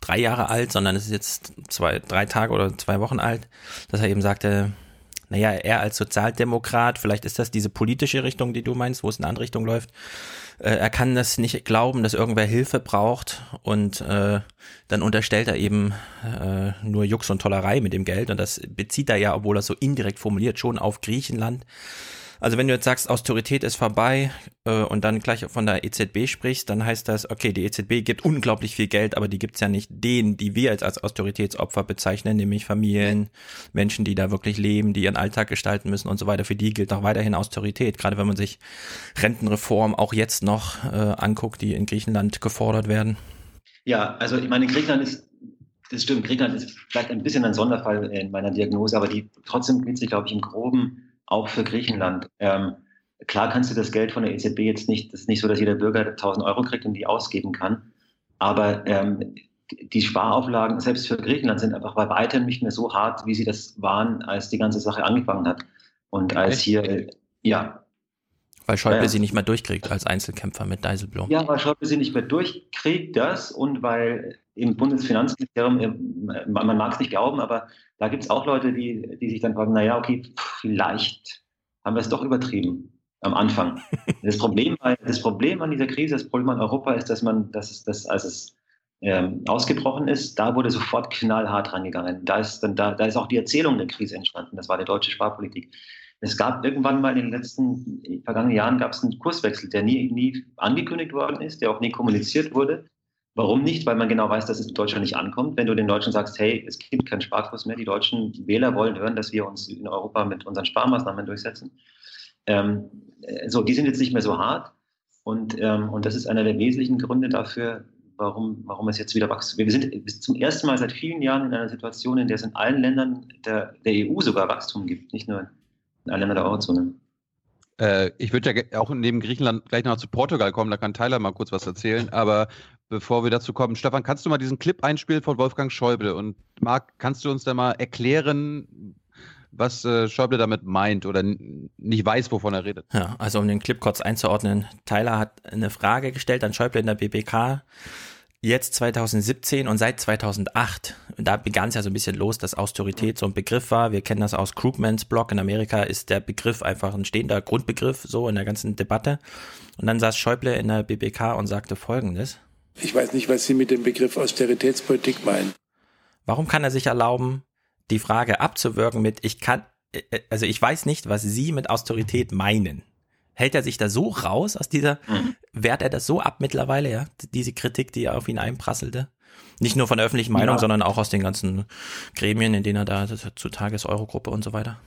drei Jahre alt, sondern es ist jetzt zwei, drei Tage oder zwei Wochen alt, dass er eben sagte, naja, er als Sozialdemokrat, vielleicht ist das diese politische Richtung, die du meinst, wo es in eine andere Richtung läuft. Äh, er kann das nicht glauben, dass irgendwer Hilfe braucht und äh, dann unterstellt er eben äh, nur Jux und Tollerei mit dem Geld und das bezieht er ja, obwohl er so indirekt formuliert, schon auf Griechenland. Also wenn du jetzt sagst, Austerität ist vorbei äh, und dann gleich von der EZB sprichst, dann heißt das, okay, die EZB gibt unglaublich viel Geld, aber die gibt's ja nicht denen, die wir als, als Austeritätsopfer bezeichnen, nämlich Familien, Menschen, die da wirklich leben, die ihren Alltag gestalten müssen und so weiter. Für die gilt auch weiterhin Austerität, gerade wenn man sich Rentenreform auch jetzt noch äh, anguckt, die in Griechenland gefordert werden. Ja, also ich meine, Griechenland ist das stimmt, Griechenland ist vielleicht ein bisschen ein Sonderfall in meiner Diagnose, aber die trotzdem gilt sich, glaube ich, im Groben auch für Griechenland. Ähm, klar kannst du das Geld von der EZB jetzt nicht, das ist nicht so, dass jeder Bürger 1000 Euro kriegt und die ausgeben kann. Aber ähm, die Sparauflagen selbst für Griechenland sind einfach bei weitem nicht mehr so hart, wie sie das waren, als die ganze Sache angefangen hat. Und als hier, äh, ja. Weil Schäuble ja. sie nicht mehr durchkriegt als Einzelkämpfer mit Dijsselbloem. Ja, weil Schäuble sie nicht mehr durchkriegt, das und weil im Bundesfinanzministerium, äh, man mag es nicht glauben, aber da gibt es auch Leute, die, die sich dann fragen, naja, okay, vielleicht haben wir es doch übertrieben am Anfang. Das Problem, das Problem an dieser Krise, das Problem an Europa ist, dass man, dass, dass als es ähm, ausgebrochen ist, da wurde sofort knallhart rangegangen. Da ist, dann, da, da ist auch die Erzählung der Krise entstanden. Das war die deutsche Sparpolitik. Es gab irgendwann mal in den letzten vergangenen Jahren gab es einen Kurswechsel, der nie, nie angekündigt worden ist, der auch nie kommuniziert wurde. Warum nicht? Weil man genau weiß, dass es in Deutschland nicht ankommt. Wenn du den Deutschen sagst, hey, es gibt keinen Sparkurs mehr, die deutschen Wähler wollen hören, dass wir uns in Europa mit unseren Sparmaßnahmen durchsetzen. Ähm, so, die sind jetzt nicht mehr so hart. Und, ähm, und das ist einer der wesentlichen Gründe dafür, warum, warum es jetzt wieder wächst. Wir sind zum ersten Mal seit vielen Jahren in einer Situation, in der es in allen Ländern der, der EU sogar Wachstum gibt, nicht nur in allen Ländern der Eurozone. Äh, ich würde ja auch neben Griechenland gleich noch zu Portugal kommen, da kann Tyler mal kurz was erzählen. Aber bevor wir dazu kommen, Stefan, kannst du mal diesen Clip einspielen von Wolfgang Schäuble? Und Marc, kannst du uns da mal erklären, was äh, Schäuble damit meint oder nicht weiß, wovon er redet? Ja, also um den Clip kurz einzuordnen, Tyler hat eine Frage gestellt an Schäuble in der BBK jetzt 2017 und seit 2008, da begann es ja so ein bisschen los, dass Austerität so ein Begriff war. Wir kennen das aus Krugmans Blog. In Amerika ist der Begriff einfach ein stehender Grundbegriff so in der ganzen Debatte. Und dann saß Schäuble in der BBK und sagte Folgendes. Ich weiß nicht, was Sie mit dem Begriff Austeritätspolitik meinen. Warum kann er sich erlauben, die Frage abzuwirken mit, ich kann, äh, äh, also ich weiß nicht, was Sie mit Austerität meinen hält er sich da so raus aus dieser, mhm. wehrt er das so ab mittlerweile, ja, diese Kritik, die auf ihn einprasselte? Nicht nur von der öffentlichen Meinung, ja. sondern auch aus den ganzen Gremien, in denen er da zu Tages Eurogruppe und so weiter.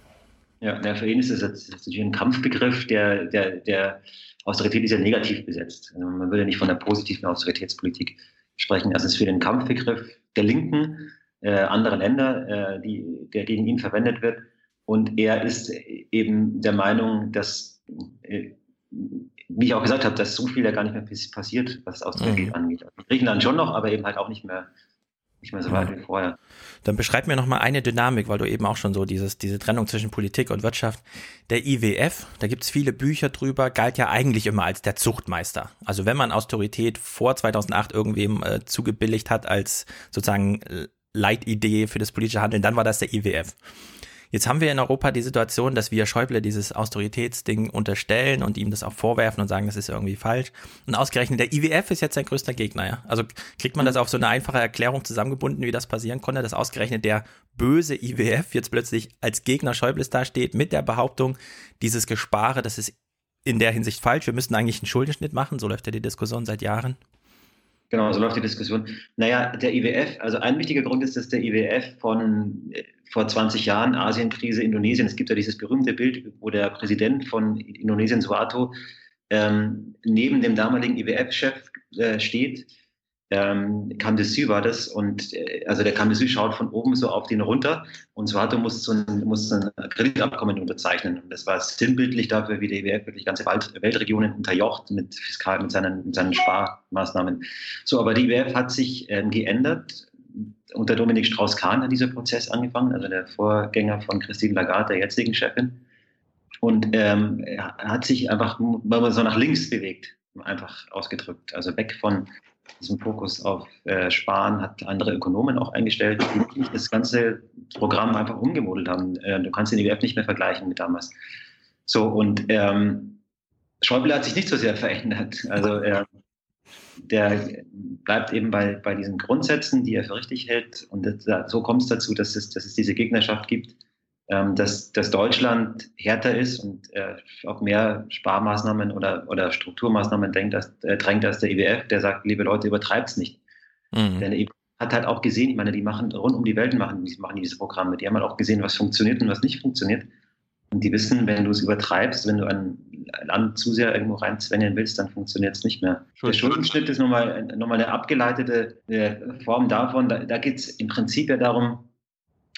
Ja, ja für ihn ist es natürlich ein Kampfbegriff, der, der, der Austerität ist ja negativ besetzt. Also man würde nicht von der positiven Austeritätspolitik sprechen. Das ist für den Kampfbegriff der Linken, äh, anderer Länder, äh, die, der gegen ihn verwendet wird. Und er ist eben der Meinung, dass äh, wie ich auch gesagt habe, dass so viel ja gar nicht mehr passiert, was Austerität mhm. angeht. Also Griechenland schon noch, aber eben halt auch nicht mehr, nicht mehr so weit wie vorher. Dann beschreib mir noch mal eine Dynamik, weil du eben auch schon so dieses, diese Trennung zwischen Politik und Wirtschaft. Der IWF, da gibt es viele Bücher drüber, galt ja eigentlich immer als der Zuchtmeister. Also wenn man Austerität vor 2008 irgendwem äh, zugebilligt hat als sozusagen Leitidee für das politische Handeln, dann war das der IWF. Jetzt haben wir in Europa die Situation, dass wir Schäuble dieses Austeritätsding unterstellen und ihm das auch vorwerfen und sagen, das ist irgendwie falsch. Und ausgerechnet der IWF ist jetzt sein größter Gegner, ja. Also kriegt man das auf so eine einfache Erklärung zusammengebunden, wie das passieren konnte, dass ausgerechnet der böse IWF jetzt plötzlich als Gegner Schäubles dasteht mit der Behauptung, dieses Gespare, das ist in der Hinsicht falsch. Wir müssten eigentlich einen Schuldenschnitt machen. So läuft ja die Diskussion seit Jahren. Genau, so läuft die Diskussion. Naja, der IWF, also ein wichtiger Grund ist, dass der IWF von äh, vor 20 Jahren, Asienkrise, Indonesien, es gibt ja dieses berühmte Bild, wo der Präsident von Indonesien, Suharto, ähm, neben dem damaligen IWF-Chef äh, steht. Ähm, Camp war das und äh, also der Camp schaut von oben so auf den runter und Suharto muss so ein, muss ein Kreditabkommen unterzeichnen und das war sinnbildlich dafür, wie die IWF wirklich ganze Welt, Weltregionen unterjocht mit fiskal mit seinen, mit seinen Sparmaßnahmen. So, aber die IWF hat sich ähm, geändert. Unter Dominik Strauss-Kahn hat dieser Prozess angefangen, also der Vorgänger von Christine Lagarde, der jetzigen Chefin. Und ähm, hat sich einfach so nach links bewegt, einfach ausgedrückt. Also weg von diesen Fokus auf äh, Sparen hat andere Ökonomen auch eingestellt, die das ganze Programm einfach umgemodelt haben. Äh, du kannst den IWF nicht mehr vergleichen mit damals. So, und ähm, Schäuble hat sich nicht so sehr verändert. Also äh, der bleibt eben bei, bei diesen Grundsätzen, die er für richtig hält. Und das, so kommt es dazu, dass es, dass es diese Gegnerschaft gibt ähm, dass, dass Deutschland härter ist und äh, auf mehr Sparmaßnahmen oder, oder Strukturmaßnahmen denkt, als, äh, drängt als der IWF, der sagt, liebe Leute, übertreibt es nicht. Mhm. Denn der IWF hat halt auch gesehen, ich meine, die machen rund um die Welt machen, die machen diese Programme. Die haben halt auch gesehen, was funktioniert und was nicht funktioniert. Und die wissen, wenn du es übertreibst, wenn du ein Land zu sehr irgendwo reinzwängen willst, dann funktioniert es nicht mehr. Der Schuldenschnitt ist nochmal, nochmal eine abgeleitete äh, Form davon. Da, da geht es im Prinzip ja darum,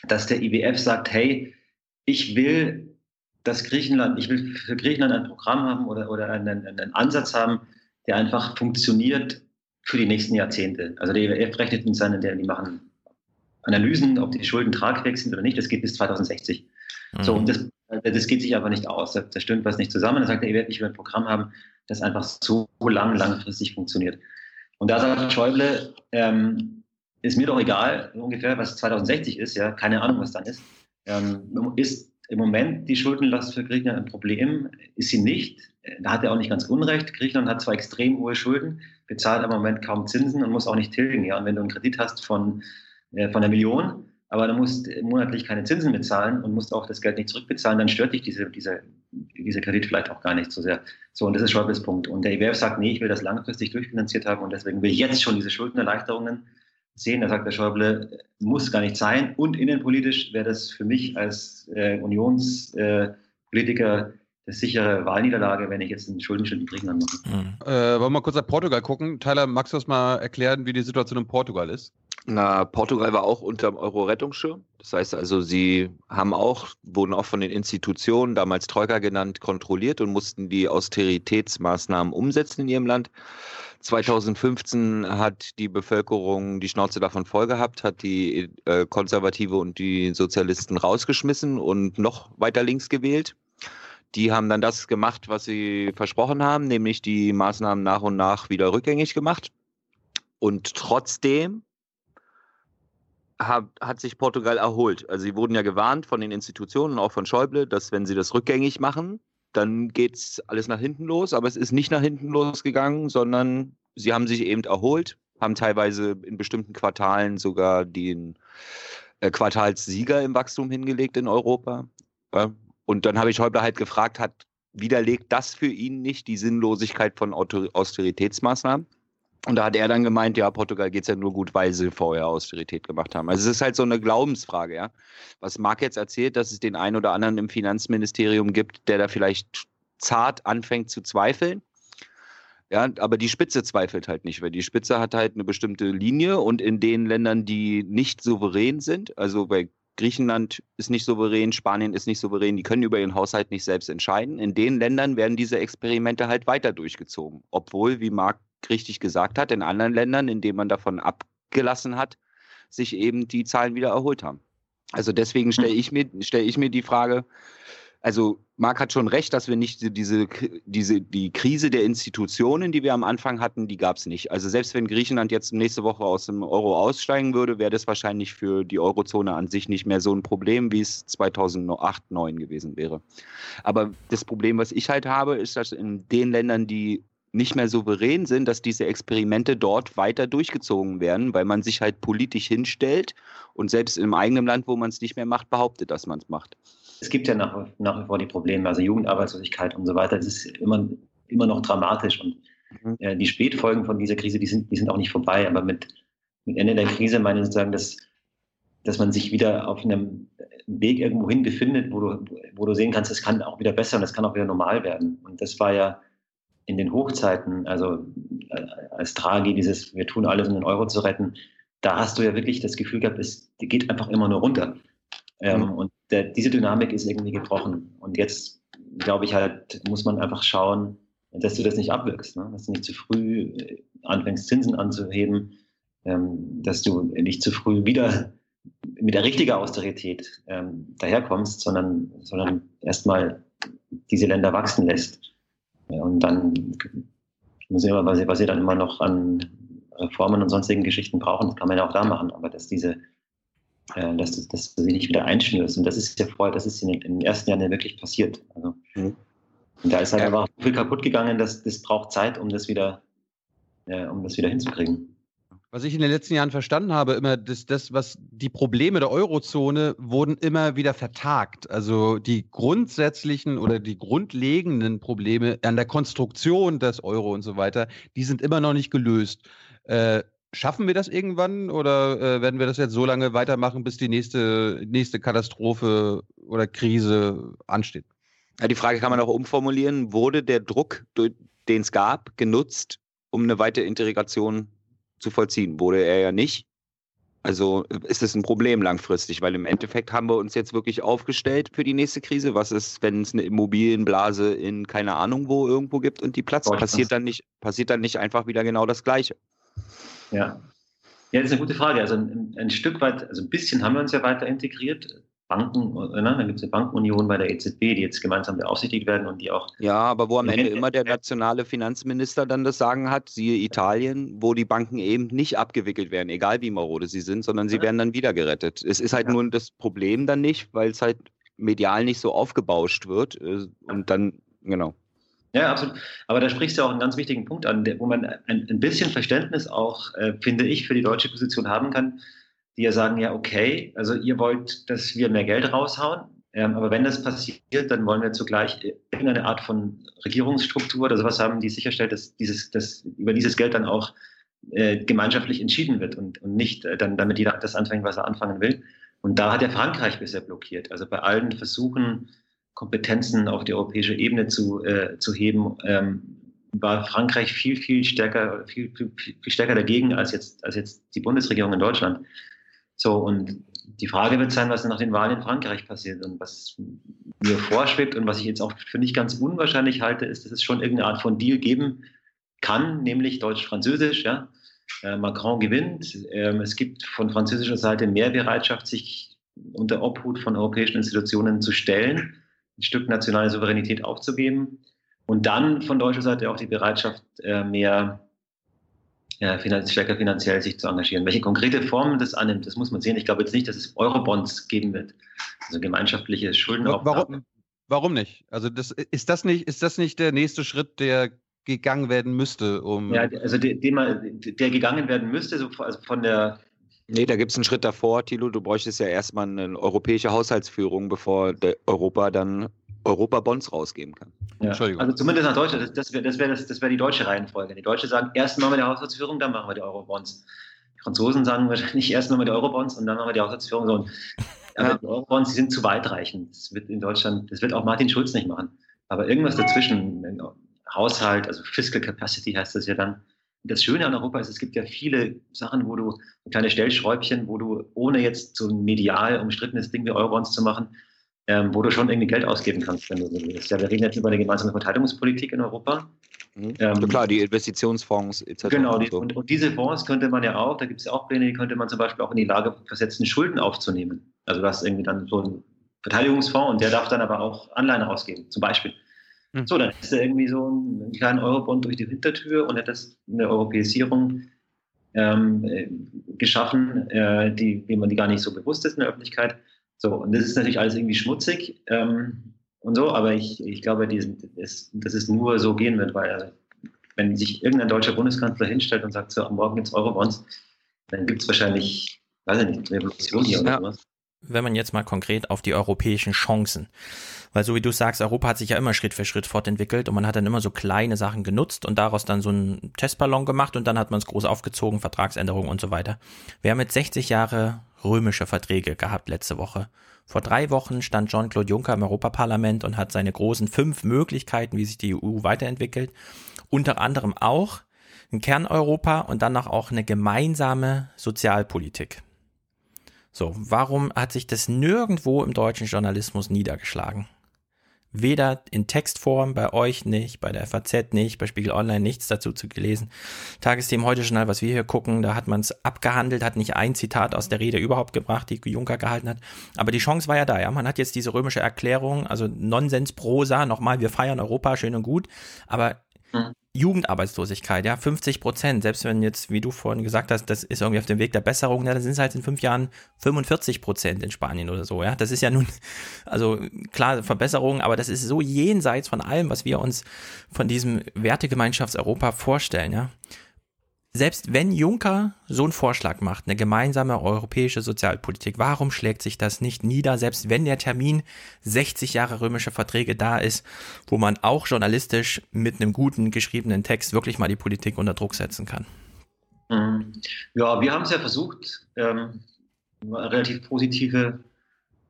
dass der IWF sagt, hey, ich will, dass Griechenland, ich will für Griechenland ein Programm haben oder, oder einen, einen Ansatz haben, der einfach funktioniert für die nächsten Jahrzehnte. Also der EWF rechnet mit seinen, die machen Analysen, ob die Schulden tragfähig sind oder nicht. Das geht bis 2060. Mhm. So, und das, das geht sich aber nicht aus. Da, da stimmt was nicht zusammen. Da sagt der EWF, ich will ein Programm haben, das einfach so lang, langfristig funktioniert. Und da sagt Schäuble, ähm, ist mir doch egal, ungefähr, was 2060 ist, ja, keine Ahnung, was dann ist. Ähm, ist im Moment die Schuldenlast für Griechenland ein Problem? Ist sie nicht? Da hat er auch nicht ganz unrecht. Griechenland hat zwar extrem hohe Schulden, bezahlt im Moment kaum Zinsen und muss auch nicht tilgen. Ja? Und wenn du einen Kredit hast von, äh, von einer Million, aber du musst monatlich keine Zinsen bezahlen und musst auch das Geld nicht zurückbezahlen, dann stört dich diese, diese, diese Kredit vielleicht auch gar nicht so sehr. So, und das ist Schäubles Punkt. Und der IWF sagt, nee, ich will das langfristig durchfinanziert haben und deswegen will ich jetzt schon diese Schuldenerleichterungen sehen. Da sagt der Schäuble, muss gar nicht sein. Und innenpolitisch wäre das für mich als äh, Unionspolitiker äh, eine sichere Wahlniederlage, wenn ich jetzt einen Schuldenschnitt in Griechenland mache. Mhm. Äh, wollen wir mal kurz nach Portugal gucken? Tyler, magst du uns mal erklären, wie die Situation in Portugal ist? Na, Portugal war auch unter dem Euro-Rettungsschirm. Das heißt also, sie haben auch, wurden auch von den Institutionen, damals Troika genannt, kontrolliert und mussten die Austeritätsmaßnahmen umsetzen in ihrem Land. 2015 hat die Bevölkerung die Schnauze davon voll gehabt, hat die äh, Konservative und die Sozialisten rausgeschmissen und noch weiter links gewählt. Die haben dann das gemacht, was sie versprochen haben, nämlich die Maßnahmen nach und nach wieder rückgängig gemacht. Und trotzdem hat, hat sich Portugal erholt. Also sie wurden ja gewarnt von den Institutionen auch von Schäuble, dass wenn sie das rückgängig machen, dann geht es alles nach hinten los. Aber es ist nicht nach hinten losgegangen, sondern sie haben sich eben erholt, haben teilweise in bestimmten Quartalen sogar den äh, Quartalssieger im Wachstum hingelegt in Europa. Und dann habe ich heute halt gefragt, hat widerlegt das für ihn nicht die Sinnlosigkeit von Austeritätsmaßnahmen? Und da hat er dann gemeint, ja, Portugal geht es ja nur gut, weil sie vorher Austerität gemacht haben. Also es ist halt so eine Glaubensfrage, ja. Was Marc jetzt erzählt, dass es den einen oder anderen im Finanzministerium gibt, der da vielleicht zart anfängt zu zweifeln. Ja, aber die Spitze zweifelt halt nicht, weil die Spitze hat halt eine bestimmte Linie und in den Ländern, die nicht souverän sind, also bei Griechenland ist nicht souverän, Spanien ist nicht souverän, die können über ihren Haushalt nicht selbst entscheiden. In den Ländern werden diese Experimente halt weiter durchgezogen, obwohl, wie Marc richtig gesagt hat, in anderen Ländern, in denen man davon abgelassen hat, sich eben die Zahlen wieder erholt haben. Also deswegen stelle ich mir, stelle ich mir die Frage, also Marc hat schon recht, dass wir nicht diese, diese, die Krise der Institutionen, die wir am Anfang hatten, die gab es nicht. Also selbst wenn Griechenland jetzt nächste Woche aus dem Euro aussteigen würde, wäre das wahrscheinlich für die Eurozone an sich nicht mehr so ein Problem, wie es 2008, 2009 gewesen wäre. Aber das Problem, was ich halt habe, ist, dass in den Ländern, die nicht mehr souverän sind, dass diese Experimente dort weiter durchgezogen werden, weil man sich halt politisch hinstellt und selbst im eigenen Land, wo man es nicht mehr macht, behauptet, dass man es macht. Es gibt ja nach, nach wie vor die Probleme, also Jugendarbeitslosigkeit und so weiter. Das ist immer, immer noch dramatisch und mhm. äh, die Spätfolgen von dieser Krise, die sind, die sind auch nicht vorbei. Aber mit, mit Ende der Krise meine ich sozusagen, dass, dass man sich wieder auf einem Weg irgendwo hin befindet, wo du, wo du sehen kannst, es kann auch wieder besser und es kann auch wieder normal werden. Und das war ja in den Hochzeiten, also äh, als Draghi dieses, wir tun alles, um den Euro zu retten, da hast du ja wirklich das Gefühl gehabt, es geht einfach immer nur runter. Ähm, Mhm. und der, diese Dynamik ist irgendwie gebrochen. Und jetzt, glaube ich halt, muss man einfach schauen, dass du das nicht abwirkst, ne? dass du nicht zu früh äh, anfängst, Zinsen anzuheben, ähm, dass du nicht zu früh wieder mit der richtigen Austerität ähm, daherkommst, sondern, sondern erstmal diese Länder wachsen lässt. Ja, und dann muss ich immer, was sie, dann immer noch an Reformen und sonstigen Geschichten brauchen, das kann man ja auch da machen, aber dass diese, dass, du- dass du sie nicht wieder einschnürst. Und das ist ja vorher, das ist in den, in den ersten Jahren ja wirklich passiert. Also, Und da ist halt einfach viel kaputt gegangen, dass das braucht Zeit, um das wieder, äh, um das wieder hinzukriegen. Was ich in den letzten Jahren verstanden habe, immer, dass das, was die Probleme der Eurozone wurden immer wieder vertagt. Also die grundsätzlichen oder die grundlegenden Probleme an der Konstruktion des Euro und so weiter, die sind immer noch nicht gelöst. Äh, schaffen wir das irgendwann oder äh, werden wir das jetzt so lange weitermachen, bis die nächste, nächste Katastrophe oder Krise ansteht? Ja, die Frage kann man auch umformulieren. Wurde der Druck, den es gab, genutzt, um eine weitere Integration zu vollziehen? Wurde er ja nicht. Also ist es ein Problem langfristig, weil im Endeffekt haben wir uns jetzt wirklich aufgestellt für die nächste Krise. Was ist, wenn es eine Immobilienblase in keine Ahnung wo irgendwo gibt und die platzt? Passiert dann nicht, passiert dann nicht einfach wieder genau das Gleiche? Ja. Ja, das ist eine gute Frage. Also ein, ein Stück weit, also ein bisschen haben wir uns ja weiter integriert. Banken, äh, ne? da gibt es eine Bankenunion bei der EZB, die jetzt gemeinsam beaufsichtigt werden und die auch. Ja, aber wo am Ende immer der nationale Finanzminister dann das Sagen hat, siehe Italien, wo die Banken eben nicht abgewickelt werden, egal wie marode sie sind, sondern sie werden dann wieder gerettet. Es ist halt nur das Problem dann nicht, weil es halt medial nicht so aufgebauscht wird äh, und dann, genau. Ja, absolut. Aber da sprichst du auch einen ganz wichtigen Punkt an, wo man ein, ein bisschen Verständnis auch, äh, finde ich, für die deutsche Position haben kann, die ja sagen, ja, okay, also ihr wollt, dass wir mehr Geld raushauen, ähm, aber wenn das passiert, dann wollen wir zugleich irgendeine Art von Regierungsstruktur oder sowas haben, die sicherstellt, dass dieses, dass über dieses Geld dann auch äh, gemeinschaftlich entschieden wird und, und nicht äh, dann damit jeder das anfängt, was er anfangen will. Und da hat ja Frankreich bisher blockiert. Also bei allen Versuchen, Kompetenzen auf die europäische Ebene zu, äh, zu heben, ähm, war Frankreich viel, viel stärker, viel, viel, viel stärker dagegen als jetzt, als jetzt die Bundesregierung in Deutschland. So, und die Frage wird sein, was nach den Wahlen in Frankreich passiert und was mir vorschwebt und was ich jetzt auch für nicht ganz unwahrscheinlich halte, ist, dass es schon irgendeine Art von Deal geben kann, nämlich Deutsch-Französisch, ja. Äh, Macron gewinnt. Ähm, es gibt von französischer Seite mehr Bereitschaft, sich unter Obhut von europäischen Institutionen zu stellen, ein Stück nationale Souveränität aufzugeben. Und dann von deutscher Seite auch die Bereitschaft, äh, mehr finanz stärker finanziell sich zu engagieren. Welche konkrete Form das annimmt, das muss man sehen. Ich glaube jetzt nicht, dass es Eurobonds geben wird. Also gemeinschaftliche Schuldenaufnahme. Warum, warum nicht? Also das, ist, das nicht, ist das nicht der nächste Schritt, der gegangen werden müsste, um. Ja, also der, man, der gegangen werden müsste, also von der Nee, da gibt es einen Schritt davor, Thilo. Du bräuchtest ja erstmal eine europäische Haushaltsführung, bevor der Europa dann Europa-Bonds rausgeben kann. Ja. Also zumindest nach Deutschland, das, das wäre das, wär das, das wär die deutsche Reihenfolge. Die Deutsche sagen, erst machen wir die Haushaltsführung, dann machen wir die Eurobonds. Die Franzosen sagen wahrscheinlich erst machen wir die Eurobonds und dann machen wir die Haushaltsführung. So. Und, aber die Eurobonds die sind zu weitreichend. Das wird in Deutschland, das wird auch Martin Schulz nicht machen. Aber irgendwas dazwischen, Haushalt, also Fiscal Capacity heißt das ja dann. Das Schöne an Europa ist, es gibt ja viele Sachen, wo du, kleine Stellschräubchen, wo du, ohne jetzt so ein medial umstrittenes Ding wie Eurobonds zu machen, ähm, wo du schon irgendwie Geld ausgeben kannst, wenn du so willst. Ja, wir reden jetzt über eine gemeinsame Verteidigungspolitik in Europa. Mhm. ja, klar, die Investitionsfonds etc. Genau, und so. und, und diese Fonds könnte man ja auch, da gibt es ja auch Pläne, die könnte man zum Beispiel auch in die Lage versetzen, Schulden aufzunehmen. Also du hast irgendwie dann so einen Verteidigungsfonds und der darf dann aber auch Anleihen ausgeben, zum Beispiel. So, dann ist da irgendwie so ein, einen kleinen Eurobond durch die Hintertür und hat das eine Europäisierung ähm, äh, geschaffen, äh, die, wie man die gar nicht so bewusst ist in der Öffentlichkeit. So, und das ist natürlich alles irgendwie schmutzig ähm, und so, aber ich, ich glaube, die sind, das, dass es nur so gehen wird, weil also, wenn sich irgendein deutscher Bundeskanzler hinstellt und sagt, so, am Morgen gibt's Eurobonds, dann gibt's wahrscheinlich, weiß ich nicht, Revolution hier oder sowas. Wenn man jetzt mal konkret auf die europäischen Chancen, weil so wie du sagst, Europa hat sich ja immer Schritt für Schritt fortentwickelt und man hat dann immer so kleine Sachen genutzt und daraus dann so einen Testballon gemacht und dann hat man es groß aufgezogen, Vertragsänderungen und so weiter. Wir haben jetzt 60 Jahre römische Verträge gehabt letzte Woche. Vor drei Wochen stand Jean-Claude Juncker im Europaparlament und hat seine großen fünf Möglichkeiten, wie sich die EU weiterentwickelt, unter anderem auch ein Kerneuropa und dann auch eine gemeinsame Sozialpolitik. So, warum hat sich das nirgendwo im deutschen Journalismus niedergeschlagen? Weder in Textform, bei euch nicht, bei der FAZ nicht, bei Spiegel Online nichts dazu zu gelesen. Tagesthemen heute Journal, was wir hier gucken, da hat man es abgehandelt, hat nicht ein Zitat aus der Rede überhaupt gebracht, die Juncker gehalten hat. Aber die Chance war ja da, ja. Man hat jetzt diese römische Erklärung, also Nonsensprosa, nochmal, wir feiern Europa, schön und gut. Aber mhm. Jugendarbeitslosigkeit, ja, 50 Prozent, selbst wenn jetzt, wie du vorhin gesagt hast, das ist irgendwie auf dem Weg der Besserung, ja, dann sind es halt in fünf Jahren 45 Prozent in Spanien oder so, ja. Das ist ja nun, also klar, Verbesserung, aber das ist so jenseits von allem, was wir uns von diesem Wertegemeinschafts-Europa vorstellen, ja selbst wenn Juncker so einen Vorschlag macht, eine gemeinsame europäische Sozialpolitik, warum schlägt sich das nicht nieder, selbst wenn der Termin 60 Jahre römische Verträge da ist, wo man auch journalistisch mit einem guten geschriebenen Text wirklich mal die Politik unter Druck setzen kann? Mhm. Ja, wir haben es ja versucht, ähm, eine relativ positive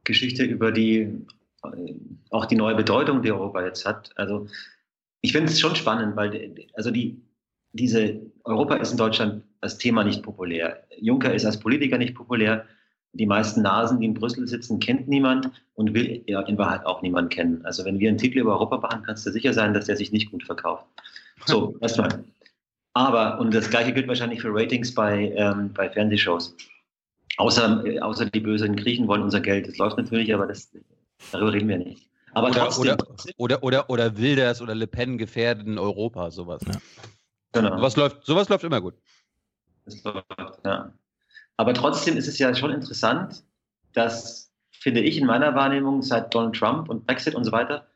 Geschichte über die, äh, auch die neue Bedeutung, die Europa jetzt hat. Also ich finde es schon spannend, weil also die diese Europa ist in Deutschland als Thema nicht populär. Juncker ist als Politiker nicht populär. Die meisten Nasen, die in Brüssel sitzen, kennt niemand und will ja in Wahrheit auch niemand kennen. Also wenn wir einen Titel über Europa machen, kannst du sicher sein, dass der sich nicht gut verkauft. So, erstmal. Aber, und das gleiche gilt wahrscheinlich für Ratings bei, ähm, bei Fernsehshows. Außer, äh, außer die bösen Griechen wollen unser Geld. Das läuft natürlich, aber das, darüber reden wir nicht. Aber oder, trotzdem, oder, oder, oder, oder Wilders oder Le Pen gefährden Europa, sowas. Ja. Genau. Sowas läuft, sowas läuft immer gut. Das läuft, ja. Aber trotzdem ist es ja schon interessant, dass, finde ich in meiner Wahrnehmung, seit Donald Trump und Brexit und so weiter,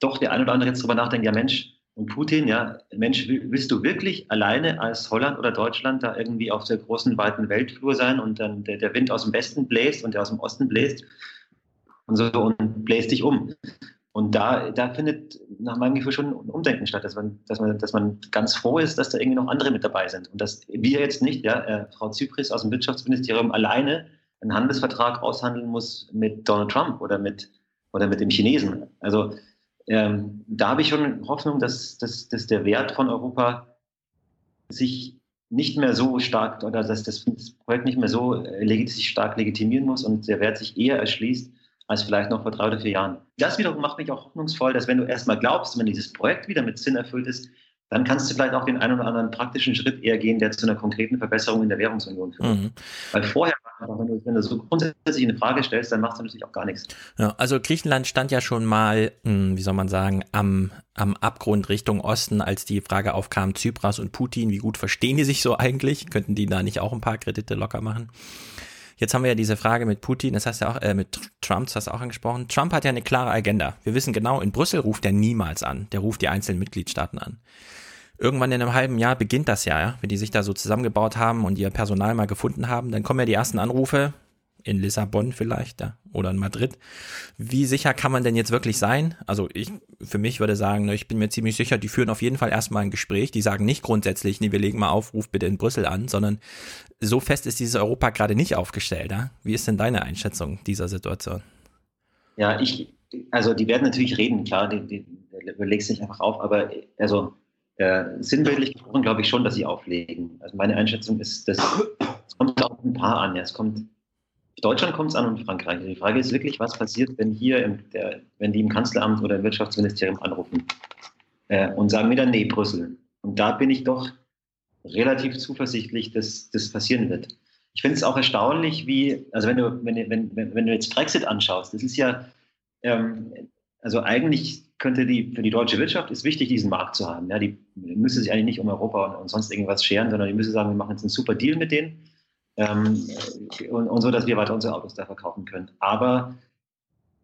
doch der ein oder andere jetzt drüber nachdenkt, ja Mensch, und Putin, ja, Mensch, willst du wirklich alleine als Holland oder Deutschland da irgendwie auf der großen, weiten Weltflur sein und dann der, der Wind aus dem Westen bläst und der aus dem Osten bläst und so und bläst dich um? Und da, da findet nach meinem Gefühl schon ein Umdenken statt, dass man, dass, man, dass man ganz froh ist, dass da irgendwie noch andere mit dabei sind. Und dass wir jetzt nicht, ja, äh, Frau Zypris aus dem Wirtschaftsministerium alleine einen Handelsvertrag aushandeln muss mit Donald Trump oder mit, oder mit dem Chinesen. Also ähm, da habe ich schon Hoffnung, dass, dass, dass der Wert von Europa sich nicht mehr so stark oder dass das Projekt nicht mehr so äh, sich stark legitimieren muss und der Wert sich eher erschließt als vielleicht noch vor drei oder vier Jahren. Das wiederum macht mich auch hoffnungsvoll, dass wenn du erstmal glaubst, wenn dieses Projekt wieder mit Sinn erfüllt ist, dann kannst du vielleicht auch den einen oder anderen praktischen Schritt eher gehen, der zu einer konkreten Verbesserung in der Währungsunion führt. Mhm. Weil vorher, wenn du, wenn du so grundsätzlich eine Frage stellst, dann machst du natürlich auch gar nichts. Ja, also Griechenland stand ja schon mal, hm, wie soll man sagen, am, am Abgrund Richtung Osten, als die Frage aufkam, Tsipras und Putin, wie gut verstehen die sich so eigentlich? Könnten die da nicht auch ein paar Kredite locker machen? Jetzt haben wir ja diese Frage mit Putin, das hast du auch, äh, mit Trump, das hast du auch angesprochen. Trump hat ja eine klare Agenda. Wir wissen genau, in Brüssel ruft er niemals an. Der ruft die einzelnen Mitgliedstaaten an. Irgendwann in einem halben Jahr beginnt das ja, ja, wenn die sich da so zusammengebaut haben und ihr Personal mal gefunden haben, dann kommen ja die ersten Anrufe in Lissabon vielleicht ja, oder in Madrid. Wie sicher kann man denn jetzt wirklich sein? Also ich für mich würde sagen, ne, ich bin mir ziemlich sicher, die führen auf jeden Fall erstmal ein Gespräch. Die sagen nicht grundsätzlich, nee, wir legen mal Aufruf bitte in Brüssel an, sondern so fest ist dieses Europa gerade nicht aufgestellt. Ja? Wie ist denn deine Einschätzung dieser Situation? Ja, ich, also die werden natürlich reden, klar, die, die, du legst nicht einfach auf, aber also äh, sinnbildlich gesprochen glaube ich schon, dass sie auflegen. Also meine Einschätzung ist, dass es kommt auf ein paar an. Ja. Es kommt Deutschland kommt es an und Frankreich. Die Frage ist wirklich, was passiert, wenn hier, im, der, wenn die im Kanzleramt oder im Wirtschaftsministerium anrufen äh, und sagen dann, nee, Brüssel. Und da bin ich doch relativ zuversichtlich, dass das passieren wird. Ich finde es auch erstaunlich, wie, also wenn du, wenn, wenn, wenn du jetzt Brexit anschaust, das ist ja, ähm, also eigentlich könnte die, für die deutsche Wirtschaft ist wichtig, diesen Markt zu haben. Ja, die müsste sich eigentlich nicht um Europa und, und sonst irgendwas scheren, sondern die müsste sagen, wir machen jetzt einen super Deal mit denen ähm, und, und, so, dass wir weiter unsere Autos da verkaufen können. Aber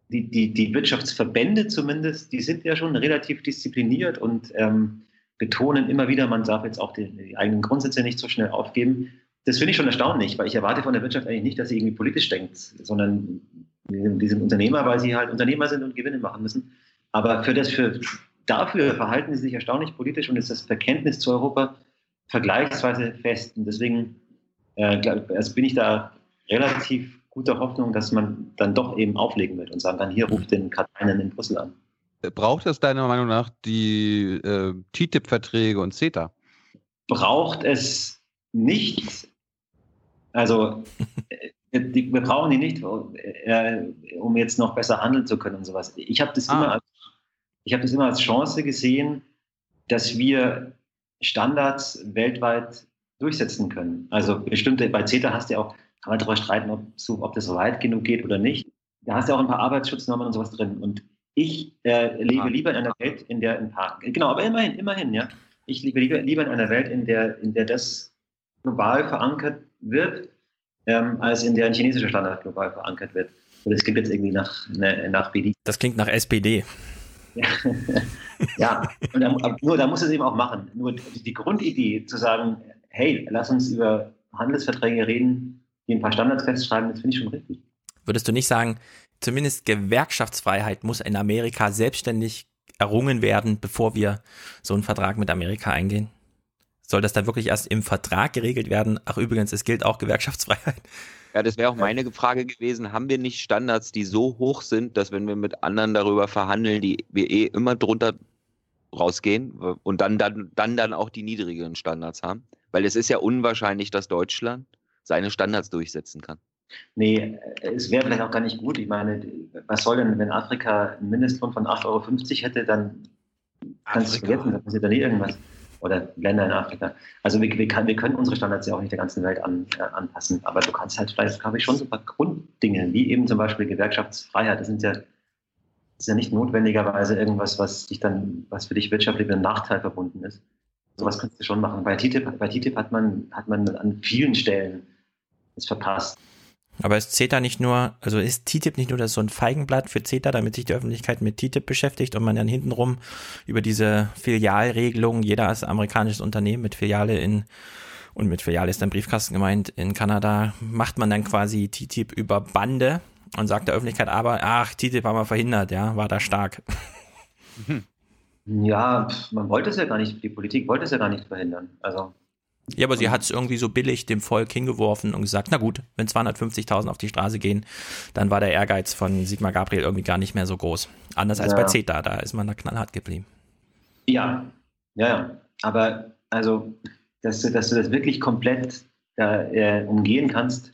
die, die, die Wirtschaftsverbände zumindest, die sind ja schon relativ diszipliniert und ähm, betonen immer wieder, man darf jetzt auch die, die, eigenen Grundsätze nicht so schnell aufgeben. Das finde ich schon erstaunlich, weil ich erwarte von der Wirtschaft eigentlich nicht, dass sie irgendwie politisch denkt, sondern die sind Unternehmer, weil sie halt Unternehmer sind und Gewinne machen müssen. Aber für das, für, dafür verhalten sie sich erstaunlich politisch und ist das Verkenntnis zu Europa vergleichsweise fest. Und deswegen also bin ich da relativ gute Hoffnung, dass man dann doch eben auflegen wird und sagen kann, hier ruft den Katainen in Brüssel an. Braucht es deiner Meinung nach die äh, TTIP-Verträge und CETA? Braucht es nicht. Also äh, die, wir brauchen die nicht, äh, um jetzt noch besser handeln zu können und sowas. Ich habe das, Ah. immer als- ich hab das immer als Chance gesehen, dass wir Standards weltweit durchsetzen können. Also bestimmte, bei CETA hast du ja auch, kann man darüber streiten, ob, ob das so weit genug geht oder nicht. Da hast du ja auch ein paar Arbeitsschutznormen und sowas drin. Und ich äh, lebe lieber in einer Welt, in der ein paar, genau, aber immerhin, immerhin, ja. Ich lebe lieber, lieber in einer Welt, in der, in der das global verankert wird, ähm, als in der ein chinesischer Standard global verankert wird. Und das klingt jetzt irgendwie nach, ne, nach BD. Das klingt nach SPD. Ja, und da, nur da muss es eben auch machen. Nur die Grundidee zu sagen, hey, lass uns über Handelsverträge reden, die ein paar Standards festschreiben, das finde ich schon richtig. Würdest du nicht sagen, zumindest Gewerkschaftsfreiheit muss in Amerika selbstständig errungen werden, bevor wir so einen Vertrag mit Amerika eingehen? Soll das dann wirklich erst im Vertrag geregelt werden? Ach übrigens, es gilt auch Gewerkschaftsfreiheit. Ja, das wäre auch meine Frage gewesen. Haben wir nicht Standards, die so hoch sind, dass wenn wir mit anderen darüber verhandeln, die wir eh immer drunter rausgehen und dann, dann, dann, dann auch die niedrigeren Standards haben? Weil es ist ja unwahrscheinlich, dass Deutschland seine Standards durchsetzen kann. Nee, es wäre vielleicht auch gar nicht gut. Ich meine, was soll denn, wenn Afrika einen Mindestlohn von 8,50 Euro hätte, dann kannst du vergessen, da passiert da nie irgendwas. Oder Länder in Afrika. Also wir, wir, kann, wir können unsere Standards ja auch nicht der ganzen Welt an, äh, anpassen. Aber du kannst halt vielleicht, glaube ich, schon so ein paar Grunddinge, wie eben zum Beispiel Gewerkschaftsfreiheit. Das sind ja, das ist ja nicht notwendigerweise irgendwas, was dich dann, was für dich wirtschaftlich mit einem Nachteil verbunden ist. Sowas kannst du schon machen. Bei TTIP, bei TTIP hat man, hat man an vielen Stellen es verpasst. Aber ist CETA nicht nur, also ist TTIP nicht nur das so ein Feigenblatt für CETA, damit sich die Öffentlichkeit mit TTIP beschäftigt und man dann hintenrum über diese Filialregelung, jeder als amerikanisches Unternehmen mit Filiale in, und mit Filiale ist dann Briefkasten gemeint, in Kanada, macht man dann quasi TTIP über Bande und sagt der Öffentlichkeit aber, ach, TTIP haben wir verhindert, ja, war da stark. Ja, man wollte es ja gar nicht, die Politik wollte es ja gar nicht verhindern. Also Ja, aber sie hat es irgendwie so billig dem Volk hingeworfen und gesagt, na gut, wenn 250.000 auf die Straße gehen, dann war der Ehrgeiz von Sigmar Gabriel irgendwie gar nicht mehr so groß. Anders als Ja. bei CETA, da ist man da knallhart geblieben. Ja, ja, ja. Aber also, dass du, dass du das wirklich komplett da, äh, umgehen kannst,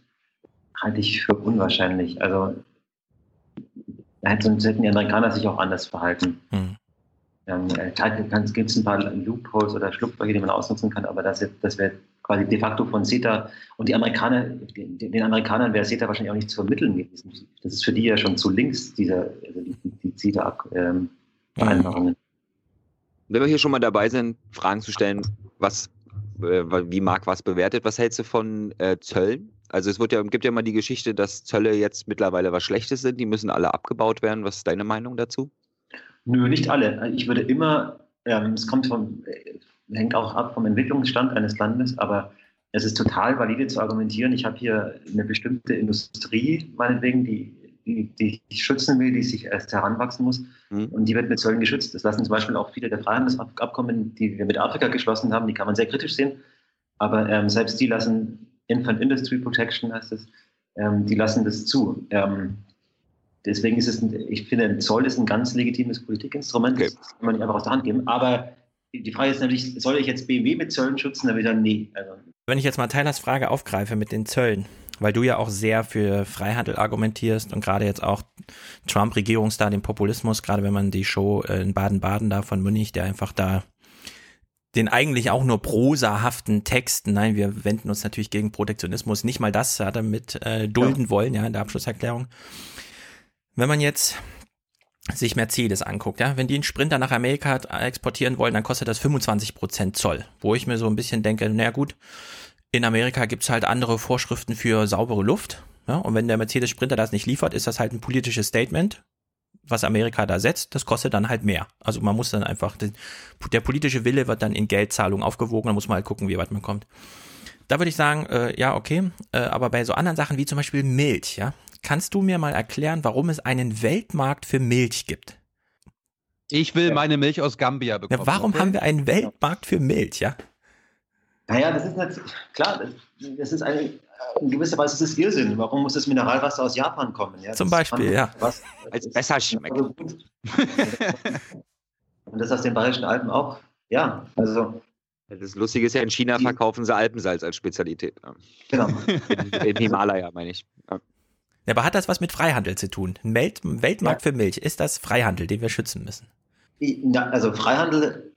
halte ich für unwahrscheinlich. Also, sonst hätten die Amerikaner sich auch anders verhalten. Hm. Ähm, es gibt ein paar Loopholes oder Schlupflöcher, die man ausnutzen kann, aber das, das wäre quasi de facto von CETA und die Amerikaner, den, den Amerikanern wäre CETA wahrscheinlich auch nicht zu vermitteln gewesen. Das ist für die ja schon zu links, dieser, also die, die, CETA-Vereinbarungen. Wenn wir hier schon mal dabei sind, Fragen zu stellen, was, äh, wie Marc was bewertet, was hältst du von äh, Zöllen? Also es ja, gibt ja mal die Geschichte, dass Zölle jetzt mittlerweile was Schlechtes sind, die müssen alle abgebaut werden. Was ist deine Meinung dazu? Nö, nicht alle. Ich würde immer, ähm, es kommt vom, äh, hängt auch ab vom Entwicklungsstand eines Landes, aber es ist total valide zu argumentieren. Ich habe hier eine bestimmte Industrie, meinetwegen, die, die, die ich schützen will, die sich erst heranwachsen muss. Und die wird mit Zöllen geschützt. Das lassen zum Beispiel auch viele der Freihandelsabkommen, die wir mit Afrika geschlossen haben, die kann man sehr kritisch sehen. Aber ähm, selbst die lassen Infant Industry Protection, heißt es, ähm, die lassen das zu. Ähm, deswegen ist es, ein, ich finde, ein Zoll ist ein ganz legitimes Politikinstrument, das kann man nicht einfach aus der Hand geben. Aber die Frage ist natürlich, soll ich jetzt BMW mit Zöllen schützen? Da wieder nee. Also, Wenn ich jetzt mal Tylers Frage aufgreife mit den Zöllen, weil du ja auch sehr für Freihandel argumentierst und gerade jetzt auch Trump-Regierungsstar, den Populismus, gerade wenn man die Show äh, in Baden-Baden da von Münich, der einfach da den eigentlich auch nur prosahaften Texten, nein, wir wenden uns natürlich gegen Protektionismus, nicht mal das hat er mit äh, dulden ja. wollen, ja, in der Abschlusserklärung. Wenn man jetzt sich Mercedes anguckt, ja, wenn die einen Sprinter nach Amerika exportieren wollen, dann kostet das 25 Prozent Zoll, wo ich mir so ein bisschen denke, naja gut, in Amerika gibt's halt andere Vorschriften für saubere Luft, ja, und wenn der Mercedes Sprinter das nicht liefert, ist das halt ein politisches Statement, was Amerika da setzt, das kostet dann halt mehr. Also man muss dann einfach, der politische Wille wird dann in Geldzahlung aufgewogen, da muss man halt gucken, wie weit man kommt. Da würde ich sagen, äh, ja, okay, äh, aber bei so anderen Sachen wie zum Beispiel Milch, ja, kannst du mir mal erklären, warum es einen Weltmarkt für Milch gibt? Ich will meine Milch aus Gambia bekommen. Ja, warum okay? haben wir einen Weltmarkt für Milch, ja? Naja, das ist nicht, klar, das, ist eine, in gewisser Weise ist es Irrsinn. Warum muss das Mineralwasser aus Japan kommen? Ja, Zum das Beispiel, kann- ja. Was, Als besser schmeckt. Und das aus den Bayerischen Alpen auch. Ja, also. Das Lustige ist ja, in China verkaufen sie Alpensalz als Spezialität. Ja. Genau. In, Im Himalaya, meine ich. Ja. Ja, aber hat das was mit Freihandel zu tun? Ein Welt Weltmarkt für Milch, ist das Freihandel, den wir schützen müssen? Also Freihandel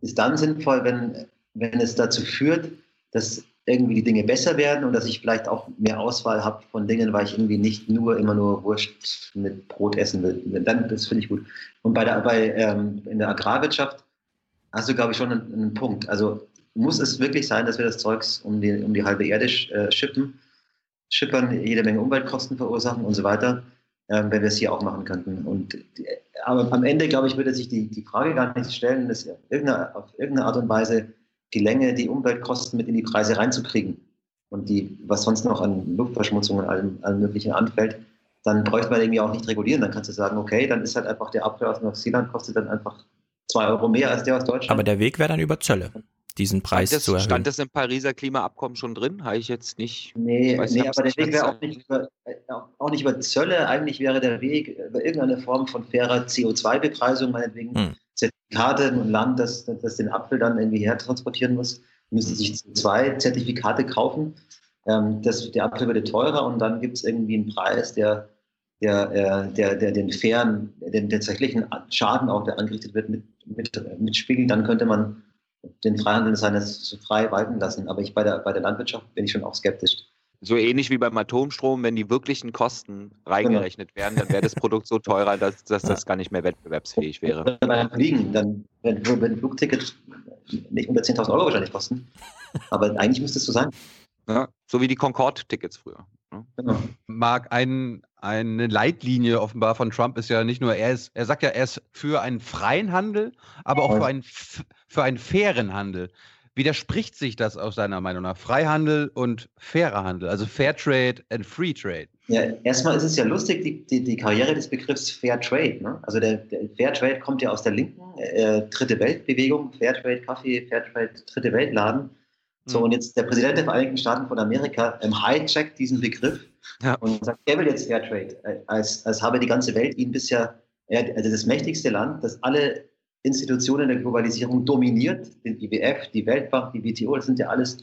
ist dann sinnvoll, wenn, wenn es dazu führt, dass irgendwie die Dinge besser werden und dass ich vielleicht auch mehr Auswahl habe von Dingen, weil ich irgendwie nicht nur immer nur Wurst mit Brot essen will. Dann, das finde ich gut. Und bei der, bei, ähm, in der Agrarwirtschaft hast du, glaube ich, schon einen, einen Punkt. Also muss es wirklich sein, dass wir das Zeugs um die, um die halbe Erde sch- äh, schippen, schippern, jede Menge Umweltkosten verursachen und so weiter, ähm, wenn wir es hier auch machen könnten. Und die, aber am Ende, glaube ich, würde sich die, die Frage gar nicht stellen, dass irgendeine, auf irgendeine Art und Weise gelänge, die Umweltkosten mit in die Preise reinzukriegen und die, was sonst noch an Luftverschmutzung und allem, allem Möglichen anfällt, dann bräuchte man irgendwie auch nicht regulieren. Dann kannst du sagen, okay, dann ist halt einfach der Apfel aus Neuseeland kostet dann einfach zwei Euro mehr als der aus Deutschland. Aber der Weg wäre dann über Zölle, diesen Preis das, zu erhöhen. stand das im Pariser Klimaabkommen schon drin? Habe ich jetzt nicht. Nee, weiß nee aber der Weg wäre auch nicht, über, äh, auch nicht über Zölle. Eigentlich wäre der Weg über irgendeine Form von fairer CO2-Bepreisung, meinetwegen Hm. Zertifikate, ein Land, das, das den Apfel dann irgendwie hertransportieren muss, müsste sich CO2-Zertifikate kaufen. Ähm, das, der Apfel würde teurer und dann gibt es irgendwie einen Preis, der, der, äh, der, der den fairen, den, den tatsächlichen Schaden auch, der angerichtet wird, mit, mit, mitspiegelt. Dann könnte man den Freihandel seines so frei walten lassen. Aber ich bei der, bei der Landwirtschaft bin ich schon auch skeptisch. So ähnlich wie beim Atomstrom, wenn die wirklichen Kosten reingerechnet werden, dann wäre das Produkt so teurer, dass, dass das gar nicht mehr wettbewerbsfähig wäre. beim Fliegen, dann wenn, wenn ein Flugticket nicht unter 10.000 Euro wahrscheinlich kosten. Aber eigentlich müsste es so sein. Ja, so wie die Concorde-Tickets früher. ne? Genau. Marc, ein, eine Leitlinie offenbar von Trump ist ja nicht nur, er ist, er sagt ja, er ist für einen freien Handel, aber auch für einen, für einen fairen Handel. Widerspricht sich das aus deiner Meinung nach? Freihandel und fairer Handel, also Fair Trade and Free Trade. Ja, erstmal ist es ja lustig, die, die, die Karriere des Begriffs Fair Trade. Ne? Also der, der Fair Trade kommt ja aus der linken äh, Dritte Weltbewegung, Fair Trade Kaffee, Fair Trade Dritte Weltladen. So, und jetzt der Präsident der Vereinigten Staaten von Amerika ähm, hijackt diesen Begriff und sagt, er will jetzt Fair Trade, äh, als, als habe die ganze Welt ihn bisher, er, also das mächtigste Land, das alle Institutionen der Globalisierung dominiert, den IWF, die Weltbank, die WTO, das sind ja alles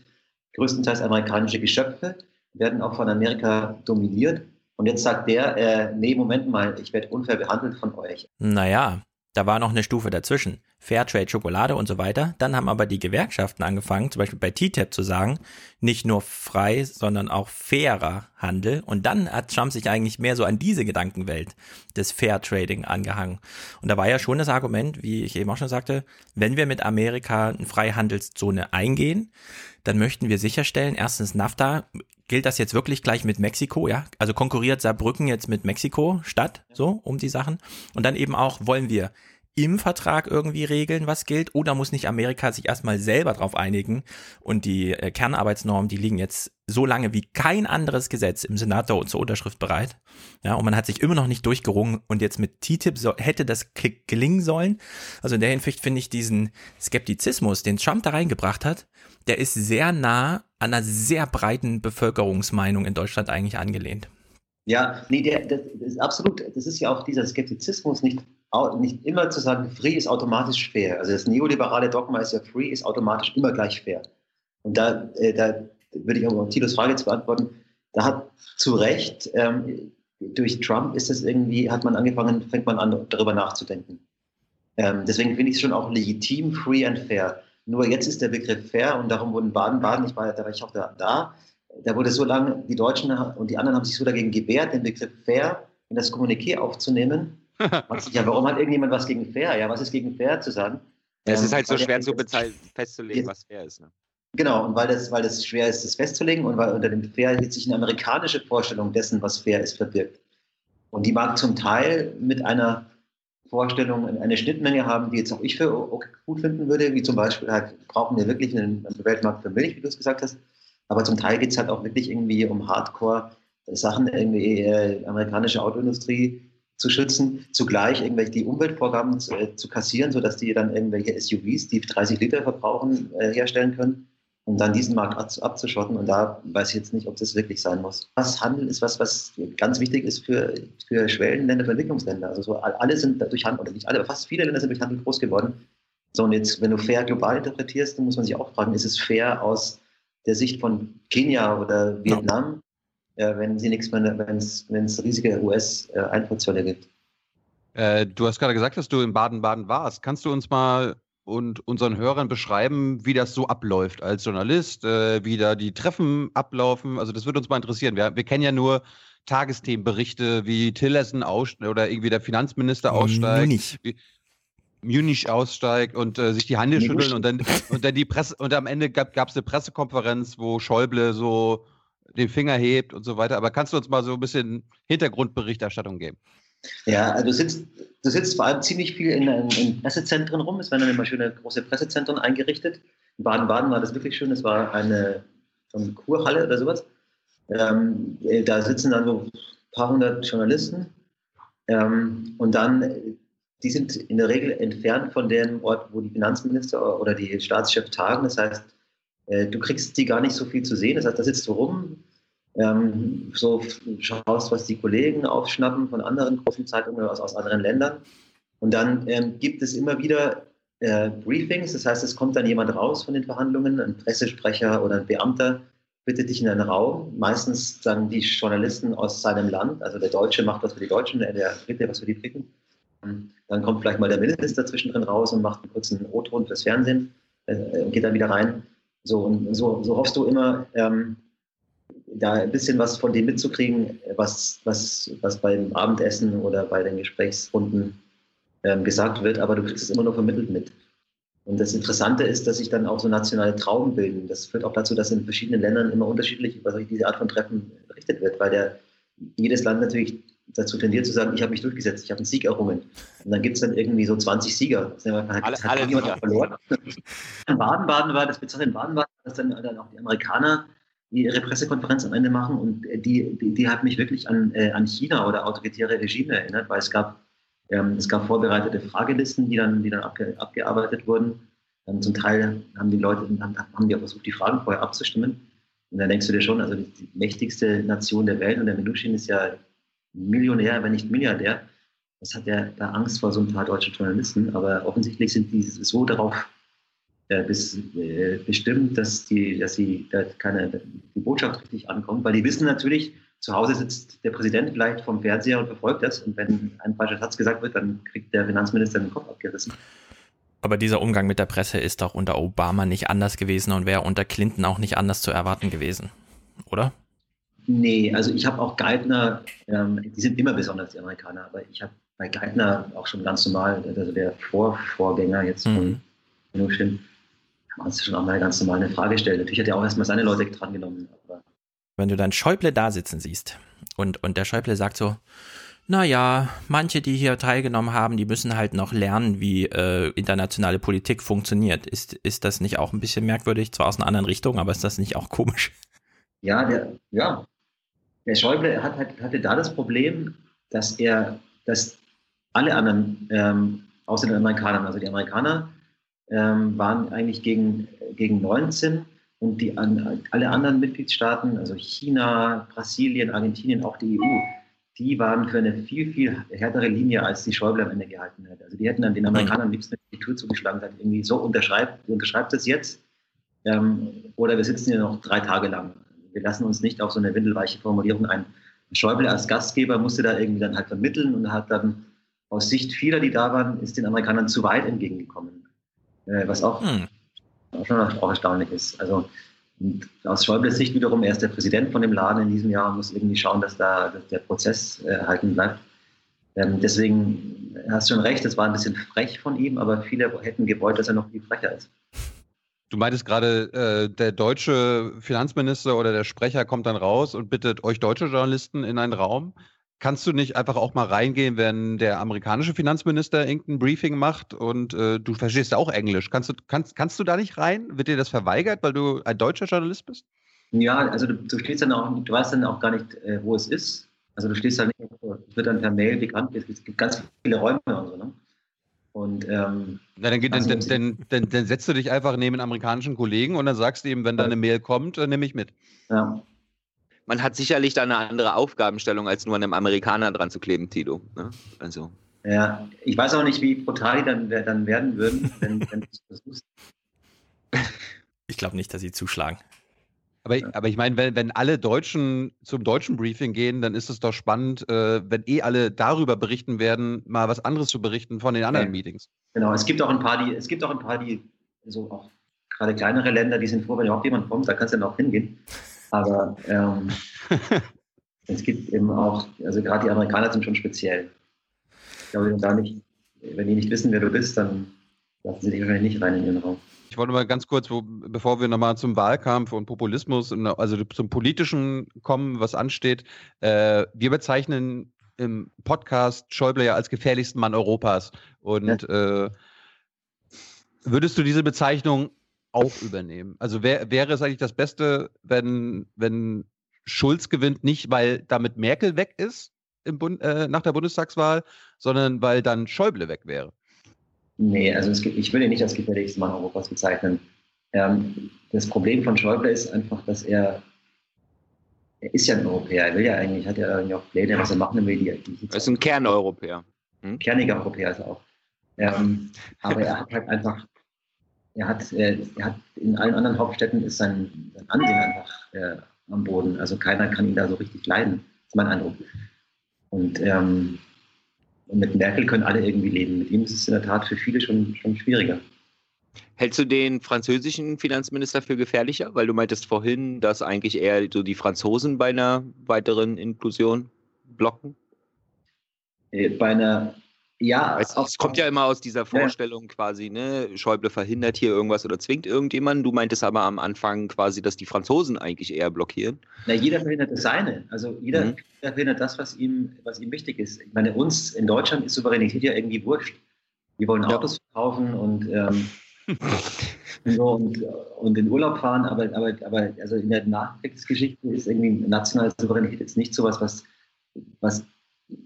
größtenteils amerikanische Geschöpfe, werden auch von Amerika dominiert. Und jetzt sagt der, äh, nee, Moment mal, ich werde unfair behandelt von euch. Naja, da war noch eine Stufe dazwischen. Fairtrade, Schokolade und so weiter. Dann haben aber die Gewerkschaften angefangen, zum Beispiel bei TTIP zu sagen, nicht nur frei, sondern auch fairer Handel. Und dann hat Trump sich eigentlich mehr so an diese Gedankenwelt des Fairtrading angehangen. Und da war ja schon das Argument, wie ich eben auch schon sagte, wenn wir mit Amerika eine Freihandelszone eingehen, dann möchten wir sicherstellen, erstens NAFTA, gilt das jetzt wirklich gleich mit Mexiko, ja? Also konkurriert Saarbrücken jetzt mit Mexiko statt, so, um die Sachen. Und dann eben auch, wollen wir im Vertrag irgendwie regeln, was gilt, oder muss nicht Amerika sich erstmal selber drauf einigen und die äh, Kernarbeitsnormen, die liegen jetzt so lange wie kein anderes Gesetz im Senat zur Unterschrift bereit. Ja, und man hat sich immer noch nicht durchgerungen und jetzt mit TTIP so, hätte das gelingen sollen. Also in der Hinsicht finde ich diesen Skeptizismus, den Trump da reingebracht hat, der ist sehr nah an einer sehr breiten Bevölkerungsmeinung in Deutschland eigentlich angelehnt. Ja, nee, der, das, ist absolut, das ist ja auch dieser Skeptizismus, nicht, nicht immer zu sagen, free ist automatisch fair. Also das neoliberale Dogma ist ja, free ist automatisch immer gleich fair. Und da, äh, da würde ich auch um Tilos Frage zu beantworten, da hat zu Recht, ähm, durch Trump ist es irgendwie, hat man angefangen, fängt man an, darüber nachzudenken. Ähm, deswegen finde ich es schon auch legitim, free and fair. Nur jetzt ist der Begriff fair und darum wurden Baden-Baden, ich war, da war ich auch da, da, da wurde so lange, die Deutschen und die anderen haben sich so dagegen gewehrt, den Begriff fair in das Kommuniqué aufzunehmen. Ja, warum hat irgendjemand was gegen fair? Ja, was ist gegen fair zu sagen? Es Ähm, ist halt so schwer zu festzulegen, was fair ist. Ne? Genau, und weil das, weil das schwer ist, das festzulegen und weil unter dem Fair sich eine amerikanische Vorstellung dessen, was fair ist, verbirgt. Und die mag zum Teil mit einer Vorstellung eine Schnittmenge haben, die jetzt auch ich für okay, gut finden würde, wie zum Beispiel halt, brauchen wir wirklich einen, einen Weltmarkt für Milch, wie du es gesagt hast. Aber zum Teil geht es halt auch wirklich irgendwie um Hardcore-Sachen, irgendwie äh, amerikanische Autoindustrie zu schützen, zugleich irgendwelche die Umweltvorgaben zu, äh, zu kassieren, sodass die dann irgendwelche SUVs, die 30 Liter verbrauchen, äh, herstellen können. und dann diesen Markt ab- abzuschotten. Und da weiß ich jetzt nicht, ob das wirklich sein muss. Was Handel ist was, was ganz wichtig ist für, für Schwellenländer, für Entwicklungsländer. Also so alle sind durch Handel, oder nicht alle, aber fast viele Länder sind durch Handel groß geworden. So, und jetzt, wenn du fair global interpretierst, dann muss man sich auch fragen, ist es fair aus der Sicht von Kenia oder Vietnam. Wenn sie nichts mehr, wenn es riesige US-Einfuhrzölle gibt? Äh, du hast gerade gesagt, dass du in Baden-Baden warst. Kannst du uns mal und unseren Hörern beschreiben, wie das so abläuft als Journalist, äh, wie da die Treffen ablaufen. Also das würde uns mal interessieren. Wir, wir kennen ja nur Tagesthemenberichte, wie Tillerson aussteigt oder irgendwie der Finanzminister aussteigt. Munich. Wie, Munich aussteigt und äh, sich die Hände schütteln und dann und dann die Presse und am Ende gab es eine Pressekonferenz, wo Schäuble so den Finger hebt und so weiter. Aber kannst du uns mal so ein bisschen Hintergrundberichterstattung geben? Ja, also du sitzt, du sitzt vor allem ziemlich viel in, in, Pressezentren rum. Es werden immer schöne große Pressezentren eingerichtet. In Baden-Baden war das wirklich schön. Es war eine, eine Kurhalle oder sowas. Ähm, äh, da sitzen dann so ein paar hundert Journalisten. Ähm, und dann, die sind in der Regel entfernt von dem Ort, wo die Finanzminister oder die Staatschefs tagen. Das heißt, äh, du kriegst die gar nicht so viel zu sehen. Das heißt, da sitzt du rum, ähm, so schaust, was die Kollegen aufschnappen von anderen großen Zeitungen aus, aus anderen Ländern. Und dann ähm, gibt es immer wieder äh, Briefings, das heißt, es kommt dann jemand raus von den Verhandlungen, ein Pressesprecher oder ein Beamter bittet dich in einen Raum. Meistens dann die Journalisten aus seinem Land, also der Deutsche macht was für die Deutschen, der Brite was für die Briten. Dann kommt vielleicht mal der Minister zwischendrin raus und macht einen kurzen O-Ton fürs Fernsehen äh, und geht dann wieder rein. So, und so, so hoffst du immer, ähm, da ein bisschen was von dem mitzukriegen, was, was, was beim Abendessen oder bei den Gesprächsrunden ähm, gesagt wird, aber du kriegst es immer nur vermittelt mit. Und das Interessante ist, dass sich dann auch so nationale Trauben bilden. Das führt auch dazu, dass in verschiedenen Ländern immer unterschiedlich über diese Art von Treffen berichtet wird, weil der, jedes Land natürlich dazu tendiert zu sagen, ich habe mich durchgesetzt, ich habe einen Sieg errungen. Und dann gibt es dann irgendwie so 20 Sieger. Das hat, Alle- hat alle niemand Sieger. verloren. In Baden-Baden war das bezeichnet in Baden-Baden, dass dann, dann auch die Amerikaner die ihre Pressekonferenz am Ende machen und die, die, die hat mich wirklich an, äh, an China oder autoritäre Regime erinnert, weil es gab, ähm, es gab vorbereitete Fragelisten, die dann, die dann abge, abgearbeitet wurden. Ähm, zum Teil haben die Leute, haben, haben die auch versucht, die Fragen vorher abzustimmen. Und dann denkst du dir schon, also die, mächtigste Nation der Welt und der Minuschin ist ja Millionär, wenn nicht Milliardär. Das hat ja da Angst vor so ein paar deutschen Journalisten, aber offensichtlich sind die so darauf äh, bis, äh, bestimmt, dass, die, dass sie da keine, die Botschaft richtig ankommt, weil die wissen natürlich, zu Hause sitzt der Präsident vielleicht vom Fernseher und verfolgt das und wenn ein falscher Satz gesagt wird, dann kriegt der Finanzminister den Kopf abgerissen. Aber dieser Umgang mit der Presse ist doch unter Obama nicht anders gewesen und wäre unter Clinton auch nicht anders zu erwarten gewesen, oder? Nee, also ich habe auch Geithner, ähm, die sind immer besonders, die Amerikaner, aber ich habe bei Geithner auch schon ganz normal, also der Vorvorgänger jetzt von Minuschin, haben uns schon auch mal ganz normal eine Frage gestellt. Natürlich hat er auch erstmal seine Leute drangenommen, Wenn du dann Schäuble da sitzen siehst und, und der Schäuble sagt so, naja, manche, die hier teilgenommen haben, die müssen halt noch lernen, wie äh, internationale Politik funktioniert. Ist, ist das nicht auch ein bisschen merkwürdig? Zwar aus einer anderen Richtung, aber ist das nicht auch komisch? Ja, der, ja. Der Schäuble hat, hat, hatte da das Problem, dass er, dass alle anderen, ähm, außer den Amerikanern, also die Amerikaner ähm, waren eigentlich gegen, gegen 19 und die an, alle anderen Mitgliedstaaten, also China, Brasilien, Argentinien, auch die EU, die waren für eine viel, viel härtere Linie, als die Schäuble am Ende gehalten hat. Also die hätten dann den Amerikanern am liebsten die Tür zugeschlagen, gesagt, irgendwie so unterschreibt, du unterschreibst es jetzt ähm, oder wir sitzen hier noch drei Tage lang. Wir lassen uns nicht auf so eine windelweiche Formulierung ein. Schäuble als Gastgeber musste da irgendwie dann halt vermitteln und hat dann aus Sicht vieler, die da waren, ist den Amerikanern zu weit entgegengekommen. Äh, was auch, auch schon auch erstaunlich ist. Also aus Schäubles Sicht wiederum, er ist der Präsident von dem Laden in diesem Jahr und muss irgendwie schauen, dass da dass der Prozess äh, erhalten bleibt. Ähm, deswegen hast du schon recht, es war ein bisschen frech von ihm, aber viele hätten gewollt, dass er noch viel frecher ist. Du meintest gerade, äh, der deutsche Finanzminister oder der Sprecher kommt dann raus und bittet euch deutsche Journalisten in einen Raum. Kannst du nicht einfach auch mal reingehen, wenn der amerikanische Finanzminister irgendein Briefing macht und äh, du verstehst auch Englisch? Kannst du, kannst, kannst du da nicht rein? Wird dir das verweigert, weil du ein deutscher Journalist bist? Ja, also du, du stehst dann auch, du weißt dann auch gar nicht, äh, wo es ist. Also du stehst dann nicht, es wird dann per Mail bekannt, es gibt ganz viele Räume und so. Ne? Und ähm, Na, dann, geht, dann, lassen dann, dann, dann, dann setzt du dich einfach neben einen amerikanischen Kollegen und dann sagst du ihm, wenn da eine Mail kommt, äh, nehme ich mit. Ja. Man hat sicherlich da eine andere Aufgabenstellung, als nur einem Amerikaner dran zu kleben, Tito. Ne? Also. Ja, ich weiß auch nicht, wie brutal die dann, dann werden würden, wenn, wenn du es versuchst. Ich glaube nicht, dass sie zuschlagen. Aber, aber ich meine, wenn, wenn alle Deutschen zum deutschen Briefing gehen, dann ist es doch spannend, äh, wenn eh alle darüber berichten werden, mal was anderes zu berichten von den anderen Ja. Meetings. Genau, es gibt auch ein paar, die, es gibt auch ein paar, die, so auch gerade kleinere Länder, die sind froh, wenn überhaupt jemand kommt, da kannst du dann auch hingehen. Aber ähm, es gibt eben auch, also gerade die Amerikaner sind schon speziell. Ich glaube, wenn, da nicht, wenn die nicht wissen, wer du bist, dann lassen sie dich wahrscheinlich nicht rein in ihren Raum. Ich wollte mal ganz kurz, wo, bevor wir nochmal zum Wahlkampf und Populismus, und also zum Politischen kommen, was ansteht. Äh, wir bezeichnen im Podcast Schäuble ja als gefährlichsten Mann Europas. Und äh, würdest du diese Bezeichnung auch übernehmen? Also wär, wäre es eigentlich das Beste, wenn, wenn Schulz gewinnt, nicht weil damit Merkel weg ist im Bund, äh, nach der Bundestagswahl, sondern weil dann Schäuble weg wäre? Nee, also gibt, ich will ihn nicht als gefährlichsten Mann Europas bezeichnen. Ähm, das Problem von Schäuble ist einfach, dass er, er ist ja ein Europäer, er will ja eigentlich, hat ja irgendwie auch Pläne, was er machen will. Die, die Er ist ein Kerneuropäer. Hm? kerniger Europäer ist er auch. Ähm, aber er hat halt einfach, er hat, äh, er hat in allen anderen Hauptstädten ist sein, sein Ansehen einfach äh, am Boden. Also keiner kann ihn da so richtig leiden, ist mein Eindruck. Und, ähm, und mit Merkel können alle irgendwie leben. Mit ihm ist es in der Tat für viele schon, schon schwieriger. Hältst du den französischen Finanzminister für gefährlicher? Weil du meintest vorhin, dass eigentlich eher so die Franzosen bei einer weiteren Inklusion blocken. Äh, bei einer, ja, es, es kommt ja immer aus dieser Vorstellung quasi, ne, Schäuble verhindert hier irgendwas oder zwingt irgendjemanden. Du meintest aber am Anfang quasi, dass die Franzosen eigentlich eher blockieren. Na, jeder verhindert das Seine. Also jeder, Mhm. jeder verhindert das, was ihm, was ihm wichtig ist. Ich meine, uns in Deutschland ist Souveränität ja irgendwie wurscht. Wir wollen Autos verkaufen und, ähm, so und, und in Urlaub fahren, aber, aber, aber also in der Nachkriegsgeschichte ist irgendwie nationale Souveränität jetzt nicht so was, was, was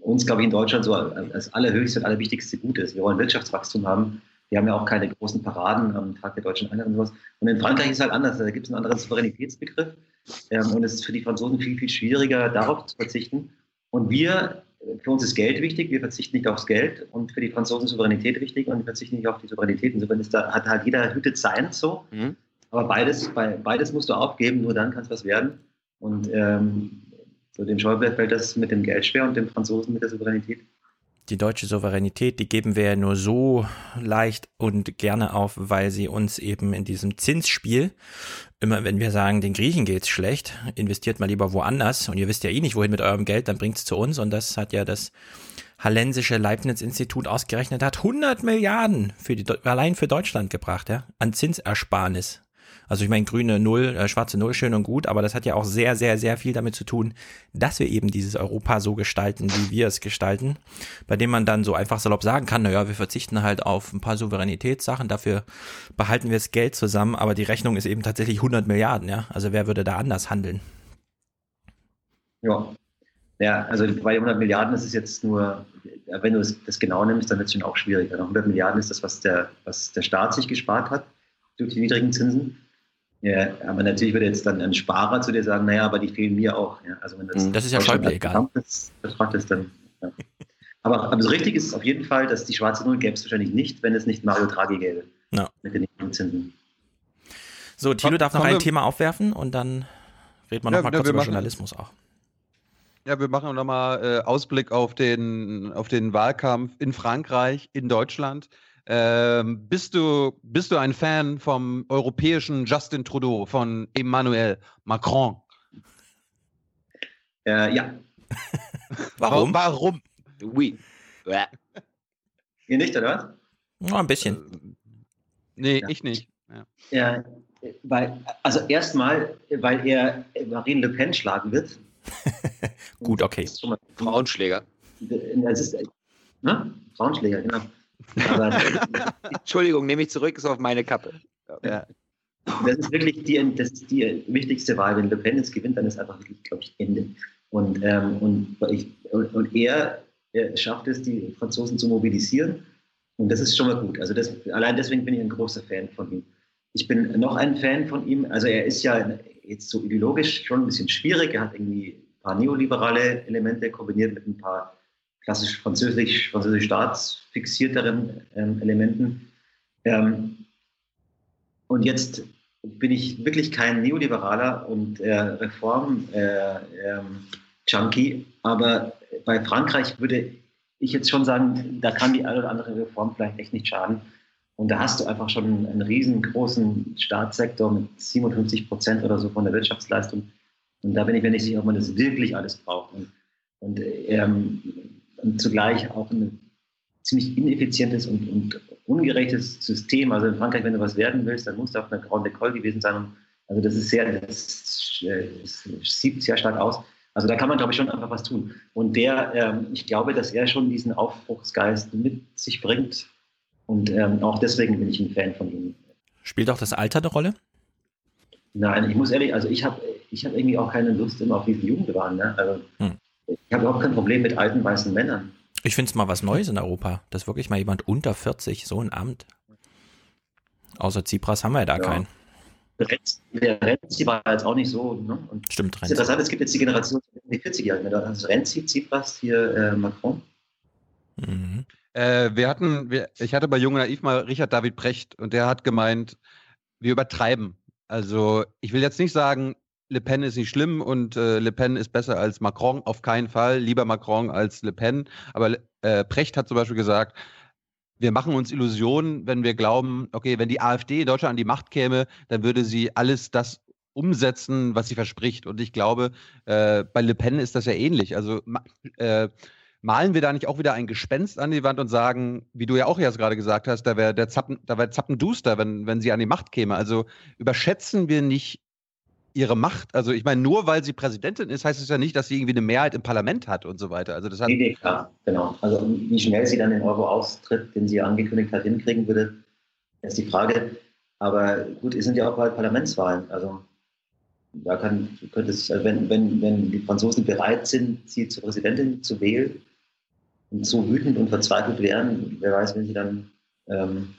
uns, glaube ich, in Deutschland so als allerhöchste und allerwichtigste Gut ist. Wir wollen Wirtschaftswachstum haben. Wir haben ja auch keine großen Paraden am Tag der deutschen Einheit und sowas. Und in Frankreich ist es halt anders. Da gibt es einen anderen Souveränitätsbegriff. Ähm, und es ist für die Franzosen viel, viel schwieriger, darauf zu verzichten. Und wir, für uns ist Geld wichtig. Wir verzichten nicht aufs Geld. Und für die Franzosen ist Souveränität wichtig. Und wir verzichten nicht auf die Souveränität. Insofern ist da, hat halt jeder hütet sein so. Mhm. Aber beides, bei, beides musst du aufgeben. Nur dann kann es was werden. Und ähm, so dem Schäuble fällt das mit dem Geld schwer und dem Franzosen mit der Souveränität. Die deutsche Souveränität, die geben wir ja nur so leicht und gerne auf, weil sie uns eben in diesem Zinsspiel, immer wenn wir sagen, den Griechen geht's schlecht, investiert mal lieber woanders und ihr wisst ja eh nicht, wohin mit eurem Geld, dann bringt's zu uns und das hat ja das Hallensische Leibniz-Institut ausgerechnet, hat 100 Milliarden für die, allein für Deutschland gebracht, ja, an Zinsersparnis. Also ich meine, grüne Null, äh, schwarze Null, schön und gut, aber das hat ja auch sehr, sehr, sehr viel damit zu tun, dass wir eben dieses Europa so gestalten, wie wir es gestalten, bei dem man dann so einfach salopp sagen kann, naja, wir verzichten halt auf ein paar Souveränitätssachen, dafür behalten wir das Geld zusammen, aber die Rechnung ist eben tatsächlich 100 Milliarden, ja. Also wer würde da anders handeln? Ja. Ja, also bei 100 Milliarden ist es jetzt nur, wenn du das genau nimmst, dann wird es schon auch schwieriger. 100 Milliarden ist das, was der, was der Staat sich gespart hat durch die niedrigen Zinsen. Ja, aber natürlich würde jetzt dann ein Sparer zu dir sagen, naja, aber die fehlen mir auch. Ja, also wenn das, Das ist ja Schäuble egal. Betrachtet, dann, ja. aber, aber so richtig ist es auf jeden Fall, dass die schwarze Null gäbe es wahrscheinlich nicht, wenn es nicht Mario Draghi gäbe. Ja. Mit den Zinsen. So, Komm, darf noch ein wir- Thema aufwerfen und dann reden wir Ja, mal ja, kurz über machen- Journalismus auch. Ja, wir machen nochmal äh, Ausblick auf den, auf den Wahlkampf in Frankreich, in Deutschland. Ähm, bist, du, bist du ein Fan vom europäischen Justin Trudeau, von Emmanuel Macron? Äh, ja. Warum? Warum? Oui. Ihr nicht, oder was? Ja, ein bisschen. Nee, ich nicht. Ja. Ja, weil, also erstmal, weil er Marine Le Pen schlagen wird. Gut, okay. Frauenschläger. Das ist, ne? Frauenschläger, genau. Aber Entschuldigung, nehme ich zurück, ist auf meine Kappe. Ja. das ist wirklich die, das die wichtigste Wahl. Wenn Le Pen jetzt gewinnt, dann ist einfach wirklich, glaube ich, Ende. Und, ähm, und, ich, und, und er, er schafft es, die Franzosen zu mobilisieren Und das ist schon mal gut. Also das, allein deswegen bin ich ein großer Fan von ihm. Ich bin noch ein Fan von ihm. Also er ist ja jetzt so ideologisch schon ein bisschen schwierig. Er hat irgendwie ein paar neoliberale Elemente kombiniert mit ein paar klassisch französisch, französisch staatsfixierteren ähm, Elementen. Ähm, und jetzt bin ich wirklich kein Neoliberaler und äh, Reform-Junkie, äh, ähm, aber bei Frankreich würde ich jetzt schon sagen, da kann die eine oder andere Reform vielleicht echt nicht schaden. Und da hast du einfach schon einen riesengroßen Staatssektor mit 57 Prozent oder so von der Wirtschaftsleistung. Und da bin ich mir nicht sicher, ob man das wirklich alles braucht. Und, und, ähm, und zugleich auch ein ziemlich ineffizientes und, und, ungerechtes System. Also in Frankreich, wenn du was werden willst, dann musst du auf einer Grande École gewesen sein. Und, also das ist sehr, das, das sieht sehr stark aus. Also da kann man, glaube ich, schon einfach was tun. Und der, ähm, ich glaube, dass er schon diesen Aufbruchsgeist mit sich bringt und ähm, auch deswegen bin ich ein Fan von ihm. Spielt auch das Alter eine Rolle? Nein, ich muss ehrlich, also ich habe ich hab irgendwie auch keine Lust immer auf diese Jugendwahn. Ne? Also, hm. Ich habe überhaupt kein Problem mit alten weißen Männern. Ich finde es mal was Neues in Europa, dass wirklich mal jemand unter 40 so ein Amt. Außer Tsipras haben wir ja da ja. keinen. Der Renzi war jetzt auch nicht so. Ne? Und Stimmt, Renzi. Interessant, es gibt jetzt die Generation die 40-Jährigen. Da hast Renzi, Tsipras, hier äh, Macron. Mhm. Äh, wir hatten, wir, ich hatte bei Junge Naiv mal Richard David Precht und der hat gemeint, wir übertreiben. Also ich will jetzt nicht sagen, Le Pen ist nicht schlimm und äh, Le Pen ist besser als Macron, auf keinen Fall. Lieber Macron als Le Pen. Aber äh, Precht hat zum Beispiel gesagt, wir machen uns Illusionen, wenn wir glauben, okay, wenn die AfD in Deutschland an die Macht käme, dann würde sie alles das umsetzen, was sie verspricht. Und ich glaube, äh, bei Le Pen ist das ja ähnlich. Also äh, malen wir da nicht auch wieder ein Gespenst an die Wand und sagen, wie du ja auch jetzt gerade gesagt hast, da wäre der Zappen, da wäre Zappenduster, wenn, wenn sie an die Macht käme. Also überschätzen wir nicht ihre Macht. Also ich meine, nur weil sie Präsidentin ist, heißt es ja nicht, dass sie irgendwie eine Mehrheit im Parlament hat und so weiter. Also das hat nee, nee, klar, genau. Also wie schnell sie dann den Euro-Austritt, den sie angekündigt hat, hinkriegen würde, ist die Frage. Aber gut, es sind ja auch bald Parlamentswahlen. Also da kann, könnte es, also wenn, wenn, wenn die Franzosen bereit sind, sie zur Präsidentin zu wählen, und so wütend und verzweifelt wären, wer weiß, wenn sie dann, ähm,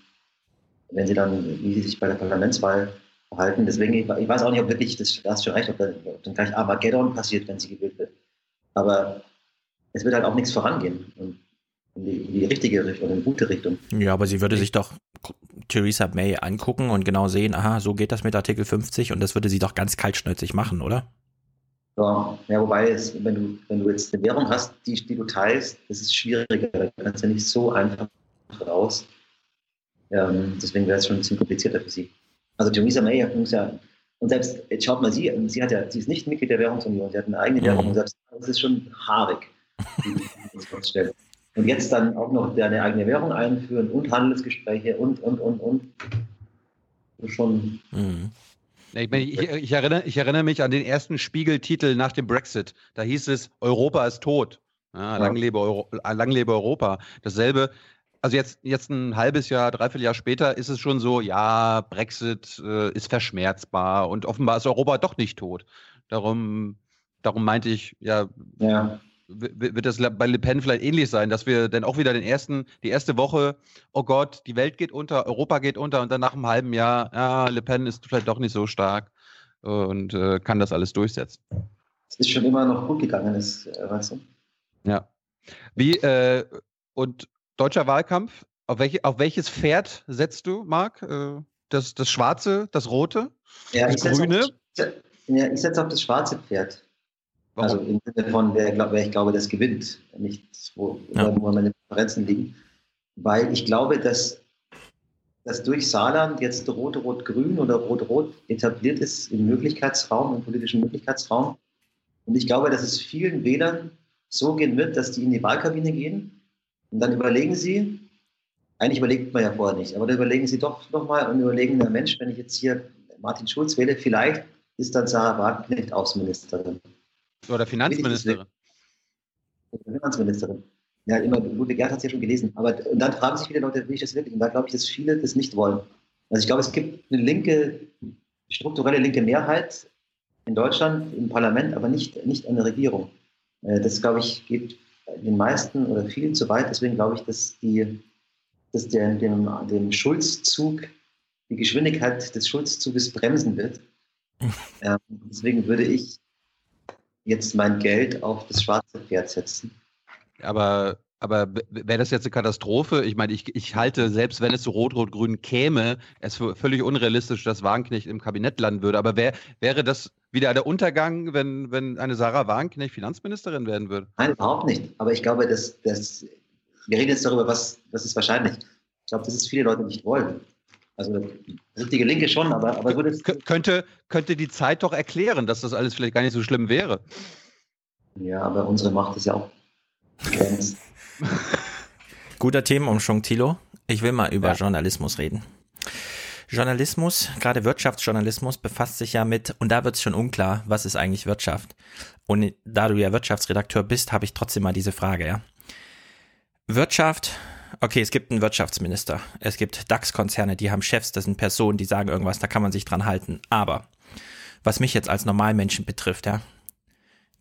wenn sie dann, wie sie sich bei der Parlamentswahl verhalten. Deswegen, ich, ich weiß auch nicht, ob wirklich, das, da hast schon recht, ob, ob dann gleich Armageddon passiert, wenn sie gewählt wird. Aber es wird halt auch nichts vorangehen. Und in die, in die richtige Richtung, in die gute Richtung. Ja, aber sie würde sich doch Theresa May angucken und genau sehen, aha, so geht das mit Artikel 50 und das würde sie doch ganz kaltschnäuzig machen, oder? Ja, ja wobei, es, wenn, du, wenn du jetzt eine Währung hast, die, die du teilst, das ist schwieriger. Da kannst du ja nicht so einfach raus. Ähm, deswegen wäre es schon ein bisschen komplizierter für sie. Also Theresa May muss ja, und selbst, jetzt schaut mal sie, sie hat ja, sie ist nicht Mitglied der Währungsunion, sie hat eine eigene Währung, und selbst das ist schon haarig, Und jetzt dann auch noch eine eigene Währung einführen und Handelsgespräche und, und, und, und. Schon. Mhm. Ich, meine, ich, ich, erinnere, ich, erinnere, mich an den ersten Spiegeltitel nach dem Brexit. Da hieß es, Europa ist tot. Ja, lang, lebe Euro, lang lebe Europa. Dasselbe, also jetzt, jetzt ein halbes Jahr, dreiviertel Jahr später ist es schon so, ja, Brexit äh, ist verschmerzbar und offenbar ist Europa doch nicht tot. Darum, darum meinte ich, ja, ja wird das bei Le Pen vielleicht ähnlich sein, dass wir dann auch wieder den ersten, die erste Woche, oh Gott, die Welt geht unter, Europa geht unter und dann nach einem halben Jahr, ja, Le Pen ist vielleicht doch nicht so stark und äh, kann das alles durchsetzen. Es ist schon immer noch gut gegangen, ist, äh, weißt du? Ja. Wie, äh, und deutscher Wahlkampf, auf, welche, auf welches Pferd setzt du, Marc? Äh, das, das schwarze, das rote, ja, das grüne? Auf, ja, ich setze auf das schwarze Pferd. Warum? Also im Sinne von, wer, wer ich glaube, das gewinnt, nicht wo, ja. wo meine Präferenzen liegen. Weil ich glaube, dass, dass durch Saarland jetzt Rot-Rot-Grün oder Rot-Rot etabliert ist im Möglichkeitsraum, im politischen Möglichkeitsraum. Und ich glaube, dass es vielen Wählern so gehen wird, dass die in die Wahlkabine gehen und dann überlegen sie, eigentlich überlegt man ja vorher nicht, aber dann überlegen sie doch nochmal und überlegen, na Mensch, wenn ich jetzt hier Martin Schulz wähle, vielleicht ist dann Sarah Wagenknecht Außenministerin. Oder Finanzministerin. Finanzministerin. Ja, immer, Ludwig Gerd hat es ja schon gelesen. Aber und dann fragen sich viele Leute, will ich das wirklich? Und da glaube ich, dass viele das nicht wollen. Also ich glaube, es gibt eine linke, strukturelle linke Mehrheit in Deutschland im Parlament, aber nicht, nicht an der Regierung. Äh, das, glaube ich, geht den meisten oder vielen zu weit. Deswegen glaube ich, dass die, dass der, dem, dem Schulzzug, die Geschwindigkeit des Schuldzuges bremsen wird. ähm, deswegen würde ich jetzt mein Geld auf das schwarze Pferd setzen. Aber, aber wäre das jetzt eine Katastrophe? Ich meine, ich, ich halte, selbst wenn es zu Rot-Rot-Grün käme, es für völlig unrealistisch, dass Wagenknecht im Kabinett landen würde. Aber wär, wäre das wieder der Untergang, wenn, wenn eine Sarah Wagenknecht Finanzministerin werden würde? Nein, überhaupt nicht. Aber ich glaube, dass, dass wir reden jetzt darüber, was, was ist wahrscheinlich. Ich glaube, dass es viele Leute nicht wollen. Also richtige Linke schon, aber, aber würde es. Könnte, könnte die Zeit doch erklären, dass das alles vielleicht gar nicht so schlimm wäre. Ja, aber unsere Macht ist ja auch Guter Themenumschwung, Thilo. Ich will mal über ja. Journalismus reden. Journalismus, gerade Wirtschaftsjournalismus, befasst sich ja mit, und da wird es schon unklar, was ist eigentlich Wirtschaft. Und da du ja Wirtschaftsredakteur bist, habe ich trotzdem mal diese Frage, ja. Wirtschaft, okay, es gibt einen Wirtschaftsminister, es gibt DAX-Konzerne, die haben Chefs, das sind Personen, die sagen irgendwas, da kann man sich dran halten. Aber was mich jetzt als Normalmenschen betrifft, ja,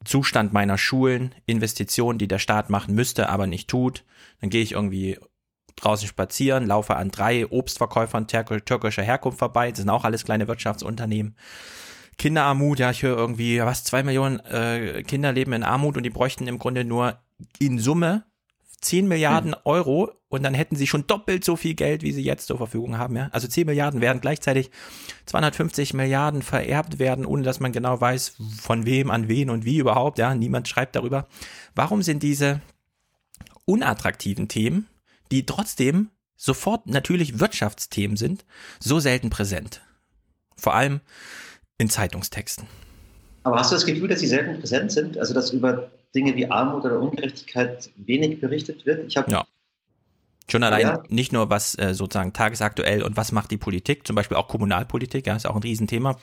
Zustand meiner Schulen, Investitionen, die der Staat machen müsste, aber nicht tut, dann gehe ich irgendwie draußen spazieren, laufe an drei Obstverkäufern türkischer Herkunft vorbei, das sind auch alles kleine Wirtschaftsunternehmen. Kinderarmut, ja, ich höre irgendwie, was, zwei Millionen äh, Kinder leben in Armut und die bräuchten im Grunde nur in Summe 10 Milliarden hm. Euro und dann hätten sie schon doppelt so viel Geld, wie sie jetzt zur Verfügung haben. Ja? Also 10 Milliarden werden gleichzeitig 250 Milliarden vererbt werden, ohne dass man genau weiß, von wem, an wen und wie überhaupt. Ja, niemand schreibt darüber. Warum sind diese unattraktiven Themen, die trotzdem sofort natürlich Wirtschaftsthemen sind, so selten präsent? Vor allem in Zeitungstexten. Aber hast du das Gefühl, dass sie selten präsent sind? Also, dass über Dinge wie Armut oder Ungerechtigkeit wenig berichtet wird? Ich ja. Schon allein ja. nicht nur was äh, sozusagen tagesaktuell und was macht die Politik, zum Beispiel auch Kommunalpolitik, ja, ist auch ein Riesenthema.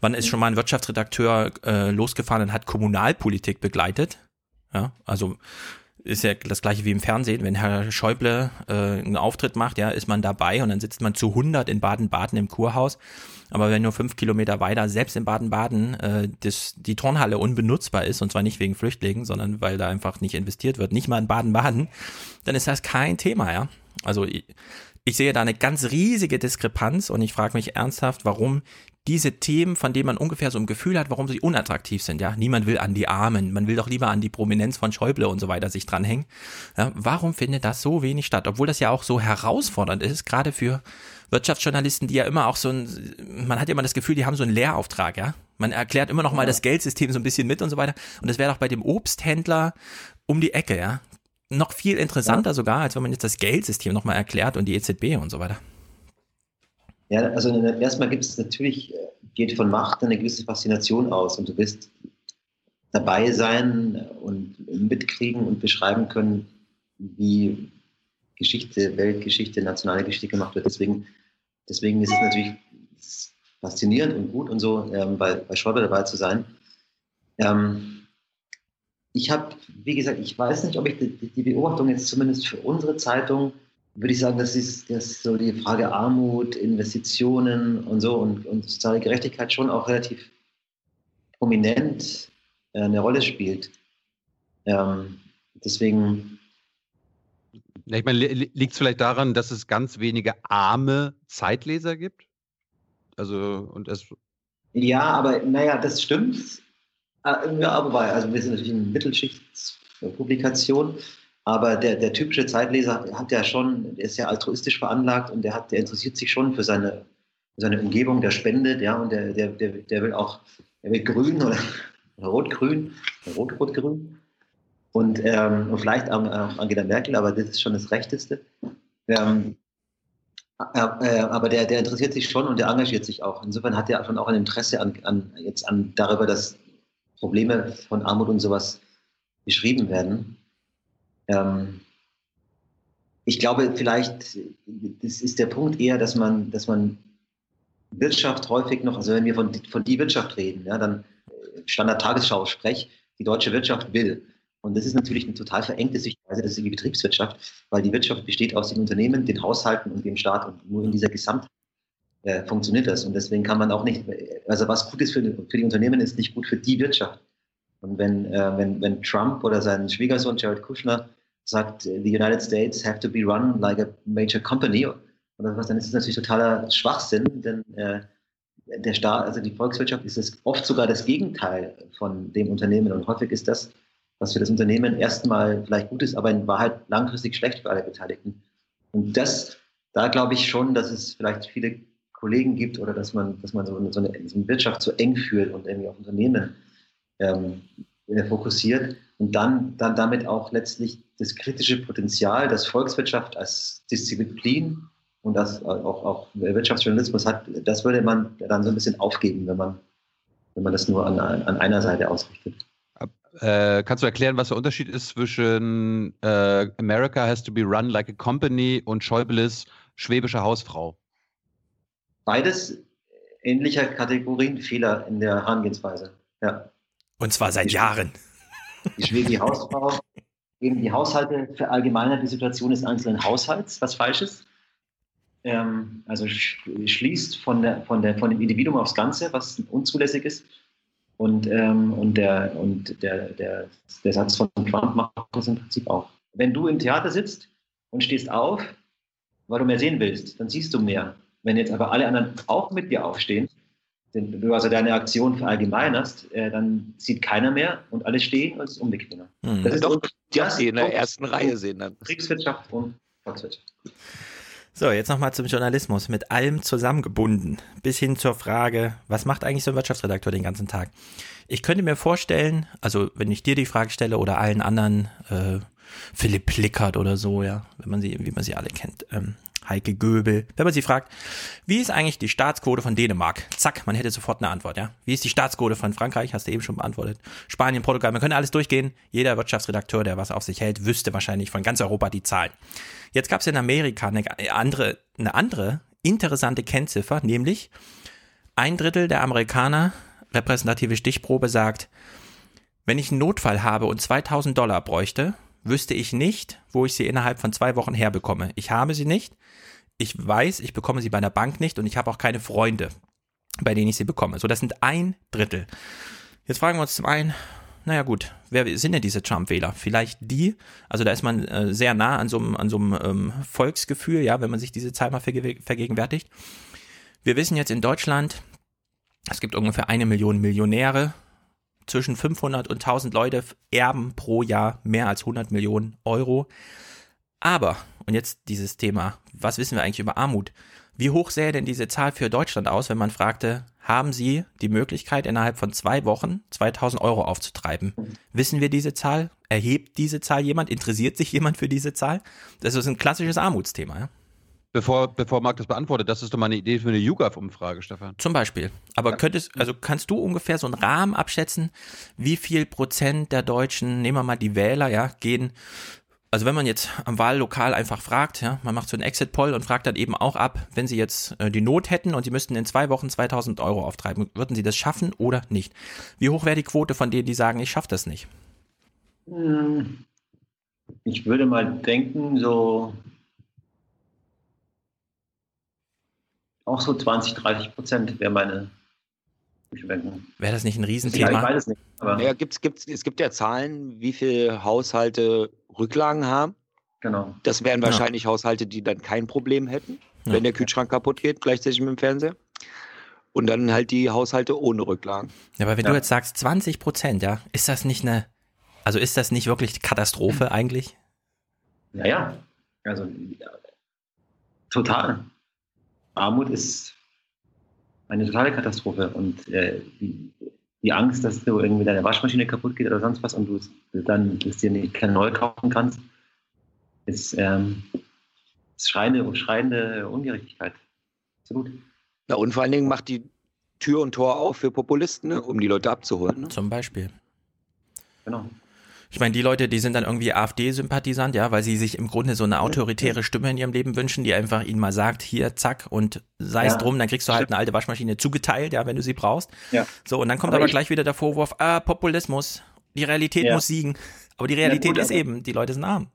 Wann ist schon mal ein Wirtschaftsredakteur äh, losgefahren und hat Kommunalpolitik begleitet? Ja, also ist ja das gleiche wie im Fernsehen. Wenn Herr Schäuble äh, einen Auftritt macht, ja, ist man dabei und dann sitzt man zu 100 in Baden-Baden im Kurhaus. Aber wenn nur fünf Kilometer weiter, selbst in Baden-Baden, äh, das, die Turnhalle unbenutzbar ist, und zwar nicht wegen Flüchtlingen, sondern weil da einfach nicht investiert wird, nicht mal in Baden-Baden, dann ist das kein Thema, ja. Also ich, ich sehe da eine ganz riesige Diskrepanz und ich frage mich ernsthaft, warum diese Themen, von denen man ungefähr so ein Gefühl hat, warum sie unattraktiv sind. Ja, niemand will an die Armen, man will doch lieber an die Prominenz von Schäuble und so weiter sich dranhängen. Ja, warum findet das so wenig statt, obwohl das ja auch so herausfordernd ist, gerade für Wirtschaftsjournalisten, die ja immer auch so ein, man hat ja immer das Gefühl, die haben so einen Lehrauftrag, ja. Man erklärt immer noch mal das Geldsystem so ein bisschen mit und so weiter. Und das wäre doch bei dem Obsthändler um die Ecke, ja. Noch viel interessanter ja. sogar, als wenn man jetzt das Geldsystem noch mal erklärt und die EZB und so weiter. Ja, also erstmal gibt es natürlich, äh, geht von Macht eine gewisse Faszination aus und du wirst dabei sein und mitkriegen und beschreiben können, wie Geschichte, Weltgeschichte, nationale Geschichte gemacht wird. Deswegen, deswegen ist es natürlich faszinierend und gut und so, ähm, bei, bei Schäuble dabei zu sein. Ähm, ich habe, wie gesagt, ich weiß nicht, ob ich die, die, Beobachtung jetzt zumindest für unsere Zeitung, würde ich sagen, das ist, das so die Frage Armut, Investitionen und so und, und soziale Gerechtigkeit schon auch relativ prominent äh, eine Rolle spielt. Ähm, deswegen ja, ich meine, liegt es vielleicht daran, dass es ganz wenige arme Zeitleser gibt? Also, und es. Ja, aber naja, das stimmt. Äh, ja, aber also wir sind natürlich eine Mittelschichtspublikation, aber der, der typische Zeitleser hat ja schon, der ist ja altruistisch veranlagt und der hat, der interessiert sich schon für seine, seine Umgebung, der spendet, ja, und der, der, der, der will auch, der will grün oder, oder rot-grün, rot-rot-grün und, ähm, und vielleicht auch Angela Merkel, aber das ist schon das Rechteste. Ähm, äh, äh, aber der, der interessiert sich schon und der engagiert sich auch. Insofern hat er schon auch ein Interesse an, an, jetzt an darüber, dass Probleme von Armut und sowas beschrieben werden. Ähm, ich glaube, vielleicht das ist der Punkt eher, dass man, dass man Wirtschaft häufig noch, also wenn wir von, von die Wirtschaft reden, ja, dann Standard-Tagesschau-Sprech, die deutsche Wirtschaft will. Und das ist natürlich eine total verengte Sichtweise, das ist die Betriebswirtschaft, weil die Wirtschaft besteht aus den Unternehmen, den Haushalten und dem Staat und nur in dieser Gesamt äh, funktioniert das. Und deswegen kann man auch nicht, also was gut ist für, für die Unternehmen, ist nicht gut für die Wirtschaft. Und wenn, äh, wenn, wenn Trump oder sein Schwiegersohn Jared Kushner sagt, the United States have to be run like a major company oder was, dann ist es natürlich totaler Schwachsinn, denn äh, der Staat, also die Volkswirtschaft ist es oft sogar das Gegenteil von dem Unternehmen und häufig ist das, was für das Unternehmen erstmal vielleicht gut ist, aber in Wahrheit langfristig schlecht für alle Beteiligten. Und das, da glaube ich schon, dass es vielleicht viele Kollegen gibt oder dass man, dass man so eine, so eine, Wirtschaft so eng führt und irgendwie auf Unternehmen ähm, äh, fokussiert und dann, dann damit auch letztlich das kritische Potenzial, das Volkswirtschaft als Disziplin und das auch, auch Wirtschaftsjournalismus hat, das würde man dann so ein bisschen aufgeben, wenn man, wenn man das nur an, an einer Seite ausrichtet. Äh, kannst du erklären, was der Unterschied ist zwischen äh, America has to be run like a company und Schäubles schwäbische Hausfrau? Beides ähnlicher Kategorien Fehler in der Herangehensweise. Ja. Und zwar seit die, Jahren. Die schwäbische Hausfrau, eben die Haushalte verallgemeinert die Situation des einzelnen Haushalts, was falsch ist. Ähm, also schließt von, der, von, der, von dem Individuum aufs Ganze, was unzulässig ist. Und, ähm, und, der, und der, der, der Satz von Trump macht das im Prinzip auch. Wenn du im Theater sitzt und stehst auf, weil du mehr sehen willst, dann siehst du mehr. Wenn jetzt aber alle anderen auch mit dir aufstehen, du also deine Aktion verallgemeinerst, äh, dann sieht keiner mehr und alle stehen und es ist umbequemer. Hm. Das ist Doch, die, die in der ersten Reihe sehen dann. Kriegswirtschaft und Volkswirtschaft. So, jetzt nochmal zum Journalismus, mit allem zusammengebunden, bis hin zur Frage, was macht eigentlich so ein Wirtschaftsredakteur den ganzen Tag? Ich könnte mir vorstellen, also wenn ich dir die Frage stelle oder allen anderen, äh, Philipp Plickert oder so, ja, wenn man sie, wie man sie alle kennt, ähm, Heike Göbel, wenn man sie fragt, wie ist eigentlich die Staatsquote von Dänemark? Zack, man hätte sofort eine Antwort, ja. Wie ist die Staatsquote von Frankreich? Hast du eben schon beantwortet. Spanien, Portugal, man könnte alles durchgehen. Jeder Wirtschaftsredakteur, der was auf sich hält, wüsste wahrscheinlich von ganz Europa die Zahlen. Jetzt gab es in Amerika eine andere, eine andere interessante Kennziffer, nämlich ein Drittel der Amerikaner, repräsentative Stichprobe, sagt, wenn ich einen Notfall habe und 2000 Dollar bräuchte, wüsste ich nicht, wo ich sie innerhalb von zwei Wochen herbekomme. Ich habe sie nicht. Ich weiß, ich bekomme sie bei der Bank nicht und ich habe auch keine Freunde, bei denen ich sie bekomme. So, das sind ein Drittel. Jetzt fragen wir uns zum einen, naja gut, wer sind denn diese Trump-Wähler? Vielleicht die, also da ist man äh, sehr nah an so einem, an so einem ähm, Volksgefühl, ja, wenn man sich diese Zahl mal verge vergegenwärtigt. Wir wissen jetzt in Deutschland, es gibt ungefähr eine Million Millionäre, zwischen 500 und 1000 Leute erben pro Jahr mehr als 100 Millionen Euro. Aber, und jetzt dieses Thema, was wissen wir eigentlich über Armut? Wie hoch sähe denn diese Zahl für Deutschland aus, wenn man fragte, haben Sie die Möglichkeit, innerhalb von zwei Wochen 2000 Euro aufzutreiben? Wissen wir diese Zahl? Erhebt diese Zahl jemand? Interessiert sich jemand für diese Zahl? Das ist ein klassisches Armutsthema. Ja? Bevor, bevor Marc das beantwortet, das ist doch mal eine Idee für eine YouGov-Umfrage, Stefan. Zum Beispiel. Aber könntest, also kannst du ungefähr so einen Rahmen abschätzen, wie viel Prozent der Deutschen, nehmen wir mal die Wähler, ja, gehen also wenn man jetzt am Wahllokal einfach fragt, ja, man macht so einen Exit-Poll und fragt dann eben auch ab, wenn sie jetzt äh, die Not hätten und sie müssten in zwei Wochen 2000 Euro auftreiben, würden sie das schaffen oder nicht? Wie hoch wäre die Quote von denen, die sagen, ich schaffe das nicht? Hm. Ich würde mal denken, so auch so 20, 30 Prozent wäre meine Wäre das nicht ein Riesenthema? Ich weiß es nicht. Aber ja, gibt's, gibt's, es gibt ja Zahlen, wie viele Haushalte Rücklagen haben. Genau. Das wären wahrscheinlich ja. Haushalte, die dann kein Problem hätten, ja. wenn der Kühlschrank kaputt geht, gleichzeitig mit dem Fernseher. Und dann halt die Haushalte ohne Rücklagen. Ja, aber wenn ja. du jetzt sagst 20 Prozent, ja, ist das nicht eine, also ist das nicht wirklich Katastrophe eigentlich? Naja, also total. Armut ist eine totale Katastrophe und äh, die, Angst, dass du irgendwie deine Waschmaschine kaputt geht oder sonst was und du dann dass dir nicht keine neu kaufen kannst, ist, ähm, ist schreiende, schreiende Ungerechtigkeit. Absolut. Ja, und vor allen Dingen macht die Tür und Tor auf für Populisten, ne, um die Leute abzuholen. Ne? Zum Beispiel. Genau. Ich meine, die Leute, die sind dann irgendwie AfD-Sympathisant, ja, weil sie sich im Grunde so eine autoritäre Stimme in ihrem Leben wünschen, die einfach ihnen mal sagt, hier, zack, und sei es ja, drum, dann kriegst du halt eine alte Waschmaschine zugeteilt, ja, wenn du sie brauchst. Ja. So, und dann kommt aber, aber gleich wieder der Vorwurf, ah, Populismus, die Realität ja. muss siegen. Aber die Realität gut, ist eben, die Leute sind arm.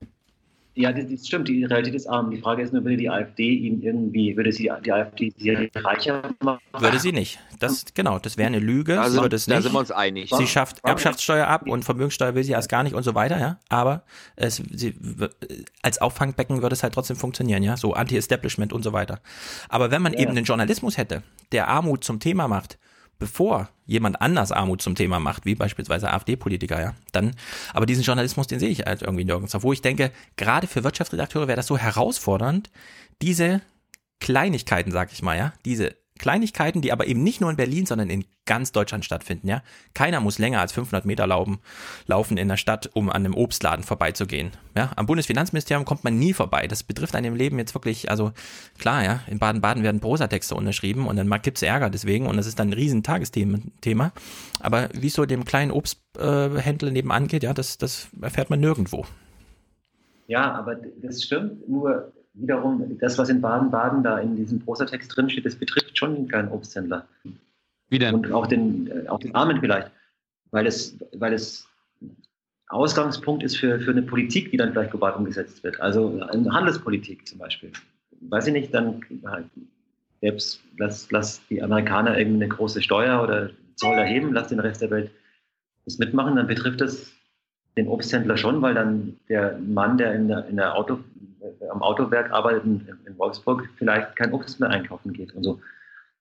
Ja, das, das, stimmt, die Realität ist arm. Die Frage ist nur, würde die AfD ihn irgendwie, würde sie die AfD sie reicher machen? Würde sie nicht. Das, genau, das wäre eine Lüge. Es da nicht. sind wir uns einig. Sie schafft Erbschaftssteuer ab und Vermögenssteuer will sie erst gar nicht und so weiter, ja. Aber es, sie, als Auffangbecken würde es halt trotzdem funktionieren, ja. So Anti-Establishment und so weiter. Aber wenn man Ja. eben einen Journalismus hätte, der Armut zum Thema macht, bevor jemand anders Armut zum Thema macht, wie beispielsweise AfD-Politiker, ja, dann, aber diesen Journalismus, den sehe ich halt irgendwie nirgends. Wo ich denke, gerade für Wirtschaftsredakteure wäre das so herausfordernd, diese Kleinigkeiten, sag ich mal, ja, diese Kleinigkeiten, die aber eben nicht nur in Berlin, sondern in ganz Deutschland stattfinden, ja. Keiner muss länger als 500 Meter laufen, laufen in der Stadt, um an einem Obstladen vorbeizugehen, ja. Am Bundesfinanzministerium kommt man nie vorbei. Das betrifft einem im Leben jetzt wirklich, also klar, ja. In Baden-Baden werden Prosatexte unterschrieben und dann gibt's Ärger deswegen und das ist dann ein riesen Tagesthema. Thema. Aber wie es so dem kleinen Obsthändler nebenan geht, ja, das, das erfährt man nirgendwo. Ja, aber das stimmt. Nur wiederum, das, was in Baden-Baden da in diesem Prosatext drinsteht, das betrifft schon den kleinen Obsthändler. Wie denn? Und auch den, äh, auch den Armen vielleicht. Weil es, weil es Ausgangspunkt ist für, für eine Politik, die dann vielleicht global umgesetzt wird. Also eine Handelspolitik zum Beispiel. Weiß ich nicht, dann halt, selbst lass, lass die Amerikaner irgendeine große Steuer oder Zoll erheben, lass den Rest der Welt das mitmachen, dann betrifft das den Obsthändler schon, weil dann der Mann, der in der, in der Auto, am Autowerk arbeitet in, Wolfsburg, vielleicht kein Obst mehr einkaufen geht und so.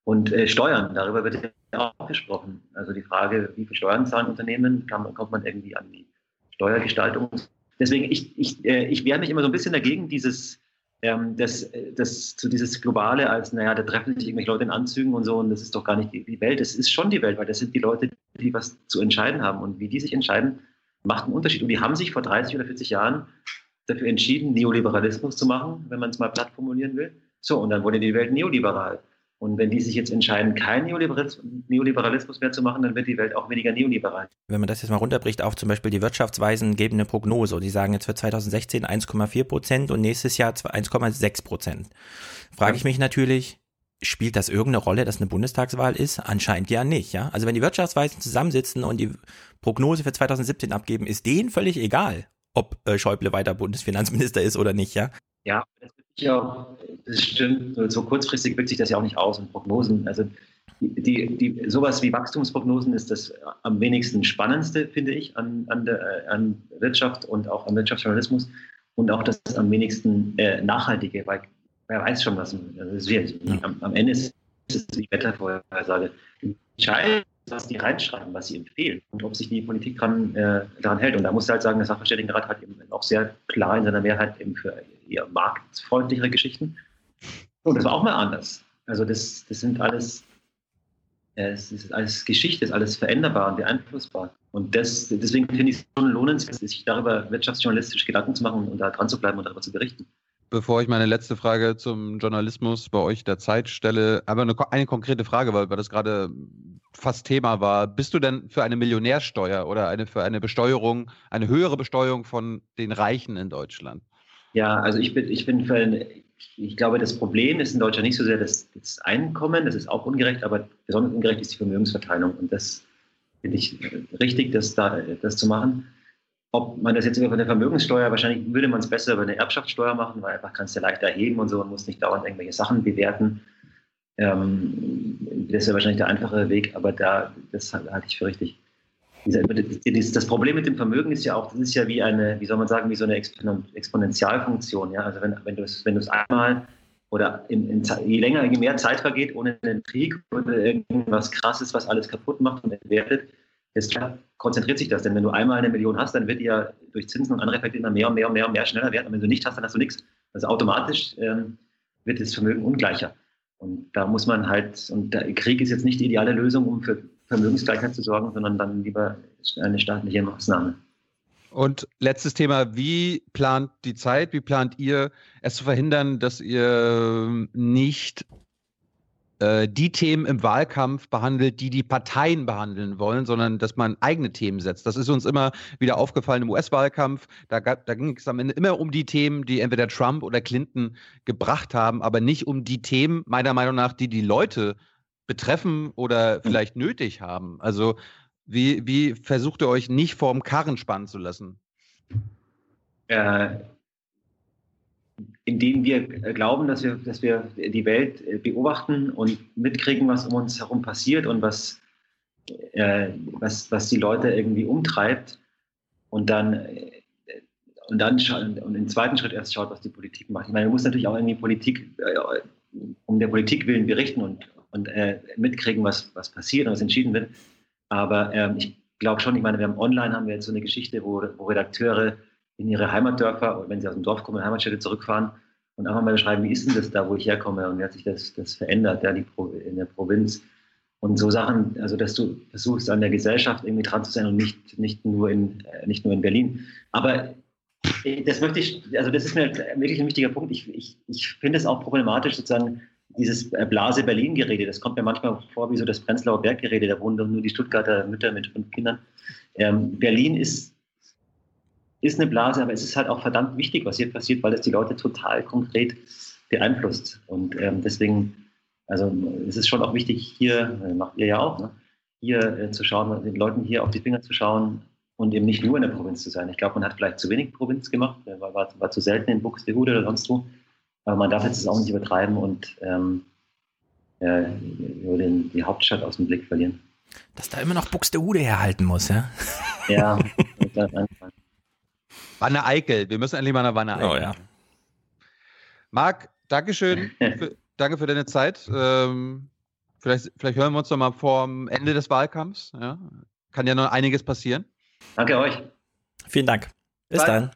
Und äh, Steuern, darüber wird ja auch gesprochen. Also die Frage, wie viel Steuern zahlen Unternehmen, kann, kommt man irgendwie an die Steuergestaltung. Deswegen, ich, ich, äh, ich wehre mich immer so ein bisschen dagegen, dieses, ähm, das, äh, das, so dieses Globale als, naja, da treffen sich irgendwelche Leute in Anzügen und so und das ist doch gar nicht die, die Welt. Es ist schon die Welt, weil das sind die Leute, die was zu entscheiden haben. Und wie die sich entscheiden, macht einen Unterschied. Und die haben sich vor 30 oder 40 Jahren dafür entschieden, Neoliberalismus zu machen, wenn man es mal platt formulieren will. So, und dann wurde die Welt neoliberal. Und wenn die sich jetzt entscheiden, keinen Neoliberalismus, mehr zu machen, dann wird die Welt auch weniger neoliberal. Wenn man das jetzt mal runterbricht auf zum Beispiel die Wirtschaftsweisen geben eine Prognose die sagen jetzt für 2016 1,4 Prozent und nächstes Jahr 1,6 Prozent. Frage ich mich natürlich, spielt das irgendeine Rolle, dass eine Bundestagswahl ist? Anscheinend ja nicht, ja. Also wenn die Wirtschaftsweisen zusammensitzen und die Prognose für 2017 abgeben, ist denen völlig egal, ob äh, Schäuble weiter Bundesfinanzminister ist oder nicht, ja. Ja, das, ja auch, das stimmt. So- kurzfristig wirkt sich das ja auch nicht aus und Prognosen. Also die, die, sowas wie Wachstumsprognosen ist das am wenigsten spannendste, finde ich, an, an, der, äh, an Wirtschaft und auch am Wirtschaftsjournalismus und auch das am wenigsten äh, nachhaltige, weil wer weiß schon, was also es wird. Am, am Ende ist es die Wettervorhersage. Entscheidend was die reinschreiben, was sie empfehlen und ob sich die Politik dran, äh, daran hält. Und da muss halt sagen, der Sachverständigenrat hat eben auch sehr klar in seiner Mehrheit eben für eher marktfreundlichere Geschichten. Und das war auch mal anders. Also das, das sind alles, äh, es ist alles Geschichte, ist alles veränderbar und beeinflussbar. Und das, deswegen finde ich es schon lohnenswert, sich darüber wirtschaftsjournalistisch Gedanken zu machen und da dran zu bleiben und darüber zu berichten. Bevor ich meine letzte Frage zum Journalismus bei euch der Zeit stelle, aber eine, eine konkrete Frage, weil, weil das gerade fast Thema war. Bist du denn für eine Millionärsteuer oder eine, für eine Besteuerung, eine höhere Besteuerung von den Reichen in Deutschland? Ja, also ich bin, ich bin für ein, ich glaube, das Problem ist in Deutschland nicht so sehr das, das Einkommen, das ist auch ungerecht, aber besonders ungerecht ist die Vermögensverteilung. Und das finde ich richtig, das, da, das zu machen. Ob man das jetzt über eine Vermögenssteuer, wahrscheinlich würde man es besser über eine Erbschaftssteuer machen, weil einfach kannst du leicht erheben und so und musst nicht dauernd irgendwelche Sachen bewerten. Ähm, das ja wahrscheinlich der einfache Weg, aber da, das halte ich für richtig. Das Problem mit dem Vermögen ist ja auch, das ist ja wie eine, wie soll man sagen, wie so eine Expon- Exponentialfunktion. Ja? Also wenn, wenn du es wenn einmal oder in, in, je länger, je mehr Zeit vergeht ohne einen Krieg oder irgendwas krasses, was alles kaputt macht und entwertet, desto konzentriert sich das. Denn wenn du einmal eine Million hast, dann wird die ja durch Zinsen und andere Effekte immer mehr und mehr und mehr und mehr schneller werden. Und wenn du nicht hast, dann hast du nichts. Also automatisch ähm, wird das Vermögen ungleicher. Und da muss man halt, und der Krieg ist jetzt nicht die ideale Lösung, um für Vermögensgleichheit zu sorgen, sondern dann lieber eine staatliche Maßnahme. Und letztes Thema, wie plant die Zeit, wie plant ihr es zu verhindern, dass ihr nicht äh, die Themen im Wahlkampf behandelt, die die Parteien behandeln wollen, sondern dass man eigene Themen setzt. Das ist uns immer wieder aufgefallen im US-Wahlkampf. Da, da ging es am Ende immer um die Themen, die entweder Trump oder Clinton gebracht haben, aber nicht um die Themen, meiner Meinung nach, die die Leute betreffen oder vielleicht nötig haben. Also wie, wie versucht ihr euch nicht vorm Karren spannen zu lassen? Äh, in denen wir glauben, dass wir, dass wir die Welt äh, beobachten und mitkriegen, was um uns herum passiert und was, äh, was, was die Leute irgendwie umtreibt und dann, äh, und dann und im zweiten Schritt erst schaut, was die Politik macht. Ich meine, man muss natürlich auch irgendwie Politik, äh, um der Politik willen berichten und, und äh, mitkriegen, was, was passiert und was entschieden wird. Aber ähm, ich glaube schon, ich meine, wir haben online haben wir jetzt so eine Geschichte, wo, wo Redakteure in ihre Heimatdörfer, wenn sie aus dem Dorf kommen, in Heimatstädte zurückfahren und einfach mal beschreiben, wie ist denn das da, wo ich herkomme und wie hat sich das, das verändert, ja, die Pro, in der Provinz. Und so Sachen, also dass du versuchst, an der Gesellschaft irgendwie dran zu sein und nicht, nicht, nur, in, äh, nicht nur in Berlin. Aber das möchte ich, also das ist mir wirklich ein wichtiger Punkt. Ich, ich, ich finde es auch problematisch, sozusagen, dieses Blase Berlin-Gerede, das kommt mir manchmal vor wie so das Prenzlauer Berg-Gerede, da wohnen nur die Stuttgarter Mütter mit fünf Kindern. Ähm, Berlin ist ist eine Blase, aber es ist halt auch verdammt wichtig, was hier passiert, weil es die Leute total konkret beeinflusst. Und ähm, deswegen, also es ist schon auch wichtig, hier, äh, macht ihr ja auch, ne? hier äh, zu schauen, den Leuten hier auf die Finger zu schauen und eben nicht nur in der Provinz zu sein. Ich glaube, man hat vielleicht zu wenig Provinz gemacht, äh, war, war, war zu selten in Buxtehude oder sonst wo. Aber man darf jetzt das auch nicht übertreiben und ähm, äh, den, die Hauptstadt aus dem Blick verlieren. Dass da immer noch Buxtehude herhalten muss, ja? Ja, Wanne Eickel. Wir müssen endlich mal nach Wanne Eickel. Oh ja. Marc, Dankeschön. für, danke für deine Zeit. Ähm, vielleicht, vielleicht hören wir uns noch mal vor dem Ende des Wahlkampfs. Ja? Kann ja noch einiges passieren. Danke euch. Vielen Dank. Bis Bye. dann.